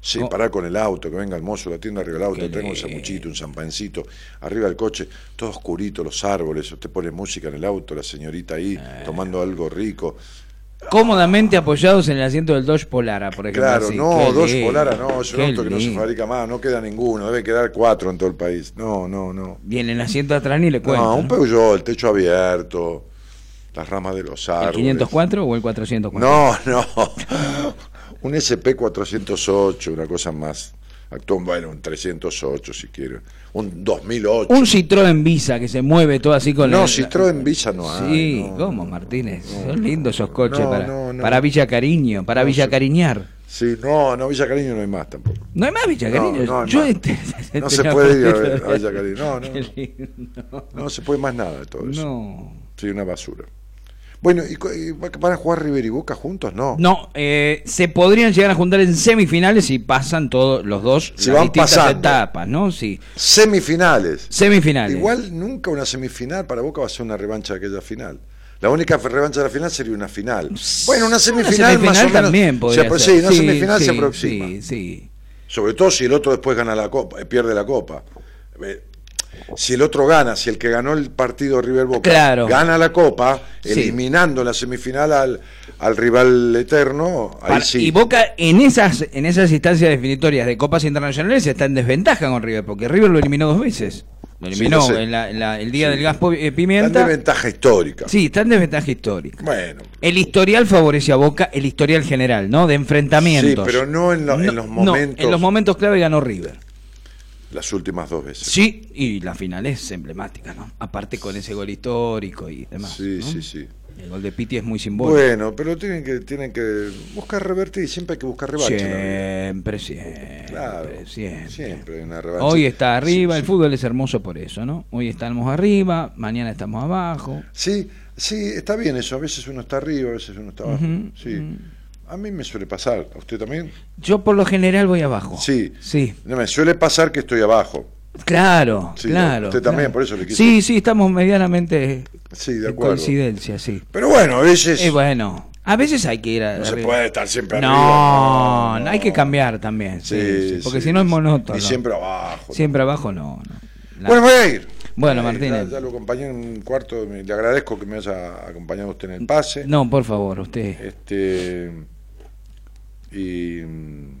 sí, Co- parar con el auto, que venga el mozo la tienda arriba del auto, Qué tenga un lindo. sanguchito, un zampancito, arriba del coche, todo oscurito, los árboles, usted pone música en el auto, la señorita ahí Eh. tomando algo rico. Cómodamente apoyados en el asiento del Dodge Polara, por ejemplo. Claro, así. no, Qué lindo, Polara, no, es un qué auto que no se lindo. fabrica más, no queda ninguno, debe quedar cuatro en todo el país. No, no, no. Viene el asiento atrás ni le cuento. no, un. Peugeot, el techo abierto, las ramas de los ¿El árboles. 504 o el 404? No, no. *laughs* un SP 408, una cosa más. Actuó, bueno, un 308 si quiere. Un 2008. Un Citroën Visa que se mueve todo así con no, el- Citroën Visa no hay. Sí, no, ¿cómo, no. Martínez? Son lindos esos coches No, para, no, no. para Villa Cariño, para No, Villa. Cariñar. Sí, no, no, Villa Cariño no hay más tampoco. No hay más Villa Cariño. No, no Yo este- No tenía *laughs* se puede ir a, ver- a Villa Cariño. No, no. *laughs* Qué lindo. No se puede más nada de todo eso. No. Sí, una basura. Bueno, ¿y, van a jugar River y Boca juntos? No. No, eh, se podrían llegar a juntar en semifinales si pasan todos los dos Si las van distintas pasando. etapas, ¿no? Sí. Semifinales. Semifinales. Igual nunca una semifinal para Boca va a ser una revancha de aquella final. La única revancha de la final sería una final. Bueno, una semifinal, Una más o semifinal menos. también se podría apro- ser. sí, una Sí, semifinal se aproxima. Sí, sí. Sobre todo si el otro después gana la copa, eh, pierde la copa. Eh, Si el otro gana, si el que ganó el partido River Boca Claro. gana la copa, Sí. eliminando en la semifinal al, al rival eterno, ahí Para- sí. Y Boca en esas en esas instancias definitorias de copas internacionales está en desventaja con River, porque River lo eliminó dos veces. Lo Sí, eliminó sé. en la- en la- el día Sí. del gas po- eh, Están pimienta. de ventaja histórica. Sí, está en desventaja histórica. Bueno, El historial favorece a Boca, el historial general, ¿no? De enfrentamientos. Sí, pero no en lo- en los no, momentos- en los momentos clave ganó River. Las últimas dos veces. Sí, y la final es emblemática, ¿no? Aparte con ese gol histórico y demás. Sí, ¿no? sí, sí. El gol de Piti es muy simbólico. Bueno, pero tienen que, tienen que buscar revertir, siempre hay que buscar revancha. siempre, siempre, Claro, siempre. siempre hay una revancha. Hoy está arriba, Sí, el sí. fútbol es hermoso por eso, ¿no? Hoy estamos arriba, mañana estamos abajo. Sí, sí, está bien eso. A veces uno está arriba, a veces uno está abajo. Sí. A mí me suele pasar. ¿A usted también? Yo por lo general voy abajo. Sí. Sí, No, me suele pasar que estoy abajo. claro, Sí, claro. usted también, claro. por eso le quise- Sí, sí, estamos medianamente Sí, de en acuerdo. coincidencia, sí. Pero bueno, a veces Y bueno, a veces hay que ir a no se arriba. puede estar siempre no, arriba. no, hay que cambiar también, sí, Sí, porque si no es monótono. Y siempre abajo. Siempre abajo no. no. Bueno, voy a ir. Bueno, ir. Martínez. Ya, ya lo acompañé en un cuarto. Le agradezco que me haya acompañado usted en el pase. no, por favor, usted. Este. Y. mm,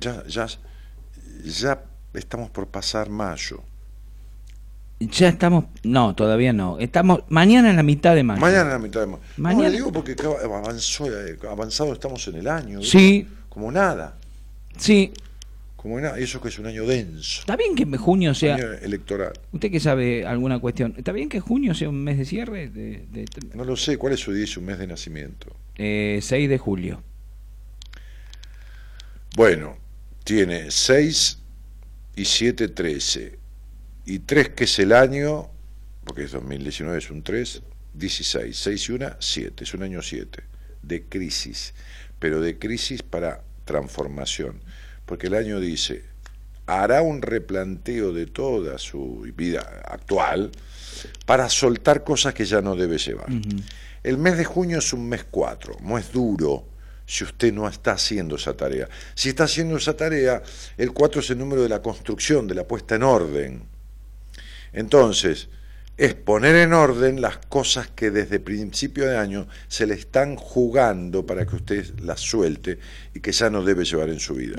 Ya, ya, ya estamos por pasar mayo. Ya estamos, no, todavía no. Estamos mañana en la mitad de mayo. Mañana es la mitad de mayo. Mañana. No, le digo porque avanzó, eh, avanzado estamos en el año. Sí, Como nada. sí. Como nada. Y eso que es un año denso. Está bien que junio sea. año electoral. Usted que sabe alguna cuestión. ¿Está bien que junio sea un mes de cierre? De, de- No lo sé. ¿Cuál es su día su mes de nacimiento? Eh, 6 de julio. Bueno, tiene 6 y 7, 13. Y 3 que es el año, porque es 2019 es un 3, 16. 6 y 1, 7. Es un año 7. de crisis, pero de crisis para transformación, porque el año dice, hará un replanteo de toda su vida actual para soltar cosas que ya no debe llevar. El mes de junio es un mes cuatro, no es duro si usted no está haciendo esa tarea. Si está haciendo esa tarea, el 4 es el número de la construcción, de la puesta en orden. Entonces, es poner en orden las cosas que desde principio de año se le están jugando para que usted las suelte y que ya no debe llevar en su vida.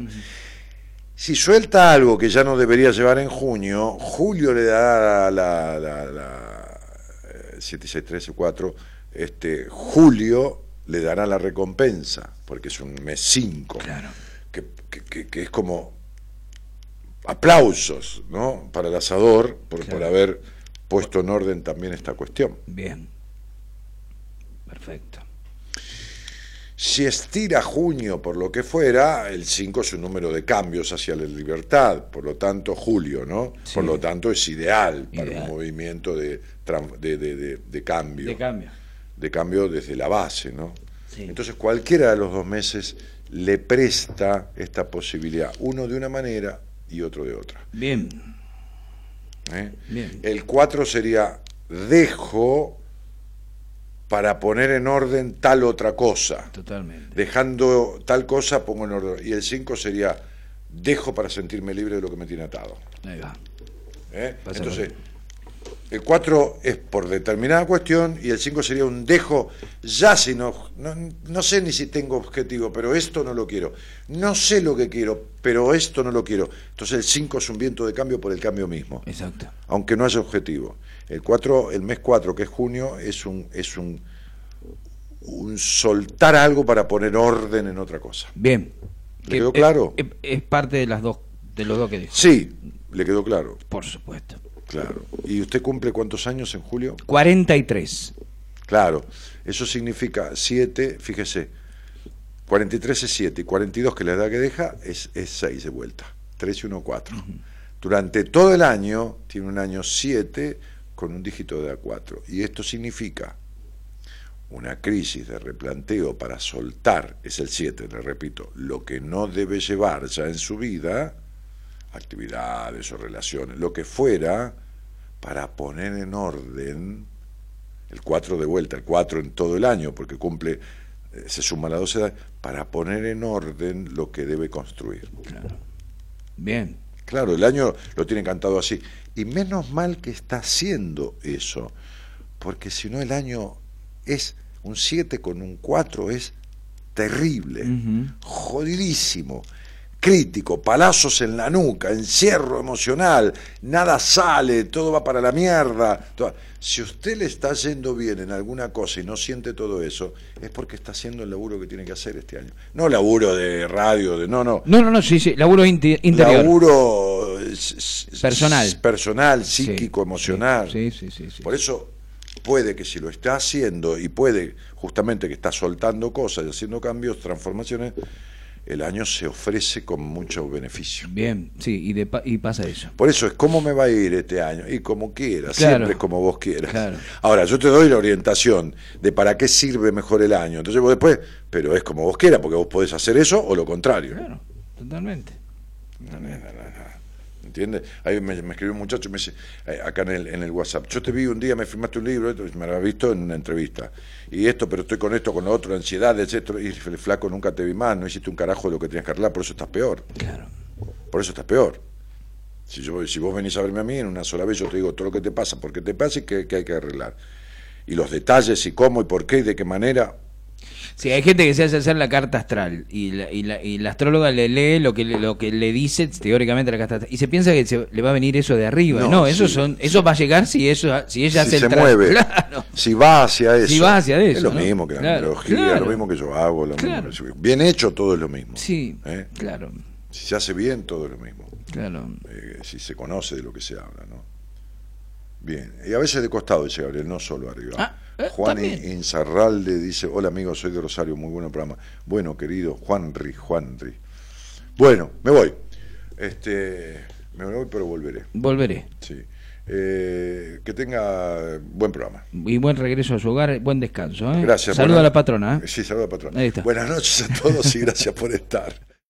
Si suelta algo que ya no debería llevar en junio, julio le dará la, la, la, eh, 7634, este, julio le dará la recompensa, porque es un mes 5, que, que- que- que es como aplausos ¿no? para el asador por, por haber puesto en orden también esta cuestión. Bien. Perfecto. Si estira junio por lo que fuera, el 5 es un número de cambios hacia la libertad, por lo tanto julio, ¿no? Sí. Por lo tanto es ideal para un movimiento de, de, de- de- de cambio, De cambio. De cambio desde la base, ¿no? Sí. Entonces cualquiera de los dos meses le presta esta posibilidad, uno de una manera y otro de otra. Bien. ¿eh? Bien. El 4 sería dejo para poner en orden tal otra cosa. Totalmente. Dejando tal cosa pongo en orden. Y el 5 sería dejo para sentirme libre de lo que me tiene atado. Ahí va. ¿eh? Entonces, el 4 es por determinada cuestión y el 5 sería un dejo, ya si no, no, no sé ni si tengo objetivo, pero esto no lo quiero. No sé lo que quiero, pero esto no lo quiero. Entonces el 5 es un viento de cambio por el cambio mismo Exacto. aunque no haya objetivo. El 4, el mes 4, que es junio, es un es un un soltar algo para poner orden en otra cosa. Bien. ¿Le Que quedó claro? Es, es parte de las dos, de los dos que dijo. Sí, le quedó claro. Por supuesto. Claro. ¿Y usted cumple cuántos años en julio? 43. Claro. Eso significa 7, fíjese. 43 es 7 y 42 que la edad que deja es, es 6 de vuelta. 3 y 1, 4. Durante todo el año tiene un año 7 con un dígito de A4. Y esto significa una crisis de replanteo para soltar, es el 7, le repito, lo que no debe llevar ya en su vida, actividades o relaciones, lo que fuera, para poner en orden el 4 de vuelta, el 4 en todo el año, porque cumple, eh, se suma la 12 edad, para poner en orden lo que debe construir. Bien. Claro, el año lo tiene cantado así. Y menos mal que está haciendo eso, porque si no el año es un 7 con un 4, es terrible, jodidísimo, crítico, palazos en la nuca, encierro emocional, nada sale, todo va para la mierda. Si usted le está yendo bien en alguna cosa y no siente todo eso, es porque está haciendo el laburo que tiene que hacer este año. No laburo de radio, de no, no. No, no, no, sí, sí. Laburo interior. Laburo Personal. personal, Sí, psíquico, emocional. Sí, sí, sí. sí. Por eso puede que si lo está haciendo y puede justamente que está soltando cosas y haciendo cambios, transformaciones, el año se ofrece con mucho beneficio. Bien, sí, y, de y pasa eso. Por eso es cómo me va a ir este año y como quieras, Claro. siempre como vos quieras. Claro. Ahora, yo te doy la orientación de para qué sirve mejor el año. Entonces vos después, pero es como vos quieras, porque vos podés hacer eso o lo contrario. Claro, totalmente. ¿Entiendes? Ahí me, me escribió un muchacho y me dice, eh, acá en el, en el WhatsApp, yo te vi un día, me firmaste un libro, esto, me lo había visto en una entrevista, y esto, pero estoy con esto, con lo otro, ansiedad, etcétera, y el flaco nunca te vi más, no hiciste un carajo de lo que tenías que arreglar, por eso estás peor. Claro. Por eso estás peor. Si, yo, si vos venís a verme a mí, en una sola vez yo te digo todo lo que te pasa, por qué te pasa y qué, qué hay que arreglar. Y los detalles y cómo y por qué y de qué manera, Sí, hay gente que se hace hacer la carta astral y la, y la, y la astróloga le lee lo que le, lo que le dice teóricamente la carta astral y se piensa que se, le va a venir eso de arriba. No, No, eso sí. son eso va a llegar si eso si ella si hace se el mueve, Claro. si va hacia eso. Si va hacia eso, Es lo ¿no? mismo que la Claro, claro. lo mismo que yo hago, lo mismo que yo- Bien hecho todo es lo mismo. Sí, ¿eh? claro, Si se hace bien, todo es lo mismo. claro. Eh, si se conoce de lo que se habla, ¿no? Bien. Y a veces de costado, dice Gabriel, no solo arriba. Ah, eh, Juan. Inzarralde dice, hola amigo, soy de Rosario, muy buen programa. Bueno, querido, Juanri, Juanri. Bueno, me voy. Este, me voy, pero volveré. Volveré. Sí. Eh, que tenga buen programa. Y buen regreso a su hogar, buen descanso. ¿eh? Gracias. Saludo buenas- a la patrona. ¿eh? Sí, saludo a la patrona. Ahí está. Buenas noches a todos y gracias por estar.